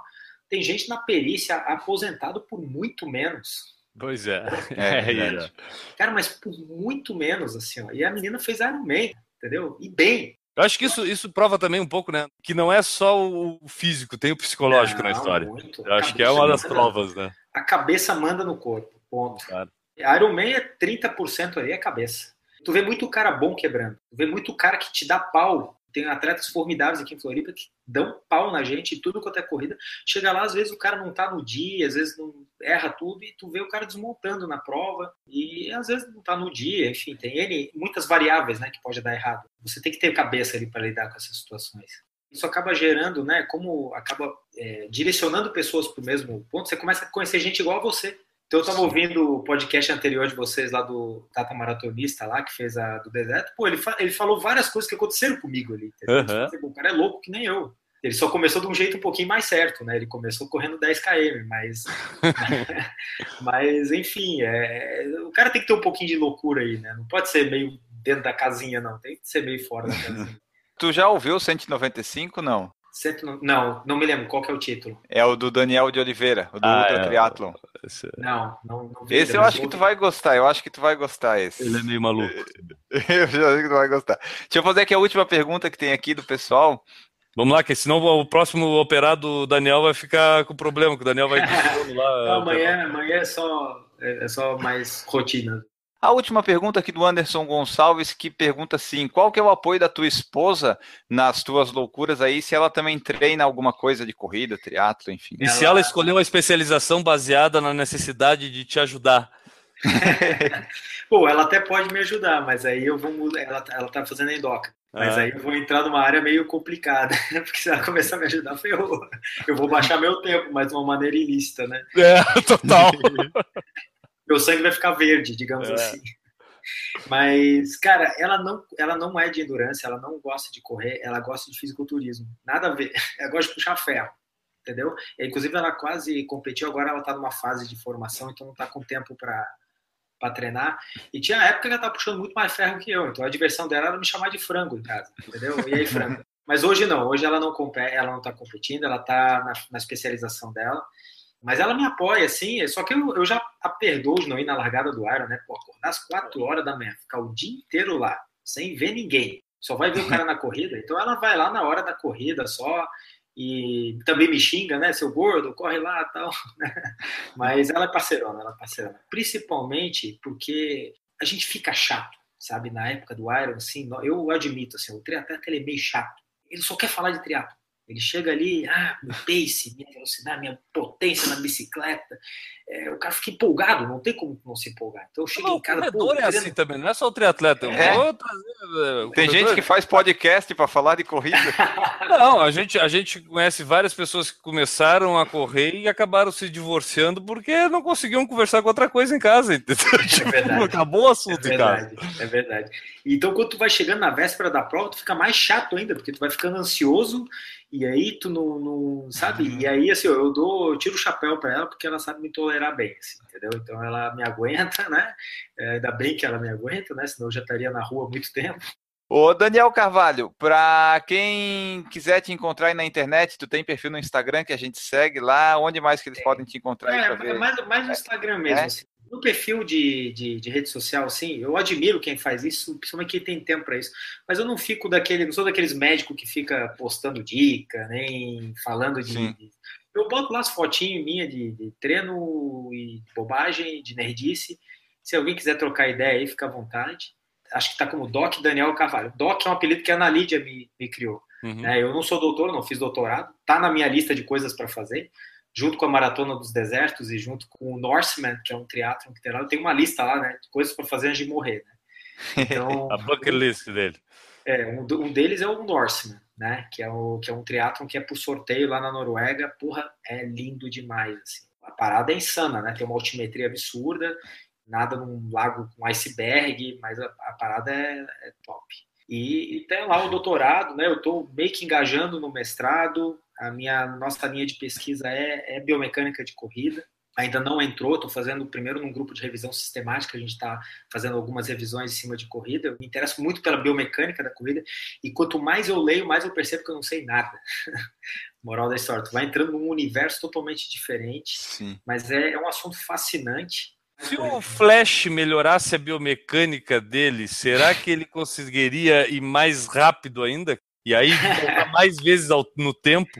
tem gente na perícia aposentado por muito menos. Pois é. É, [laughs] é Cara, mas por muito menos, assim, ó. E a menina fez Ironman, entendeu? E bem. Eu acho que isso, isso prova também um pouco, né? Que não é só o físico, tem o psicológico não, na história. Muito. Eu acho que é uma das provas, né? A cabeça manda no corpo, ponto. Claro. Ironman é 30% ali, é cabeça. Tu vê muito cara bom quebrando. Tu vê muito cara que te dá pau. Tem atletas formidáveis aqui em Floripa que dão pau na gente e tudo quanto é corrida. Chega lá, às vezes o cara não tá no dia, às vezes não erra tudo e tu vê o cara desmontando na prova e às vezes não tá no dia. Enfim, tem ele muitas variáveis, né, que pode dar errado. Você tem que ter cabeça ali para lidar com essas situações. Isso acaba gerando, né, como acaba é, direcionando pessoas para o mesmo ponto. Você começa a conhecer gente igual a você então eu estava ouvindo o podcast anterior de vocês lá do Tata Maratonista lá, que fez a do deserto. Pô, ele, fa ele falou várias coisas que aconteceram comigo ali. Uhum. O cara é louco que nem eu. Ele só começou de um jeito um pouquinho mais certo, né? Ele começou correndo 10 km, mas. [laughs] mas, enfim, é... o cara tem que ter um pouquinho de loucura aí, né? Não pode ser meio dentro da casinha, não. Tem que ser meio fora da casinha. [laughs] tu já ouviu 195, não? Não, não me lembro. Qual que é o título? É o do Daniel de Oliveira, o do ah, Ultra é. Triathlon. Esse... Não, não, não vi, Esse eu acho que tu vai gostar, eu acho que tu vai gostar esse. Ele é meio maluco. [laughs] eu já acho que tu vai gostar. Deixa eu fazer aqui a última pergunta que tem aqui do pessoal. Vamos lá, que senão o próximo operado Daniel vai ficar com problema, que o Daniel vai [laughs] lá. Não, amanhã, amanhã é só, é, é só mais rotina. A última pergunta aqui do Anderson Gonçalves, que pergunta assim: qual que é o apoio da tua esposa nas tuas loucuras aí, se ela também treina alguma coisa de corrida, triatlo, enfim. E ela... se ela escolheu uma especialização baseada na necessidade de te ajudar? [laughs] Pô, ela até pode me ajudar, mas aí eu vou mudar. Ela, ela tá fazendo endoca. Mas ah. aí eu vou entrar numa área meio complicada, [laughs] porque se ela começar a me ajudar, ferrou. Eu vou baixar meu tempo, mas de uma maneira ilícita, né? É, total. [laughs] meu sangue vai ficar verde, digamos é. assim. Mas, cara, ela não, ela não é de endurance, ela não gosta de correr, ela gosta de fisiculturismo. Nada a ver. [laughs] Ela gosta de puxar ferro, entendeu? E, inclusive, ela quase competiu, agora ela tá numa fase de formação, então não tá com tempo para para treinar. E tinha época que ela tá puxando muito mais ferro que eu, então a diversão dela era me chamar de frango em casa, entendeu? E aí, frango. [laughs] Mas hoje não, hoje ela não compete, ela não tá competindo, ela tá na, na especialização dela. Mas ela me apoia, assim, só que eu, eu já a perdoo de não ir na largada do Iron, né? Pô, acordar às quatro horas da manhã, ficar o dia inteiro lá, sem ver ninguém. Só vai ver o cara na corrida. Então ela vai lá na hora da corrida só. e também me xinga, né? Seu gordo, corre lá tal. [laughs] Mas ela é parceirona, ela é parceirona. Principalmente porque a gente fica chato, sabe? Na época do Iron, assim, eu admito, assim, o triatleta ele é meio chato. Ele só quer falar de triatlo. Ele chega ali, ah, meu pace, minha velocidade, minha potência na bicicleta. É, o cara fica empolgado, não tem como não se empolgar. Então eu chego não, em casa. O corredor pô, é assim também, não é só o triatleta. É. Trazer, tem gente que faz podcast para falar de corrida. [laughs] não, a gente, a gente conhece várias pessoas que começaram a correr e acabaram se divorciando porque não conseguiam conversar com outra coisa em casa. Entendeu? É verdade. Acabou o assunto, é verdade, cara. É verdade. Então, quando tu vai chegando na véspera da prova, tu fica mais chato ainda, porque tu vai ficando ansioso e aí tu não, não sabe? Uhum. E aí, assim, eu dou, eu tiro o chapéu para ela porque ela sabe me tolerar bem, assim, entendeu? Então ela me aguenta, né? É, ainda bem que ela me aguenta, né? Senão eu já estaria na rua há muito tempo. Ô Daniel Carvalho, para quem quiser te encontrar aí na internet, tu tem perfil no Instagram que a gente segue lá, onde mais que eles é. podem te encontrar? É, mais, mais no Instagram mesmo, é. assim. No perfil de, de, de, rede social, sim, eu admiro quem faz isso, principalmente quem tem tempo para isso. Mas eu não fico daquele, não sou daqueles médicos que fica postando dica, nem falando de. de eu boto lá as fotinhas minhas de, de, treino e bobagem, de nerdice. Se alguém quiser trocar ideia aí, fica à vontade. Acho que está como Doc Daniel Carvalho. Doc é um apelido que a Ana Lídia me, me criou. Uhum. É, eu não sou doutor, não fiz doutorado. Tá na minha lista de coisas para fazer junto com a Maratona dos Desertos e junto com o Norseman, que é um triatlon que tem lá, tem uma lista lá, né, de coisas para fazer antes de morrer, né? Então, [laughs] a bucket list dele. É, um, um, deles é o Norseman, né, que é, o, que é um triatlon que é por sorteio lá na Noruega, porra, é lindo demais, assim. A parada é insana, né, tem uma altimetria absurda, nada num lago com iceberg, mas a, a parada é, é top. E, e, tem lá o doutorado, né? Eu estou meio que engajando no mestrado. A minha nossa linha de pesquisa é, é biomecânica de corrida. Ainda não entrou, estou fazendo primeiro num grupo de revisão sistemática, a gente está fazendo algumas revisões em cima de corrida. Eu me interesso muito pela biomecânica da corrida, e quanto mais eu leio, mais eu percebo que eu não sei nada. [laughs] Moral da história, tu vai entrando num universo totalmente diferente, Sim. mas é, é um assunto fascinante se o Flash melhorasse a biomecânica dele, será que ele conseguiria ir mais rápido ainda? E aí voltar mais vezes ao, no tempo?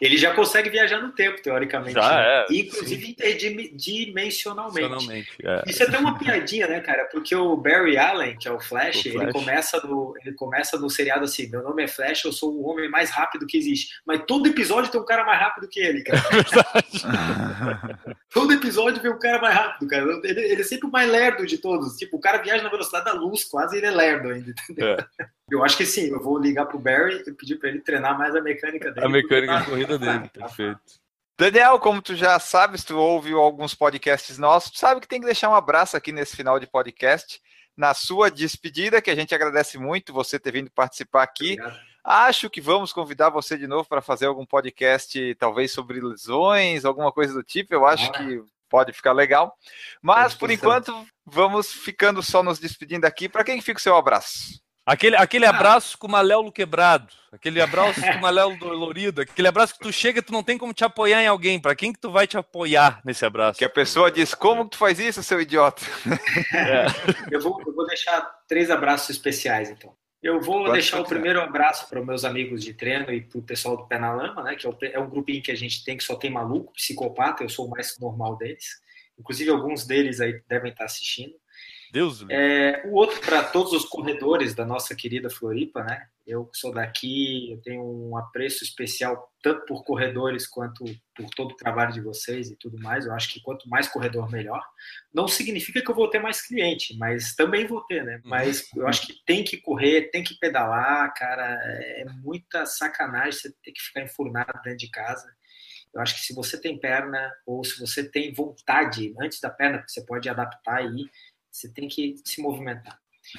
Ele já consegue viajar no tempo, teoricamente. Já né? é, Inclusive interdimensionalmente. É. Isso é até uma piadinha, né, cara? Porque o Barry Allen, que é o Flash, o Flash. Ele, começa no, ele começa no seriado assim: meu nome é Flash, eu sou o homem mais rápido que existe. Mas todo episódio tem um cara mais rápido que ele, cara. [laughs] É [laughs] todo episódio vem um cara mais rápido, cara. Ele, ele, é sempre o mais lerdo de todos. Tipo, o cara viaja na velocidade da luz, quase ele é lerdo ainda, entendeu? É. Eu acho que sim, eu vou ligar pro Barry e pedir para ele treinar mais a mecânica dele. A mecânica de corrida dele, perfeito. Daniel, como tu já sabes, tu ouviu alguns podcasts nossos, tu sabe que tem que deixar um abraço aqui nesse final de podcast, na sua despedida, que a gente agradece muito você ter vindo participar aqui. Obrigado. Acho que vamos convidar você de novo para fazer algum podcast, talvez sobre lesões, alguma coisa do tipo. Eu acho que pode ficar legal. Mas, por enquanto, vamos ficando só nos despedindo aqui. Para quem fica o seu abraço? Aquele, aquele ah. abraço com o maléolo quebrado, aquele abraço com o maléolo dolorido, aquele abraço que tu chega e tu não tem como te apoiar em alguém. Para quem que tu vai te apoiar nesse abraço? Que a pessoa diz, como que tu faz isso, seu idiota? É. Eu, vou, eu vou deixar três abraços especiais, então. Eu vou Pode deixar o primeiro abraço para os meus amigos de treino e para o pessoal do Pé na Lama, né? Que é, é um grupinho que a gente tem que só tem maluco, psicopata, eu sou o mais normal deles. Inclusive, alguns deles aí devem estar assistindo. Deus é, O outro para todos os corredores da nossa querida Floripa, né? Eu sou daqui, eu tenho um apreço especial tanto por corredores quanto por todo o trabalho de vocês e tudo mais. Eu acho que quanto mais corredor, melhor. Não significa que eu vou ter mais cliente, mas também vou ter, né? Mas eu acho que tem que correr, tem que pedalar, cara. É muita sacanagem você ter que ficar enfurnado dentro de casa. Eu acho que se você tem perna ou se você tem vontade antes da perna, você pode adaptar aí você tem que se movimentar.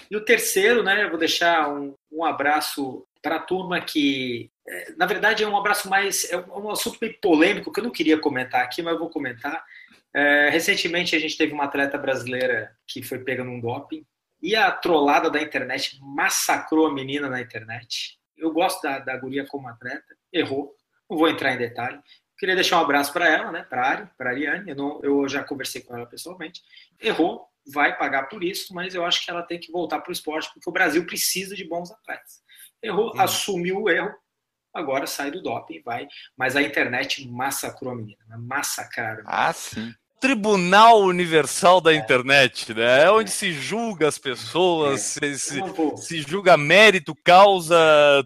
E o terceiro, né, eu vou deixar um, um abraço para a turma que, é, na verdade, é um abraço mais. É um assunto meio polêmico que eu não queria comentar aqui, mas eu vou comentar. É, recentemente a gente teve uma atleta brasileira que foi pega num doping e a trollada da internet massacrou a menina na internet. Eu gosto da, da guria como atleta, errou, não vou entrar em detalhe. Queria deixar um abraço para ela, né, para a Ari, para Ariane. Eu, não, eu já conversei com ela pessoalmente. Errou, vai pagar por isso, mas eu acho que ela tem que voltar para o esporte, porque o Brasil precisa de bons atletas. Errou, uhum. assumiu o erro, agora sai do doping, vai. Mas a internet massacrou a menina, massacraram. Ah, sim. Tribunal Universal da Internet, né? É onde se julga as pessoas, É. se, se, se julga mérito, causa,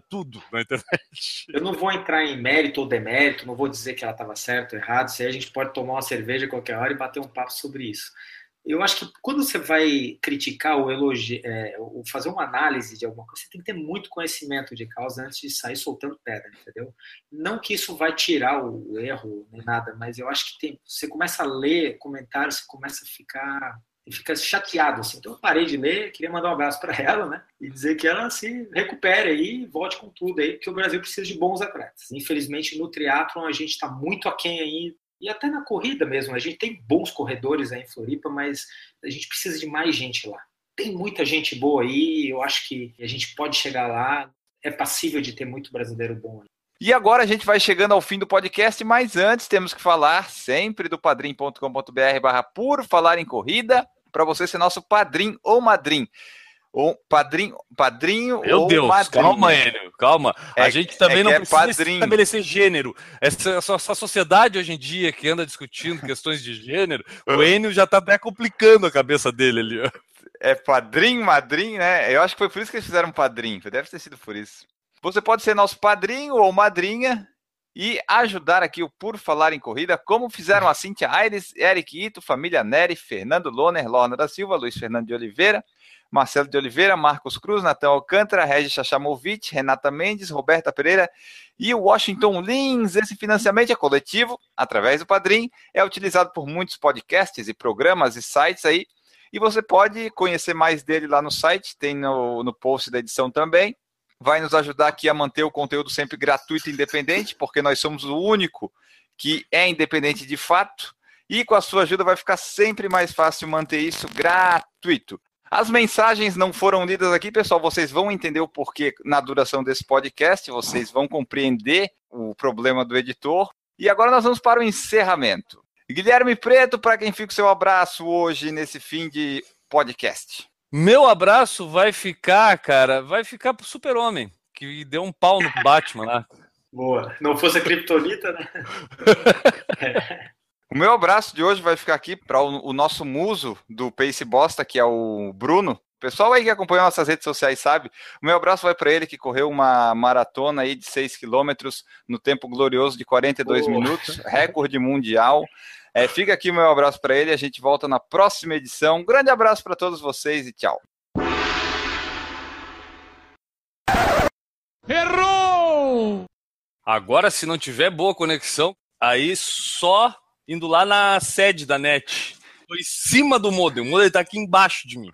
tudo na internet. [laughs] Eu não vou entrar em mérito ou demérito, não vou dizer que ela estava certa ou errada, aí a gente pode tomar uma cerveja qualquer hora e bater um papo sobre isso. Eu acho que quando você vai criticar ou elogiar, é, ou fazer uma análise de alguma coisa, você tem que ter muito conhecimento de causa antes de sair soltando pedra, entendeu? Não que isso vai tirar o erro nem nada, mas eu acho que tem, você começa a ler comentários, você começa a ficar fica chateado assim. Então eu parei de ler, queria mandar um abraço para ela, né? E dizer que ela se recupere aí, volte com tudo aí, porque o Brasil precisa de bons atletas. Infelizmente no triatlon a gente está muito aquém aí e até na corrida mesmo. A gente tem bons corredores aí em Floripa, mas a gente precisa de mais gente lá. Tem muita gente boa aí, eu acho que a gente pode chegar lá. É passível de ter muito brasileiro bom aí. E agora a gente vai chegando ao fim do podcast, mas antes temos que falar sempre do padrim.com.br barra por falar em corrida, para você ser nosso padrinho ou madrinho. Ou padrinho, padrinho Meu ou Deus, madrinha. calma, Enio, calma. É- a gente também é não é precisa padrinho. estabelecer gênero. Essa, essa, essa sociedade hoje em dia que anda discutindo questões de gênero, o [laughs] Enio já tá até complicando a cabeça dele ali. É padrinho, madrinho, né? Eu acho que foi por isso que eles fizeram padrinho. Deve ter sido por isso. Você pode ser nosso padrinho ou madrinha e ajudar aqui o Por Falar em Corrida, como fizeram a Cintia Aires, Eric Ito, Família Neri, Fernando Loner, Lorna da Silva, Luiz Fernando de Oliveira, Marcelo de Oliveira, Marcos Cruz, Natan Alcântara, Regis Chachamovic, Renata Mendes, Roberta Pereira e Washington Lins. Esse financiamento é coletivo, através do Padrim, é utilizado por muitos podcasts e programas e sites aí, e você pode conhecer mais dele lá no site, tem no, no post da edição também. Vai nos ajudar aqui a manter o conteúdo sempre gratuito e independente, porque nós somos o único que é independente de fato. E com a sua ajuda vai ficar sempre mais fácil manter isso gratuito. As mensagens não foram lidas aqui, pessoal. Vocês vão entender o porquê na duração desse podcast, vocês vão compreender o problema do editor. E agora nós vamos para o encerramento. Guilherme Preto, para quem fica o seu abraço hoje nesse fim de podcast. Meu abraço vai ficar, cara, vai ficar pro Super-Homem, que deu um pau no Batman lá. Boa. Não fosse a Kryptonita, né? [laughs] [laughs] O meu abraço de hoje vai ficar aqui para o, o nosso muso do Pace Bosta, que é o Bruno. O pessoal aí que acompanha nossas redes sociais sabe. O meu abraço vai para ele que correu uma maratona aí de 6 quilômetros no tempo glorioso de 42 Boa. minutos, recorde mundial. É, fica aqui o meu abraço para ele. A gente volta na próxima edição. Um grande abraço para todos vocês e tchau. Errou! Agora, se não tiver boa conexão, aí só indo lá na sede da net. Tô em cima do modem. O modem tá aqui embaixo de mim.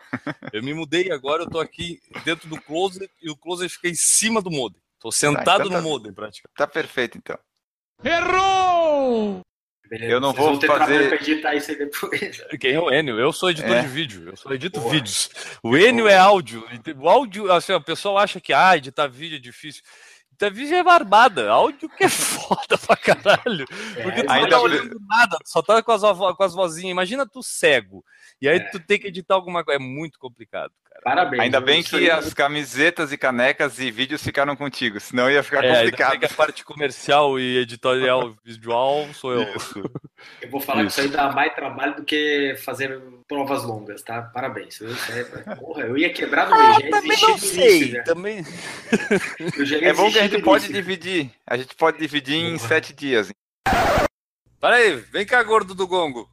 Eu me mudei agora, eu tô aqui dentro do closet e o closet fica em cima do modem. Tô sentado então tá- no modem, praticamente. Tá perfeito então. Errou! Beleza. Eu não vou vão ter fazer- pra editar isso aí depois. [laughs] Quem é o Enio? Eu sou editor É. de vídeo, eu só edito Boa. vídeos. O Enio é áudio. O áudio, assim, o pessoal acha que ah, editar vídeo é difícil. Editar vídeo é barbada. Áudio que é [laughs] foda pra caralho. Porque tu não tá olhando nada, só tá com as, com as vozinhas. Imagina tu cego. E aí É. tu tem que editar alguma coisa. É muito complicado. Parabéns. Ainda bem Isso que aí- as camisetas e canecas e vídeos ficaram contigo, senão ia ficar É, complicado. a parte comercial e editorial [laughs] visual sou eu. Eu vou falar Isso. que isso aí dá mais trabalho do que fazer provas longas, tá? Parabéns. Eu, isso aí- porra, eu ia quebrar no meu já ia Também não sei. início. Também. É bom que a gente pode início. dividir. A gente pode dividir em sete dias. Pera aí, vem cá, gordo do gongo.